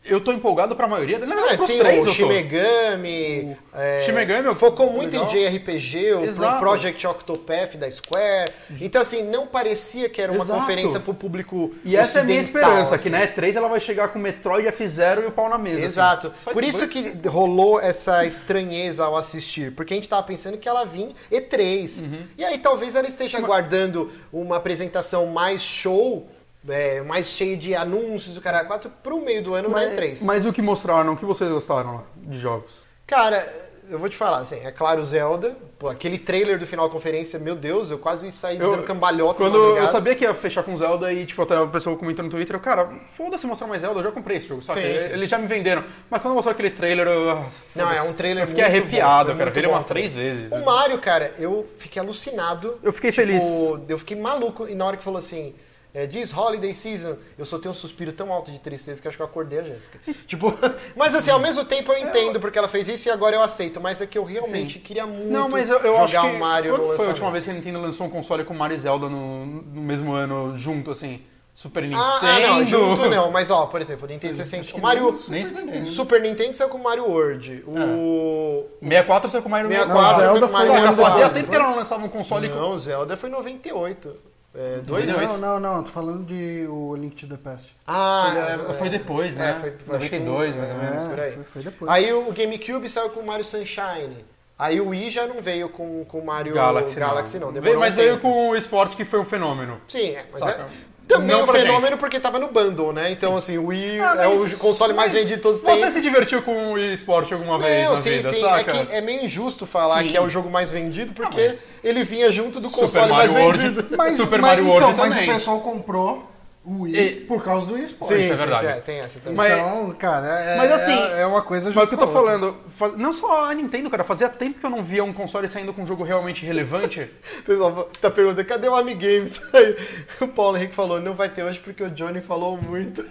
eu tô empolgado pra maioria, na Ah, verdade, pros sim, três o eu tô. Shin Megami, é, Shin Megami, eu- focou muito legal. em JRPG, o Exato. Project Octopath da Square. Então, assim, não parecia que era uma Exato. conferência pro público E essa é a minha esperança, assim. que na E3 ela vai chegar com Metroid F0 e o pau na mesa. assim. Exato. Só Por isso que rolou essa estranheza ao assistir. Porque a gente tava pensando que ela vinha E3. Uhum. E aí talvez ela esteja aguardando uma apresentação mais show, é, mais cheia de anúncios do cara 4 pro meio do ano na Mas, E3. mas o que mostraram, o que vocês gostaram lá de jogos? Cara, eu vou te falar, assim, é claro, Zelda. Pô, aquele trailer do final da conferência, meu Deus, eu quase saí Eu- dando cambalhota Quando eu sabia que ia fechar com Zelda e, tipo, até a pessoa comentou no Twitter, eu, cara, foda-se mostrar mais Zelda, eu já comprei esse jogo, sabe? Eles já me venderam. Mas quando mostrou aquele trailer, eu... ah, Não, é um trailer Eu fiquei arrepiado, bom, cara. muito Vi ele bom umas também. três vezes. O Mario, cara, eu fiquei alucinado. Eu fiquei Tipo, feliz. Eu fiquei maluco. E na hora que falou assim, é, diz Holiday Season, eu só tenho um suspiro tão alto de tristeza que acho que eu acordei a Jéssica. tipo, mas assim, ao mesmo tempo eu entendo porque ela fez isso e agora eu aceito. Mas é que eu realmente Sim. queria muito Não, mas eu, eu acho jogar que... o Mario Quando no foi a lançamento. última vez que a Nintendo lançou um console com Mario e Zelda no, no mesmo ano, junto, assim? Super Nintendo? Ah, ah, não, junto não. Mas ó, por exemplo, o Nintendo 60. O Mario. Nem Super Nintendo. Super Nintendo saiu com o Mario World. O. 64 saiu com Mario 64 Não, Zelda com foi Mario World. fazia tempo que ela não lançava um console com... Não, Zelda foi em 98. É, dois Não, não, não, tô falando de o Link to the Past. Ah, Ele- Foi depois, né? É, foi, foi 92, mais ou menos. É, por aí. foi- foi depois. Aí o GameCube saiu com o Mario Sunshine. Aí o Wii já não veio com com o Mario Galaxy, Galaxy não. Veio- Demorou mas um veio tempo. com o esporte que foi um fenômeno. Sim, é, mas Saca? é também Não um pra fenômeno porque tava no bundle, né? Então, assim, o Wii é o console mais vendido de todos os Você tempos. se divertiu com o esporte alguma vez Não, na sim, vida, sim. É, saca? que é meio injusto falar Sim. que é o jogo mais vendido, porque ele vinha junto do Super console mais Mario World. vendido. Mas, Super mas, Mario então, World mas também. o pessoal comprou o Wii E- por causa do esporte. Sim, Isso é sim, verdade. sim, tem essa também. Mas- Então, cara, é, Mas assim, é, é uma coisa Mas o que eu tô junto outra. falando, faz- não só a Nintendo, cara, fazia tempo que eu não via um console saindo com um jogo realmente relevante. O pessoal tá perguntando, cadê o Amigames? Aí o Paulo Henrique falou, não vai ter hoje porque o Johnny falou muito.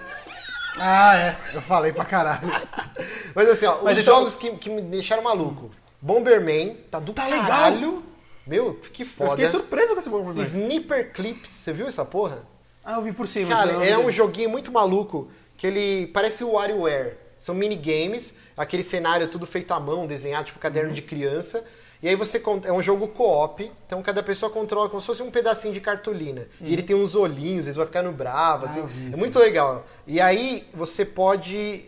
Ah, é. Eu falei pra caralho. Mas assim, ó, Mas os então- jogos que, que me deixaram maluco. Bomberman, tá do Tá legal. caralho. Meu, que Eu foda. fiquei surpreso com esse jogo. Sniper Clips, você viu essa porra? Ah, eu vi por cima. Cara, senão é um joguinho muito maluco que ele parece o WarioWare. São minigames, aquele cenário tudo feito à mão, desenhado tipo caderno Uhum. de criança. E aí você é um jogo co-op, então cada pessoa controla como se fosse um pedacinho de cartolina. E ele tem uns olhinhos, eles vão ficando bravos, assim. Uhum. Ah, eu vi é muito legal. E aí você pode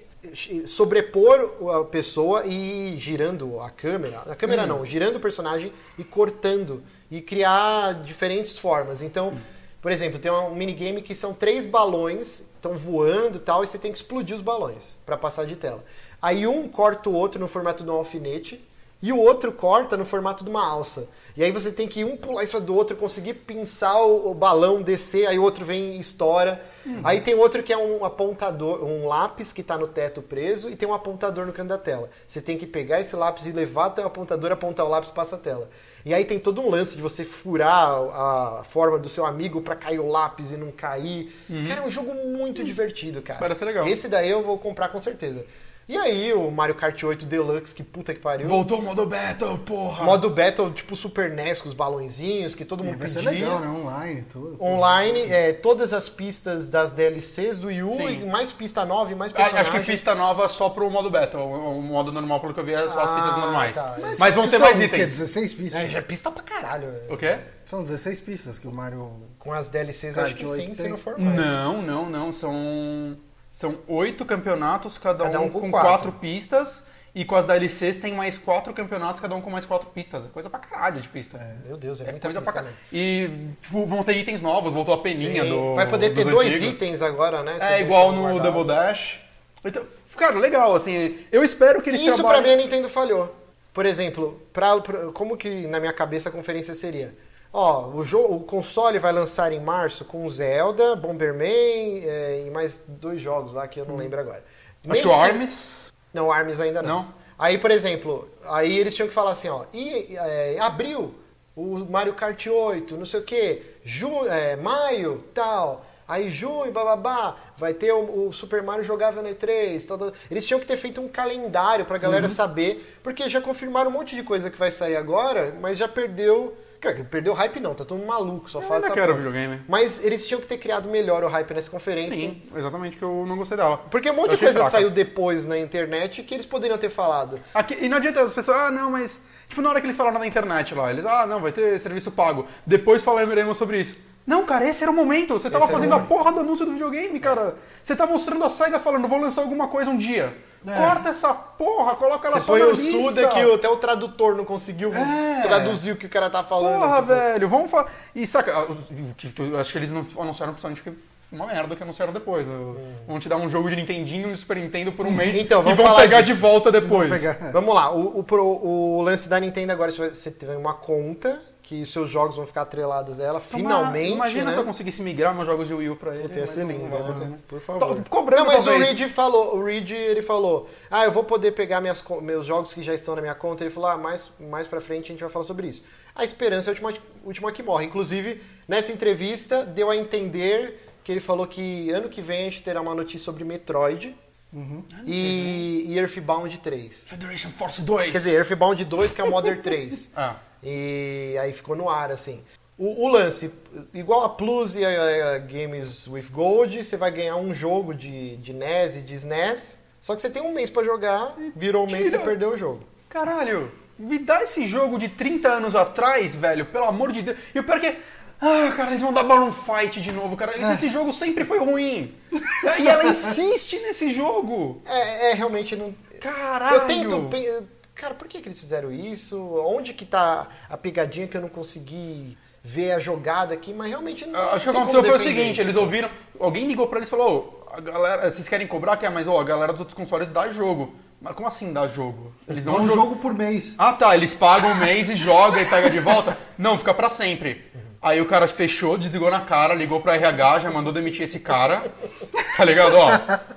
sobrepor a pessoa e girando a câmera, a câmera Uhum. não, girando o personagem e cortando e criar diferentes formas. Então, por exemplo, tem um minigame que são três balões, estão voando e tal, e você tem que explodir os balões para passar de tela. Aí um corta o outro no formato de um alfinete e o outro corta no formato de uma alça. E aí você tem que um pular em cima do outro, conseguir pinçar o, o balão, descer, aí o outro vem e estoura. Aí tem outro que é um apontador, um lápis que está no teto preso e tem um apontador no canto da tela. Você tem que pegar esse lápis e levar até o apontador, apontar o lápis passa a tela. E aí tem todo um lance de você furar a forma do seu amigo para cair o lápis e não cair. Cara, é um jogo muito divertido, cara. Parece legal. Esse daí eu vou comprar com certeza. E aí, o Mario Kart 8 Deluxe, que puta que pariu. Voltou o modo Battle, porra! Modo Battle, tipo Super NES, com os balãozinhos, que todo mundo vai ser pedia. legal, né? Online tudo. Online, é, todas as pistas das DLCs do Wii U, e mais pista nova e mais Ah, personagens. Acho que pista nova só pro modo Battle. O modo normal, pelo que eu vi, era só as pistas Ah, normais. tá. Mas, Mas vão ter São mais o quê? itens. 16 pistas? É, já é pista pra caralho. O quê? São 16 pistas que o Mario... Com as DLCs, Kart acho que 8 sim, se tem. não for mais. Não, não, não. São, são oito campeonatos, cada, Cada um, um com quatro. quatro. pistas. E com as DLCs tem mais quatro campeonatos, cada um com mais quatro pistas. É coisa pra caralho de pista. Meu Deus, é, É muita coisa pista, pra né? caralho. E tipo, vão ter itens novos, voltou a peninha Sim. do. Vai poder ter dois antigos. itens agora, né? É igual no guardado. Double Dash. Então, cara, legal, assim. Eu espero que eles Isso pra trabalhem... mim a Nintendo falhou. Por exemplo, pra, pra- como que na minha cabeça a conferência seria? Ó, o, jogo, o console vai lançar em março com Zelda, Bomberman é, e mais dois jogos lá que eu não lembro agora. Acho que o Arms. Não, Arms ainda não. Não? Aí, por exemplo, aí eles tinham que falar assim, ó, e é, abril, o Mario Kart 8, não sei o quê, ju, é, maio, tal, aí junho, bababá, vai ter o, o Super Mario jogável no E3, tal, tal. eles tinham que ter feito um calendário pra galera saber, porque já confirmaram um monte de coisa que vai sair agora, mas já perdeu, perdeu hype não, tá todo mundo maluco, só Eu fala ainda dessa quero porra. videogame. Mas eles tinham que ter criado melhor o hype nessa conferência. Sim, exatamente, que eu não gostei dela. Porque um monte Eu de coisa fraca. saiu depois na internet que eles poderiam ter falado. Aqui- e não adianta as pessoas, ah, não, mas. Tipo, na hora que eles falaram na internet lá, eles, ah, não, vai ter serviço pago. Depois falaremos sobre isso. Não, cara, esse era o momento. Você tava Esse fazendo a porra do anúncio do videogame, cara. Você tá mostrando a SEGA falando, vou lançar alguma coisa um dia. É. Corta essa porra, coloca ela Você só põe na o lista. Suda que o- até o tradutor não conseguiu É. traduzir o que o cara tá falando. Porra, tipo. velho, vamos falar. E saca, ah, que- que acho que eles não anunciaram principalmente porque foi uma merda que anunciaram depois. né? Vão te dar um jogo de Nintendinho e um Super Nintendo por um mês Então, e vamos vão falar pegar disso. de volta depois. Pegar. Vamos lá, o, o, o lance da Nintendo agora, se você tem uma conta, que seus jogos vão ficar atrelados a ela, finalmente, Imagina né? se eu conseguisse migrar meus jogos de Wii U pra ele. Puta, ia ser lindo, né? Por favor. Tô cobrando Não, mas o talvez. Reed falou, o Reed, ele falou, ah, eu vou poder pegar minhas, meus jogos que já estão na minha conta. Ele falou, ah, mais, mais pra frente a gente vai falar sobre isso. A esperança é a última, última que morre. Inclusive, nessa entrevista, deu a entender que ele falou que ano que vem a gente terá uma notícia sobre Metroid e, e Earthbound 3. Federation Force 2. Quer dizer, Earthbound 2, que é o Modern 3. Ah, E aí ficou no ar, assim. O, o lance, igual a Plus e a, a Games with Gold, você vai ganhar um jogo de, de NES e de SNES, só que você tem um mês pra jogar, virou um mês e você perdeu o jogo. caralho, me dá esse jogo de 30 anos atrás, velho, pelo amor de Deus. E o pior é que. Ah, cara, eles vão dar Balloon Fight de novo, cara. Esse, esse jogo sempre foi ruim. e ela insiste nesse jogo. É, é realmente não. Caralho. Eu tento. Cara, por que, que eles fizeram isso? Onde que tá a pegadinha que eu não consegui ver a jogada aqui? Mas realmente não. Ah, Acho que não tem aconteceu como foi o seguinte, eles ouviram, alguém ligou pra eles e falou, ô, a galera, vocês querem cobrar? Quer, mas ó, a galera dos outros consoles dá jogo. Mas como assim dá jogo? Eles Dá dão um jogo. jogo por mês. Ah tá, eles pagam um mês e joga e pega de volta? Não, fica pra sempre. Aí o cara fechou, desligou na cara, ligou pra RH, já mandou demitir esse cara. Tá ligado? Ó,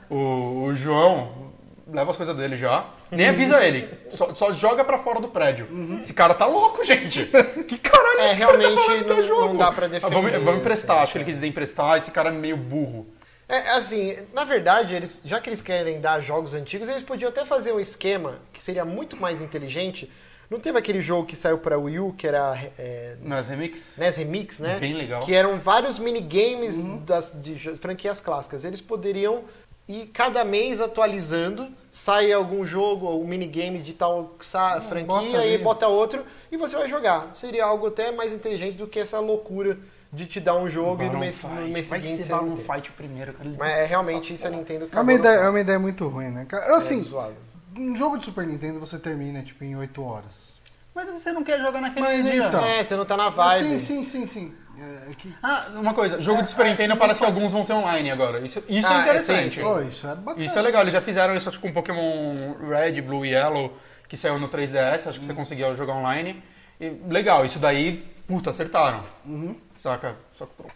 o, o João leva as coisas dele já. Nem avisa ele. Só, só joga pra fora do prédio. Esse cara tá louco, gente. Que caralho É, esse cara tá realmente falando dá não- jogo? não dá pra Ah, defender, vamos, vamos emprestar, acho que ele quis dizer emprestar. Esse cara é meio burro. É, assim, na verdade, eles, já que eles querem dar jogos antigos, eles podiam até fazer um esquema que seria muito mais inteligente. Não teve aquele jogo que saiu pra Wii U, que era é, Nas remix? NES Remix, né? Bem legal. Que eram vários minigames das, de franquias clássicas. Eles poderiam ir cada mês atualizando, sai algum jogo ou um minigame de tal sa- bota franquia ali. e bota outro e você vai jogar. Seria algo até mais inteligente do que essa loucura de te dar um jogo e no mês, no Fight. mês Vai seguinte ser tem. Fight primeiro, cara. Mas é, realmente isso a Nintendo É cagou uma, no ideia, é uma ideia muito ruim, né? cara? Assim, zoado. Um jogo de Super Nintendo você termina tipo em 8 horas. Mas você não quer jogar naquele Mas dia. então. É, você não tá na vibe. Sim, sim, sim, sim. É, que... Ah, uma coisa, jogo de Super Nintendo parece que alguns vão ter online agora. Isso, isso Ah, é interessante. sim, sim. Oh, isso é bacana. Isso é legal, eles já fizeram isso acho com Pokémon Red, Blue e Yellow, que saiu no 3DS, acho que você conseguia jogar online. E legal, isso daí, puta, acertaram. Saca? Só que pronto.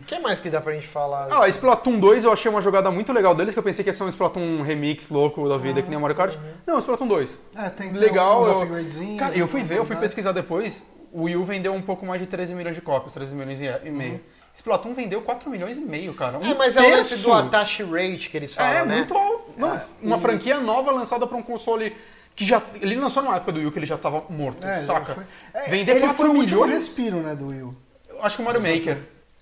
O que mais que dá pra gente falar? Ah, Splatoon 2 eu achei uma jogada muito legal deles, que eu pensei que ia ser um Splatoon remix louco da vida, que nem o Mario Kart. Não, Splatoon 2. É, tem Legal. uns Eu, upgradezinhos, cara, eu fui ver, eu fui pesquisar depois. O Wii U vendeu um pouco mais de 13 milhões de cópias, 13 milhões e meio. Splatoon vendeu 4 milhões e meio, cara. Um é, mas é o lance terço. do attach rate que eles falam, É, né? muito alto. Não, uma franquia nova lançada pra um console que já. Ele lançou numa época do Wii U que ele já tava morto, É, saca? foi- é, Vender ele 4 foi o último milhões. respiro, né, do Will. Eu Acho que o Mario Maker.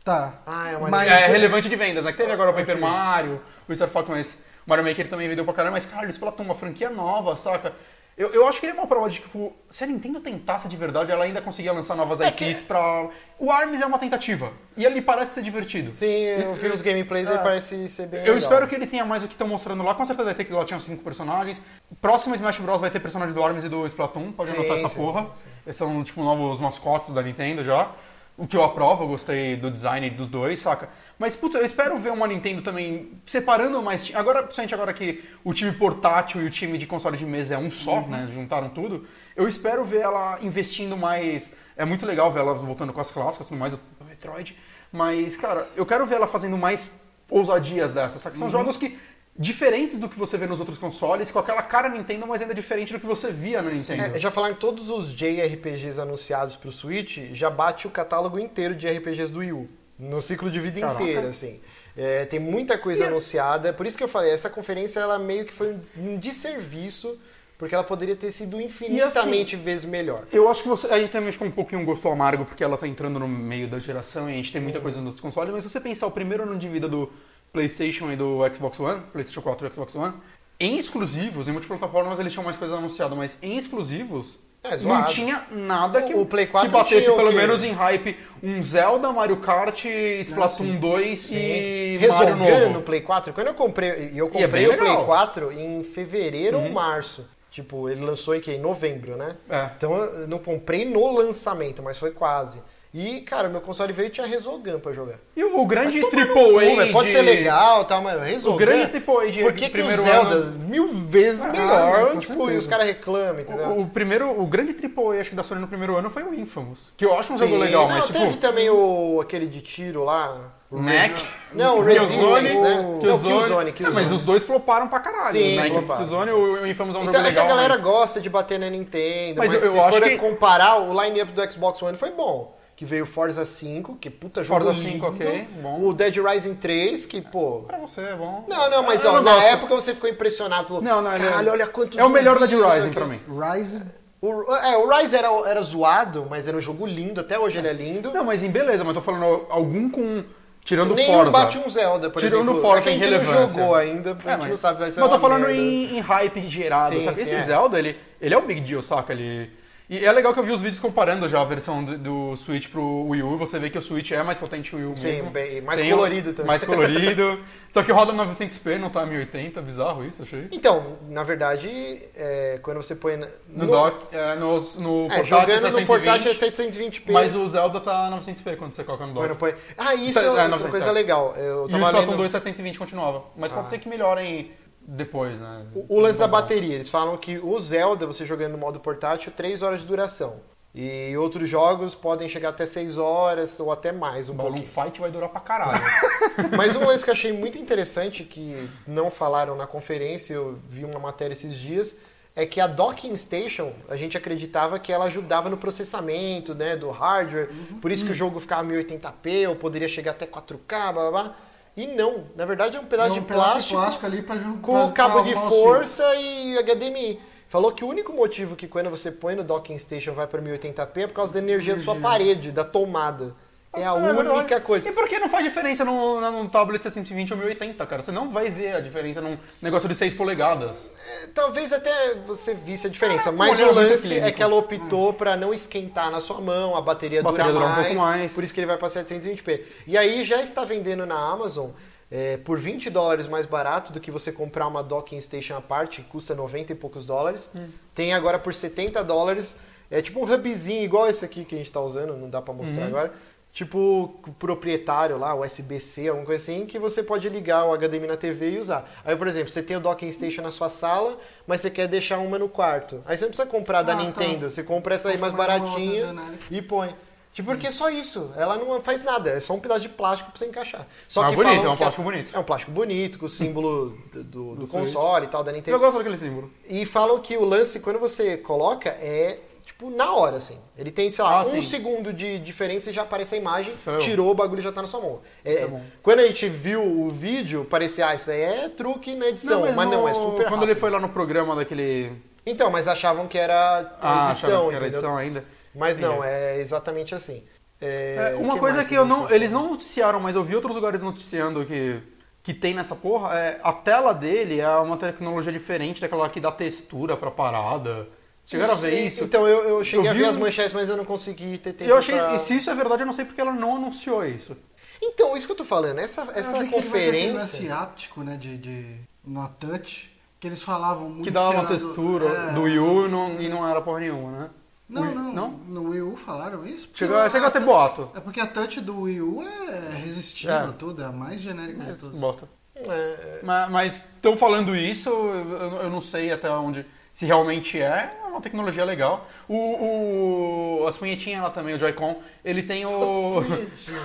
Tá. Ah, é uma Mas- é relevante de vendas, né? Que teve agora o Paper Ok. Mario, o Star Fox, mas o Mario Maker também vendeu pra caramba. Mas, cara, eles Splatoon, uma franquia nova, saca? Eu, eu acho que ele é uma prova de, tipo, se a Nintendo tentasse de verdade, ela ainda conseguia lançar novas É IPs pra... O ARMS é uma tentativa. E ele parece ser divertido. Sim, eu vi os gameplays e É. parece ser bem Eu legal. espero que ele tenha mais do que estão mostrando lá. Com certeza vai ter que lá tinha cinco personagens. Próximo Smash Bros vai ter personagem do Arms e do Splatoon. Pode Sim, anotar essa sim, porra. Esses são tipo novos mascotes da Nintendo já. O que eu aprovo, eu gostei do design dos dois, saca? Mas, putz, eu espero ver uma Nintendo também separando mais. Agora, principalmente agora que o time portátil e o time de console de mesa é um só, né? Juntaram tudo. Eu espero ver ela investindo mais. É muito legal ver ela voltando com as clássicas, tudo mais, o Metroid. Mas, cara, eu quero ver ela fazendo mais ousadias dessas, saca? São jogos que. Diferentes do que você vê nos outros consoles, com aquela cara Nintendo, mas ainda diferente do que você via na Nintendo. É, já falaram que todos os JRPGs anunciados pro Switch já bate o catálogo inteiro de RPGs do Wii U. No ciclo de vida Caraca. inteiro, assim. É, tem muita coisa anunciada. Por isso que eu falei, essa conferência ela meio que foi um desserviço, porque ela poderia ter sido infinitamente vezes melhor. Eu acho que você, a gente também ficou um pouquinho um gosto amargo porque ela tá entrando no meio da geração e a gente tem muita coisa nos outros consoles, mas se você pensar o primeiro ano de vida do PlayStation e do Xbox One, PlayStation 4 e Xbox One, em exclusivos, em multiplataformas eles tinham mais coisas anunciadas, mas em exclusivos É, não tinha nada que, O Play 4 que batesse pelo menos em hype um Zelda, Mario Kart, Splatoon 2 e Mario Resolgando no novo. Play 4, quando eu comprei, eu é comprei bem o Play legal. Uhum. 4 em fevereiro ou março. Tipo, ele lançou em que? Em novembro, né? É. Então eu não comprei no lançamento, mas foi quase. E, cara, meu console veio e tinha Resogun pra jogar. E o, o grande triple A velho. Pode de- ser legal e tal, mas Resogun... O grande AAA de Por que, que o Zelda, ano- mil vezes Ah, melhor, com tipo, e os caras reclamam, entendeu? O, o primeiro, o grande AAA acho que da Sony no primeiro ano foi o Infamous, que eu acho um Sim, jogo legal, não, mas tipo teve também o, aquele de tiro lá... o Neck, Não, o Resistance, né? Não, Killzone. Killzone, É, Killzone. mas os dois floparam pra caralho. Sim, o Neck, floparam. Killzone, o, o Infamous é um Então jogo é que legal. a galera mas- gosta de bater na Nintendo, Mas mas, eu- se acho for que- comparar, o line-up do Xbox One foi bom. Que veio Forza 5, que puta jogo Forza lindo. 5, ok, bom. O Dead Rising 3, que, pô... Pra você é bom. Não, não, mas Eu ó, não na gosto. época você ficou impressionado. Falou, Não, não, é- caralho, olha quantos É o melhor Dead Rising o quê." pra mim. Rise. O, é, o Rise era, era zoado, mas era um jogo lindo. Até hoje ele é lindo. Não, mas em beleza, mas tô falando algum com... Tirando Nem Forza. o bate um Zelda, por Tirando exemplo. Forza é que a gente não jogou ainda, É, a gente mas- não sabe vai ser Mas eu tô falando merda. em, em hype gerado, Sim, sabe? sim, Esse é. Zelda, ele, ele é o big deal, saca? Ele... E é legal que eu vi os vídeos comparando já a versão do, do Switch pro Wii U, e você vê que o Switch é mais potente que o Wii U Sim, mesmo. bem- mais Tem colorido também. Mais colorido. Só que roda 900p, não tá 1080, bizarro isso, achei. Então, na verdade, é, quando você põe... na- No, dock, é, no, no É, portátil jogando no 720, portátil é 720p. mas o Zelda tá 900p quando você coloca no dock. Põe... Ah, isso É, é outra 900, coisa é. legal. Eu E o Splatoon lendo... 2 720 continuava. Mas pode Ah. ser que melhorem depois, né? O, o lance da bateria, eles falam que o Zelda, você jogando no modo portátil, 3 horas de duração. E outros jogos podem chegar até 6 horas ou até mais, um pouquinho. Fight vai durar pra caralho. Mas um lance que eu achei muito interessante, que não falaram na conferência, eu vi uma matéria esses dias, é que a docking station, a gente acreditava que ela ajudava no processamento né, do hardware, por isso que o jogo ficava 1080p, ou poderia chegar até 4K, blá blá blá. E não, na verdade é um pedaço, É um de, pedaço plástico de plástico ali pra juntar. com cabo de força e HDMI. Falou que o único motivo que quando você põe no docking station vai para 1080p é por causa da energia da sua Energia. parede, da tomada. É a É única coisa. E por que não faz diferença num, num tablet 720 ou 1080, cara? Você não vai ver a diferença num negócio de 6 polegadas. É, Talvez até você visse a diferença, Ah, mas o lance é que ela optou para não esquentar na sua mão, a bateria, A bateria dura dura um mais, pouco mais. por isso que ele vai para 720p. E aí já está vendendo na Amazon é, por 20 dólares mais barato do que você comprar uma docking station à parte, que custa 90 e poucos dólares. Hum. Tem agora por 70 dólares, é tipo um hubzinho igual esse aqui que a gente está usando, não dá para mostrar Uhum. agora. Tipo, proprietário lá, USB-C, alguma coisa assim, que você pode ligar o HDMI na TV e usar. Aí, por exemplo, você tem o docking station na sua sala, mas você quer deixar uma no quarto. Aí você não precisa comprar da Ah, tá. Nintendo, você compra essa aí mais baratinha outra, né? e põe. Tipo, porque é só isso. Ela não faz nada, é só um pedaço de plástico pra você encaixar. Só Ah, que bonito, é um plástico bonito. É um plástico bonito, com o símbolo do, do- do console e tal, da Eu Nintendo. gosto daquele símbolo. E falam que o lance, quando você coloca, é tipo na hora, assim. Ele tem, sei lá, Ah, um sim. segundo de diferença e já aparece a imagem, é tirou o bagulho e já tá na sua mão. É, é. Quando a gente viu o vídeo, parecia, ah, isso aí é truque na edição. mas, não, no- é super Quando rápido. ele foi lá no programa daquele... Então, mas achavam que era Ah, edição, que era edição ainda. Mas não, Entendi. é exatamente assim. É, É, uma coisa mais que eu não, eles não noticiaram, mas eu vi outros lugares noticiando que, que tem nessa porra, é, a tela dele é uma tecnologia diferente daquela que dá textura pra parada. Chegaram a ver isso? Então, eu, eu cheguei Eu a vi ver as manchetes, mas eu não consegui ter tempo eu achei, pra- e se isso é verdade, eu não sei porque ela não anunciou isso. Então, isso que eu tô falando, essa, essa eu conferência... áptico, né, de, de, na touch, que eles falavam muito Que dava uma era do- textura é, do Wii U e não, e não era porra nenhuma, né? Não, Wii- não, não? No Wii U falaram isso? Chegou, chegou a ter boato. É porque a touch do Wii U é resistível É. a tudo, é a mais genérica de tudo. Bosta. É, Mas estão falando isso, eu, eu não sei até onde. Se realmente é, é uma tecnologia legal. O, o, as punhetinhas lá também, o Joy-Con, ele tem o.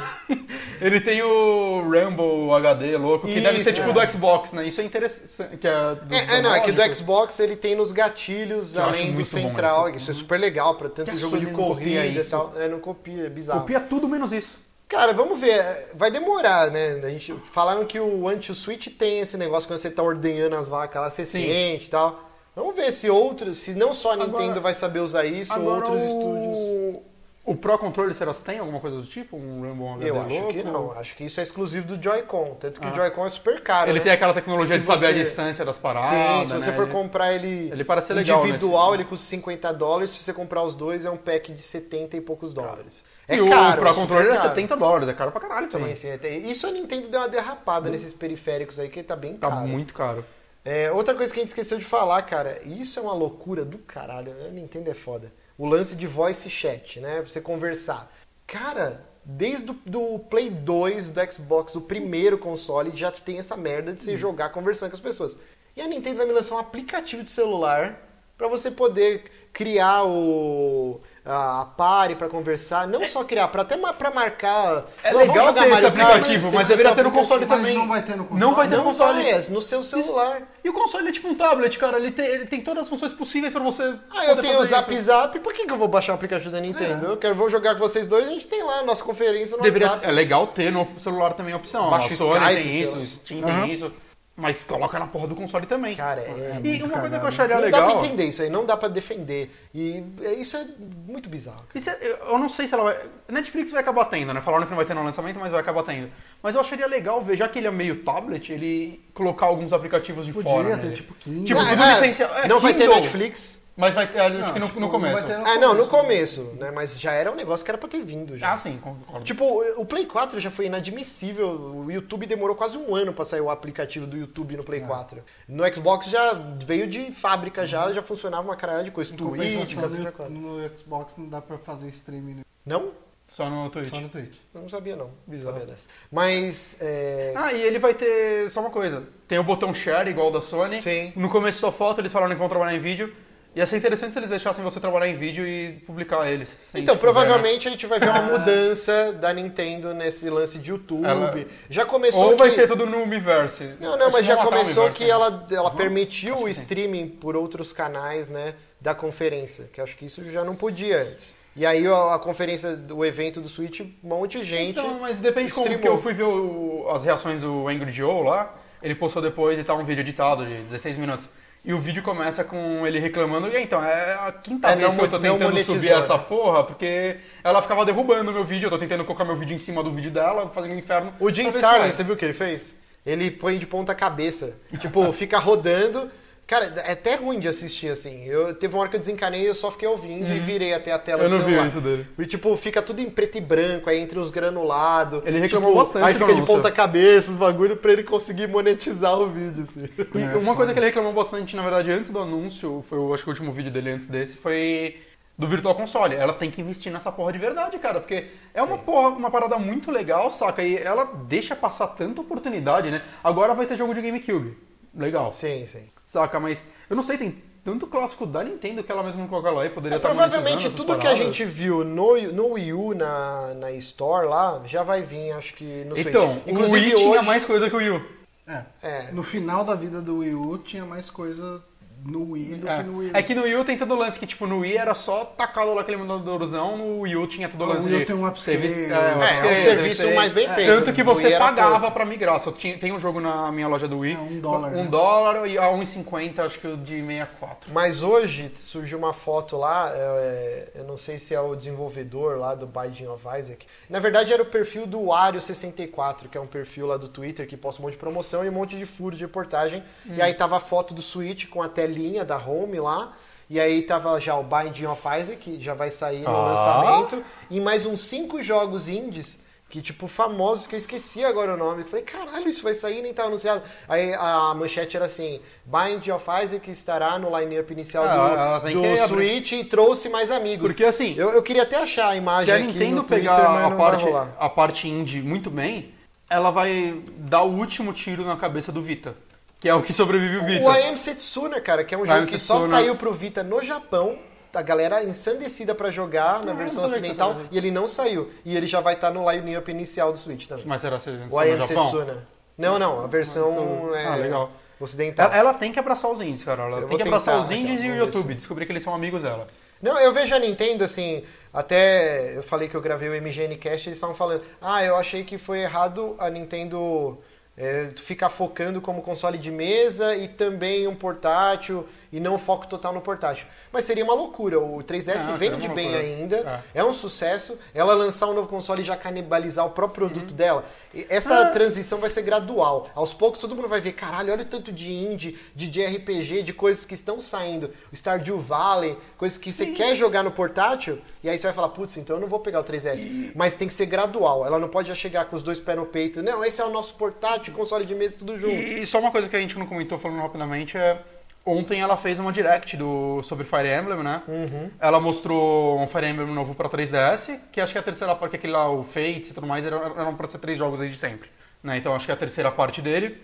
ele tem o Rumble HD louco, que deve ser Isso, tipo é. do Xbox, né? Isso é interessante. Que é, do, É, é, não, é que do. Xbox ele tem nos gatilhos, Eu além do central. isso. Isso é super legal pra tanto Que jogo de corrida e isso. tal. É, não copia, é bizarro. Copia tudo menos isso. Cara, vamos ver. Vai demorar, né? A gente falaram que o anti-switch tem esse negócio quando você tá ordenhando as vacas lá, você Sim. sente e tal. Vamos ver se outros, se não só a Nintendo Agora- vai saber usar isso, Agora, outros o... estúdios. O Pro Controller, será que tem alguma coisa do tipo? Um Rumble HD Eu acho louco? que não. Acho que isso é exclusivo do Joy-Con. Tanto que Ah. o Joy-Con é super caro. Ele né? tem aquela tecnologia Se de saber a você- distância das paradas. Sim, se você né? for comprar ele, Ele parece legal individual, nesse- ele custa 50 dólares. Se você comprar os dois, é um pack de 70 e poucos dólares. É e caro. o Pro é Controller é caro. 70 dólares, é caro pra caralho também. Sim, sim, até- Isso a Nintendo deu uma derrapada nesses periféricos aí, que tá bem Tá caro. muito caro. É, outra coisa que a gente esqueceu de falar, cara, isso é uma loucura do caralho, a Nintendo é foda. O lance de voice chat, né? Você conversar. Cara, desde o do Play 2, do Xbox, o primeiro console, já tem essa merda de você jogar conversando com as pessoas. E a Nintendo vai me lançar um aplicativo de celular pra você poder criar o a party pra conversar, não só criar, pra até pra marcar. É legal jogar ter esse aplicativo, mas tem deveria ter no console Mas também. não vai ter no console. Não vai ter no console. vai, é no seu celular. E o console é tipo um tablet, cara. Ele tem, ele tem todas as funções possíveis pra você. Ah, eu tenho o Zap isso. Zap, por que, que eu vou baixar o aplicativo da Nintendo? É. Eu quero, vou jogar com vocês dois, a gente tem lá a nossa conferência no Deveria, WhatsApp. é legal ter no celular também a opção. Baixa o Sony Skype, tem isso, o Steam tem isso. Mas coloca na porra do console também. Cara, é... e uma coisa que eu acharia Não dá legal. pra entender isso aí, não dá pra defender. E é- isso é muito bizarro. é- eu não sei se ela vai. Netflix vai acabar tendo, né? Falaram que não vai ter no lançamento, mas vai acabar tendo. Mas eu acharia legal ver, já que ele é meio tablet, ele colocar alguns aplicativos de Podia fora. ter, nele. tipo, Kindle. Tipo, Ah, tudo é, licenciado. É, não vai ter Kindle. Netflix? Mas vai ter, acho Não, que no, tipo, no não começo. vai ter no Ah, não, no começo, né? Mas já era um negócio que era pra ter vindo já. Ah, sim, concordo. Tipo, o Play 4 já foi inadmissível. O YouTube demorou quase um ano pra sair o aplicativo do YouTube no É. Play 4. No Xbox já veio de fábrica já, já funcionava uma caralhada de coisa. Twitch, quatro. no, no Xbox não dá pra fazer streaming né? Não? Só no Twitch. só no Twitch. Eu não sabia não. Bizarro. Sabia dessa. Mas, é... Ah, e ele vai ter só uma coisa. Tem o botão share igual o da Sony. Sim. No começo só foto, eles falaram que vão trabalhar em vídeo. Ia ser interessante se eles deixassem você trabalhar em vídeo e publicar eles. Então, te fuder, né? provavelmente a gente vai ver uma mudança da Nintendo nesse lance de YouTube. Ela- Já começou Ou vai que... ser tudo no Ubiverse. Não, não, Acho mas já começou que né? ela, ela permitiu o streaming por outros canais, né, da conferência, que acho que isso já não podia antes. E aí a, conferência, o evento do Switch, um monte de gente Então, mas depende de como que streamou. eu fui ver o- as reações do Angry Joe lá. Ele postou depois e tá um vídeo editado de 16 minutos. E o vídeo começa com ele reclamando. E aí, então, é a quinta É, vez que eu tô tentando subir né? essa porra, porque ela ficava derrubando o meu vídeo. Eu tô tentando colocar meu vídeo em cima do vídeo dela, fazendo um inferno. O Jim Starlin, você viu o que ele fez? Ele põe de ponta cabeça. Tipo, fica rodando. Cara, é até ruim de assistir assim. Eu teve uma hora que eu desencanei, eu só fiquei ouvindo e virei até a tela Uhum. Eu do não vi celular. isso dele. E tipo, fica tudo em preto e branco, aí entre os granulados. Ele reclamou Tipo, bastante Aí fica de ponta cabeça os bagulho pra ele conseguir monetizar o vídeo, assim. E É, uma coisa que ele reclamou bastante, na verdade, antes do anúncio, foi eu acho que o último vídeo dele antes desse, foi do Virtual Console. Ela tem que investir nessa porra de verdade, cara, porque é uma porra, uma parada muito legal, saca? E ela deixa passar tanta oportunidade, né? Agora vai ter jogo de GameCube. Legal. Sim, sim. Saca, mas eu não sei, tem tanto clássico da Nintendo que ela mesma colocou lá e poderia É, estar provavelmente tudo que a gente viu no, no Wii U, na, na Store lá, já vai vir, acho que no Então, Switch. o Inclusive Wii tinha hoje- mais coisa que o Wii U. É. É. No final da vida do Wii U tinha mais coisa no Wii do É. que no Wii. É que no Wii tem todo o lance que, tipo, no Wii era só tacado lá aquele monitorzão, no Wii U tinha todo o Ah, o lance Wii U de... tem um upscale. serviço- É, um É, é um upscale, serviço mais bem É, feito. Tanto que você Wii pagava pra migrar. Só tinha, tem um jogo na minha loja do Wii. É, um dólar, Um né? dólar e a 1,50 acho que o de 64. Mas hoje surgiu uma foto lá, é, eu não sei se é o desenvolvedor lá do Binding of Isaac. Na verdade era o perfil do Wario64, que é um perfil lá do Twitter que posta um monte de promoção e um monte de furo de reportagem. Hum. E aí tava a foto do Switch com a telinha da Home lá. E aí tava já o Binding of Isaac, que já vai sair no Ah. lançamento. E mais uns cinco jogos indies que, tipo, famosos, que eu esqueci agora o nome. Eu falei, caralho, isso vai sair, nem tá anunciado. Aí a manchete era assim, Bind of Isaac estará no line-up inicial Ah, do, do. Switch e trouxe mais amigos. Porque assim, Eu, eu queria até achar a imagem se a Nintendo Twitter, pegar a parte, a parte indie muito bem, ela vai dar o último tiro na cabeça do Vita. Que é o que sobrevive o Vita. O I Am Setsuna, cara, que é um jogo que só saiu pro Vita no Japão. A galera ensandecida pra jogar na Ah, versão ocidental e ele não saiu. E ele já vai estar no line-up inicial do Switch também. Mas será que você O I no Am Japão? Setsuna. Não, não, a versão é, Ah, legal. ocidental. Ela, ela tem que abraçar os indies, cara. Ela Eu tem que abraçar tentar, os indies então, e o YouTube. Descobrir que eles são amigos dela. Não, eu vejo a Nintendo assim, até eu falei que eu gravei o MGN Cast, eles estavam falando, ah, eu achei que foi errado a Nintendo é, ficar focando como console de mesa e também um portátil e não foco total no portátil. Mas seria uma loucura, o 3DS Ah, vende bem loucura. ainda, é. um sucesso, ela lançar um novo console e já canibalizar o próprio Uhum. produto dela, e essa Ah. transição vai ser gradual. Aos poucos todo mundo vai ver, caralho, olha o tanto de indie, de JRPG, de coisas que estão saindo. O Stardew Valley, coisas que você quer jogar no portátil, e aí você vai falar, putz, então eu não vou pegar o 3S. Mas tem que ser gradual. Ela não pode já chegar com os dois pés no peito. Não, esse é o nosso portátil, console de mesa, tudo junto. E só uma coisa que a gente não comentou falando rapidamente é. Ontem ela fez uma direct do, sobre Fire Emblem, né? Uhum. Ela mostrou um Fire Emblem novo pra 3DS, que acho que é a terceira parte, que aquele lá, o Fates e tudo mais, eram, eram pra ser três jogos desde sempre. Né? Então acho que é a terceira parte dele.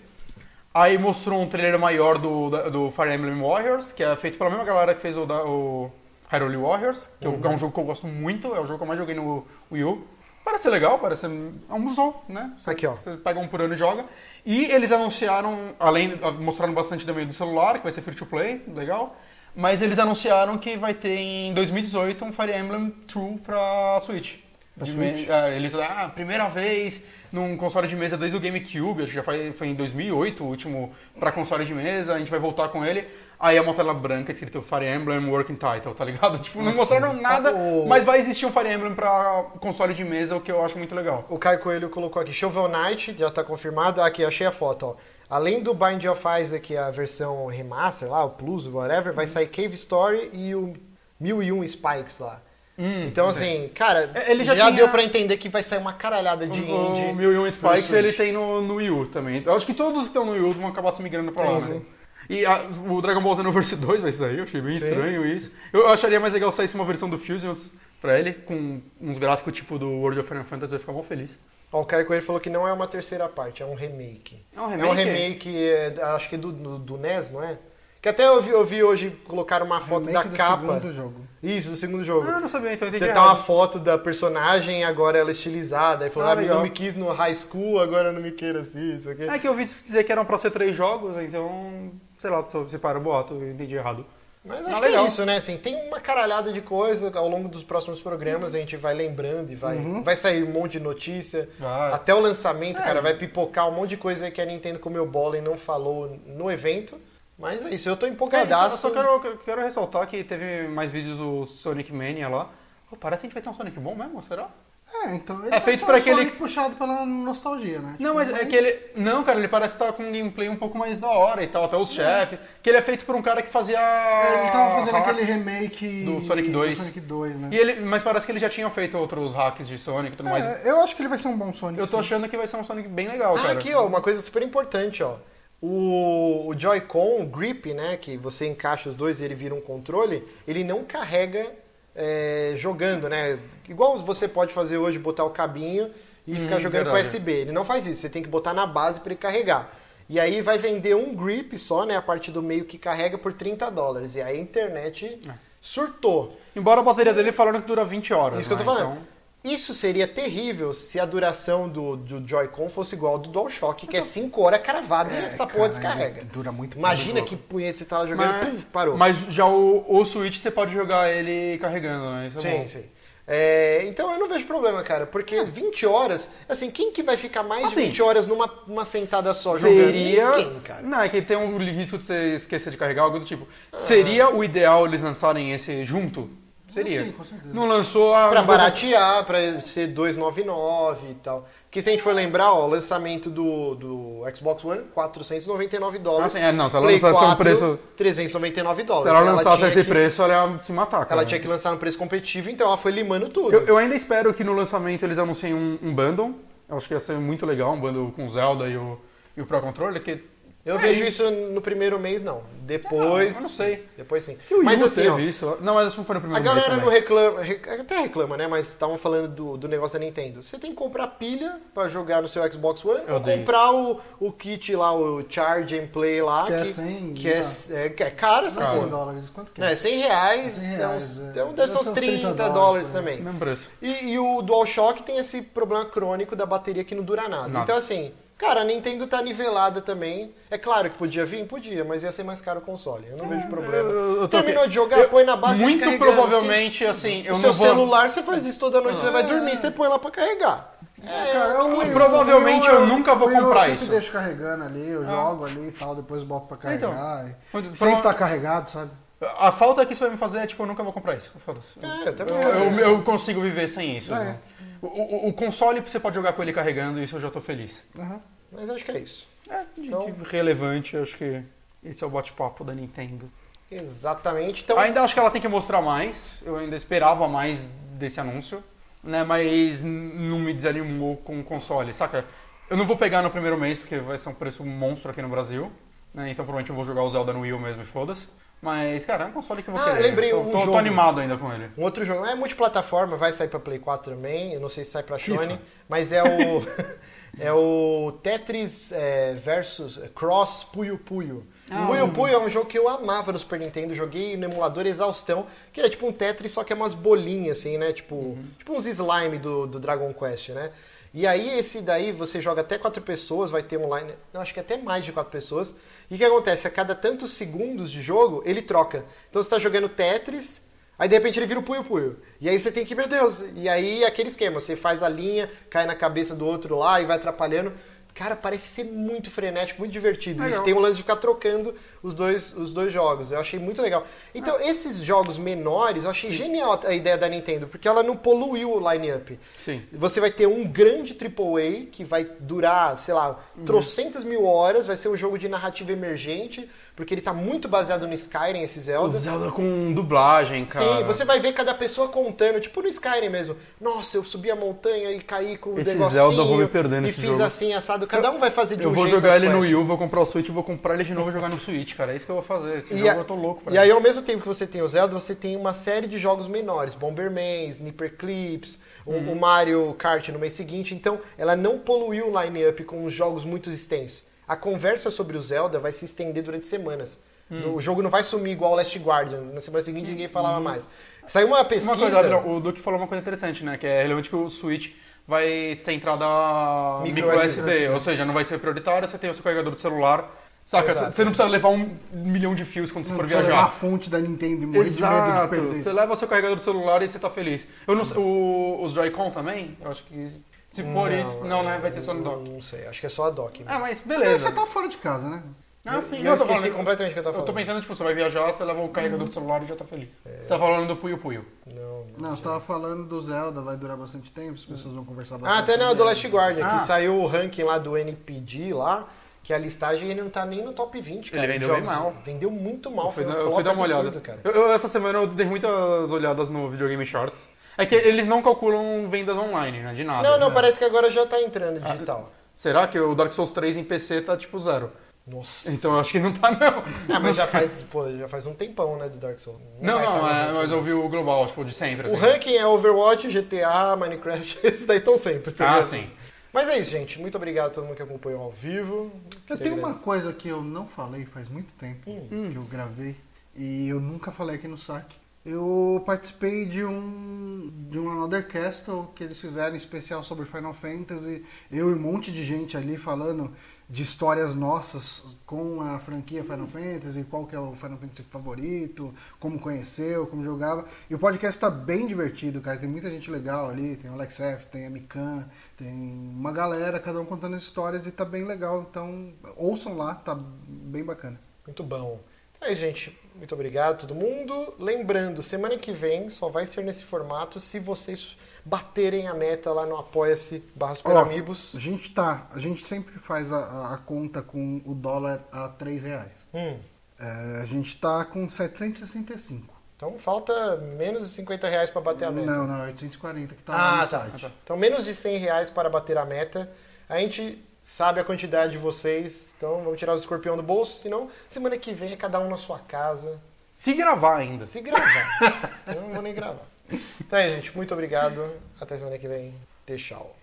Aí mostrou um trailer maior do, do Fire Emblem Warriors, que é feito pela mesma galera que fez o, o Hyrule Warriors, que é um- é um jogo que eu gosto muito, é o jogo que eu mais joguei no Wii U. Parece legal, parece é um musou, né? Você, Aqui, ó. Você pega um por ano e joga. E eles anunciaram, além, mostraram bastante também do celular, que vai ser free to play, legal. Mas eles anunciaram que vai ter em 2018 um Fire Emblem True pra Switch. Pra De Switch? é, eles, ah, primeira vez num console de mesa desde o GameCube, acho que já foi, foi em 2008 o último pra console de mesa, a gente vai voltar com ele. Aí é uma tela branca escrito Fire Emblem Working Title, tá ligado? Tipo, não mostraram nada, O- mas vai existir um Fire Emblem pra console de mesa, o que eu acho muito legal. O Caio Coelho colocou aqui, Shovel Knight, já tá confirmado. Aqui, achei a foto, ó. Além do Bind of Isaac, a versão remaster lá, o Plus, whatever, Uhum. vai sair Cave Story e o 1001 Spikes lá. então, assim, cara, É, Ele já, já tinha- deu pra entender que vai sair uma caralhada de indie. O 1001 pro Spikes ele tem no, no Wii U também. Eu acho que todos que estão no Wii U vão acabar se migrando pra lá. Né? E a- o Dragon Ball Xenoverse 2 vai sair, eu achei bem Sim. estranho isso. Eu acharia mais legal saísse uma versão do Fusions pra ele, com uns gráficos tipo do World of Final Fantasy, eu ia ficar mó feliz. Ó, o Caio Coelho falou que não é uma terceira parte, é um remake. É um É um remake, é, acho que do, do, do NES, não é? Que até eu vi, eu vi hoje colocar uma foto Remake da do capa. segundo jogo. Isso, do segundo jogo. Ah, eu não sabia, então eu entendi Tem tá uma foto da personagem, agora ela estilizada. Aí falou, Ah, ah, não me quis no high school, agora não me queira assim, isso aqui. É que eu ouvi dizer que eram pra ser três jogos, então, sei lá, se separo o boato, eu entendi errado. Mas Ah, acho que legal. é isso, né? Assim, tem uma caralhada de coisa ao longo dos próximos programas, a gente vai lembrando e vai, vai sair um monte de notícia. Vai. Até o lançamento, É. cara, vai pipocar um monte de coisa que a Nintendo comeu bola e não falou no evento. Mas é isso, eu tô É, eu empolgadaço. só quero, quero ressaltar que teve mais vídeos do Sonic Mania lá. Pô, parece que a gente vai ter um Sonic bom mesmo, será? É, então ele É vai feito um aquele- Sonic puxado pela nostalgia, né? Não, Tipo, mas é que ele. Não, cara, ele parece estar com um gameplay um pouco mais da hora e tal, até os chefes. Que ele é feito por um cara que fazia. É, Ele tava fazendo hacks. aquele remake do Sonic 2. do Sonic 2, né? E ele, mas parece que ele já tinha feito outros hacks de Sonic e tudo mais. É, eu acho que ele vai ser um bom Sonic. Eu tô sim. achando que vai ser um Sonic bem legal, Ah, cara. aqui, ó, uma coisa super importante, ó. O, o Joy-Con, o grip, né, que você encaixa os dois e ele vira um controle, ele não carrega é, jogando, né? Igual você pode fazer hoje, botar o cabinho e Hum, ficar jogando com verdade. USB. Ele não faz isso, você tem que botar na base para ele carregar. E aí vai vender um grip só, né, a parte do meio que carrega por 30 dólares. E aí a internet É. surtou. Embora a bateria dele falaram que dura 20 horas. Isso que eu tô né? falando. Então- Isso seria terrível se a duração do, do Joy-Con fosse igual ao do DualShock, que é 5 horas cravado e essa porra cara, descarrega. dura muito Imagina que punheta você tá lá jogando, Mas, pum, parou. mas já o, o Switch você pode jogar ele carregando, né? Isso é sim, bom. sim. É, então eu não vejo problema, cara, porque 20 horas, assim, quem que vai ficar mais de Assim, 20 horas numa uma sentada só jogando? Seria. Ninguém, cara. Não, é que tem um risco de você esquecer de carregar algo do tipo. Seria o ideal eles lançarem esse junto? Seria. Sim, com certeza. Não lançou a. Pra baratear, pra ser 299 e tal. Porque se a gente for lembrar, ó, o lançamento do, do Xbox One, 499 dólares. Ah, sim, é, não, se ela Play lançasse um 4, preço- 399 Se dólares. ela lançasse tinha esse que- preço, ela ia se matar. Cara. Ela tinha que lançar no preço competitivo, então ela foi limando tudo. Eu, eu ainda espero que no lançamento eles anunciem um, um bundle. Eu acho que ia ser muito legal, um bundle com o Zelda e o, e o Pro Controller, que Eu vejo isso no primeiro mês, não. Depois. eu não sei. Depois sim. Que o Mas assim, teve ó, isso. Não, mas isso não foi no a primeiro mês galera não também. reclama, rec- até reclama, né? Mas estavam falando do, do negócio da Nintendo. Você tem que comprar pilha pra jogar no seu Xbox One Eu ou comprar o, o kit lá, o Charge and Play lá, Que é que, 100, que é, é, que é caro essa Não é 100 coisa. dólares, quanto que Não, é? é 100 reais, 100 é reais, uns, é. então deve ser uns ser uns 30 30 dólares também. Mesmo preço. E, e o DualShock tem esse problema crônico da bateria que não dura nada. Nada. Então, assim, cara, a Nintendo tá nivelada também. É claro que podia vir, podia, mas ia ser mais caro o console. Eu não vejo problema. eu- eu Terminou aqui- de jogar, eu- põe na base Muito carregando, provavelmente, assim, assim. eu O não seu vou... celular, você faz isso toda noite, você vai dormir, você põe lá pra carregar. É, Cara, é um- E provavelmente eu nunca vou comprar Eu isso. sempre deixo carregando ali, eu jogo ali e tal, depois boto pra Então, carregar. e Muito- sempre tá carregado, sabe? A falta que isso vai me fazer é, tipo, eu nunca vou comprar isso. É, eu eu, eu- eu consigo viver sem isso. É. né? O, o- o console você pode jogar com ele carregando isso eu já tô feliz. Aham. Mas acho que é isso. É, de, Então- de relevante, acho que esse é o bate-papo da Nintendo. Exatamente. Então, Ainda acho que ela tem que mostrar mais. Eu ainda esperava mais desse anúncio, né? Mas não me desanimou com o console, saca? Eu não vou pegar no primeiro mês porque vai ser um preço monstro aqui no Brasil, né? Então provavelmente eu vou jogar o Zelda no Wii mesmo e foda-se. Mas, cara, é um console que eu vou Ah, querer. lembrei tô, um tô, tô jogo. animado ainda com ele. Um outro jogo, é multiplataforma, vai sair pra Play 4 também, eu não sei se sai pra FIFA. Sony, mas é o é o Tetris é, versus Cross Puyo Puyo. Ah, Puyo Puyo é um jogo que eu amava no Super Nintendo, joguei no emulador exaustão, que é tipo um Tetris, só que é umas bolinhas assim, né? Tipo, Uhum. tipo uns slime do, do Dragon Quest, né? E aí esse daí você joga até quatro pessoas, vai ter online, eu acho que até mais de quatro pessoas. E o que acontece? A cada tantos segundos de jogo, ele troca. Então você tá jogando Tetris, aí de repente ele vira o Puyo Puyo. E aí você tem que, meu Deus, e aí aquele esquema, você faz a linha, cai na cabeça do outro lá e vai atrapalhando. Cara, parece ser muito frenético, muito divertido. Legal. E tem o lance de ficar trocando os dois, os dois jogos. Eu achei muito legal. Então, esses jogos menores, eu achei genial a ideia da Nintendo, porque ela não poluiu o line-up. Sim. Você vai ter um grande AAA que vai durar, sei lá, Uhum. trocentas mil horas, vai ser um jogo de narrativa emergente, porque ele tá muito baseado no Skyrim, esse O Zelda. Zelda com dublagem, cara. Sim, você vai ver cada pessoa contando, tipo no Skyrim mesmo. Nossa, eu subi a montanha e caí com o Esse negocinho. Zelda eu vou me perder E fiz jogo. assim, assado. Cada um vai fazer de Eu um vou jeito jogar as ele no. Wii U, vou comprar o Switch vou comprar ele de novo e jogar no Switch, cara. É isso que eu vou fazer. Esse E, jogo a- eu tô louco pra e aí, ao mesmo tempo que você tem o Zelda, você tem uma série de jogos menores. Bomberman, Sniper Clips, o- Uhum. o, Mario Kart no mês seguinte. Então, ela não poluiu o line-up com os jogos muito extensos. A conversa sobre o Zelda vai se estender durante semanas. Hum. O jogo não vai sumir igual o Last Guardian. Na semana seguinte, ninguém falava mais. Saiu uma pesquisa... Uhum. Uma coisa, Adriano, o Duque falou uma coisa interessante, né? Que é relevante que o Switch vai ser entrada Micro micro, SD, SD, ou seja, não vai ser prioritário, você tem o seu carregador de celular. Saca? Exato. Você não precisa levar um milhão de fios quando você Não for precisa levar a viajar. fonte da Nintendo e morrer de medo de perder. Você leva o seu carregador de celular e você tá feliz. Eu não sei, o, os Joy-Con também? Eu acho que se for isso, não, né? Vai ser só no dock. Não sei, acho que é só a dock. Ah, mas Mas beleza. você tá fora de casa, né? Ah, sim. eu tô esqueci falando- completamente o que eu tava Eu tô pensando, tipo, você vai viajar, você leva o carregador do celular e já tá feliz. Você tá falando do Puyo Puyo. Não, Não, você tava falando do Zelda, vai durar bastante tempo, as pessoas vão conversar Ah, bastante. até não, do. Last Guardian, Ah. que saiu o ranking lá do NPD lá, que a listagem ele não tá nem no top 20, cara. Ele vendeu de bem mal. Vendeu muito mal, Eu fui, foi um dar- eu fui dar uma absurdo, olhada. cara. Eu- eu- essa semana eu dei muitas olhadas no videogame Shorts. É que eles não calculam vendas online, né? De nada. Não, não, né? parece que agora já tá entrando digital. Será que o Dark Souls 3 em PC tá tipo zero? Nossa. Então eu acho que não tá, não. Ah, mas já faz, pô, já faz um tempão, né, do Dark Souls. Não, vai não, tá é, mas eu vi o global, tipo, de sempre. O assim. ranking é Overwatch, GTA, Minecraft, esses daí estão sempre. tá Ah, sim. Mas é isso, gente. Muito obrigado a todo mundo que acompanhou ao vivo. Eu tenho uma coisa que eu não falei faz muito tempo, Hum. que eu gravei, e eu nunca falei aqui no saque. Eu participei de um de um Another Castle que eles fizeram especial sobre Final Fantasy. Eu e um monte de gente ali falando de histórias nossas com a franquia Final Fantasy, qual que é o Final Fantasy favorito, como conheceu, como jogava. E o podcast tá bem divertido, cara. Tem muita gente legal ali, tem o Alex F, tem a Mikan, tem uma galera, cada um contando as histórias e tá bem legal. Então, ouçam lá, tá bem bacana. Muito bom. Então é gente. Muito obrigado a todo mundo. Lembrando, semana que vem só vai ser nesse formato se vocês baterem a meta lá no apoia-se barra Superamigos. a gente tá, a gente sempre faz a, a- conta com o dólar a 3 reais. Hum, É, a gente tá com 765. então falta menos de 50 reais para bater a meta. Não, não, é 840 que tá lá Ah, no tá. site. Então, menos de 100 reais para bater a meta. A gente sabe a quantidade de vocês, então vamos tirar o escorpião do bolso. Senão, semana que vem é cada um na sua casa. Se gravar ainda. Se gravar. Eu não vou nem gravar. Tá aí, gente. Muito obrigado. Até semana que vem. Tchau.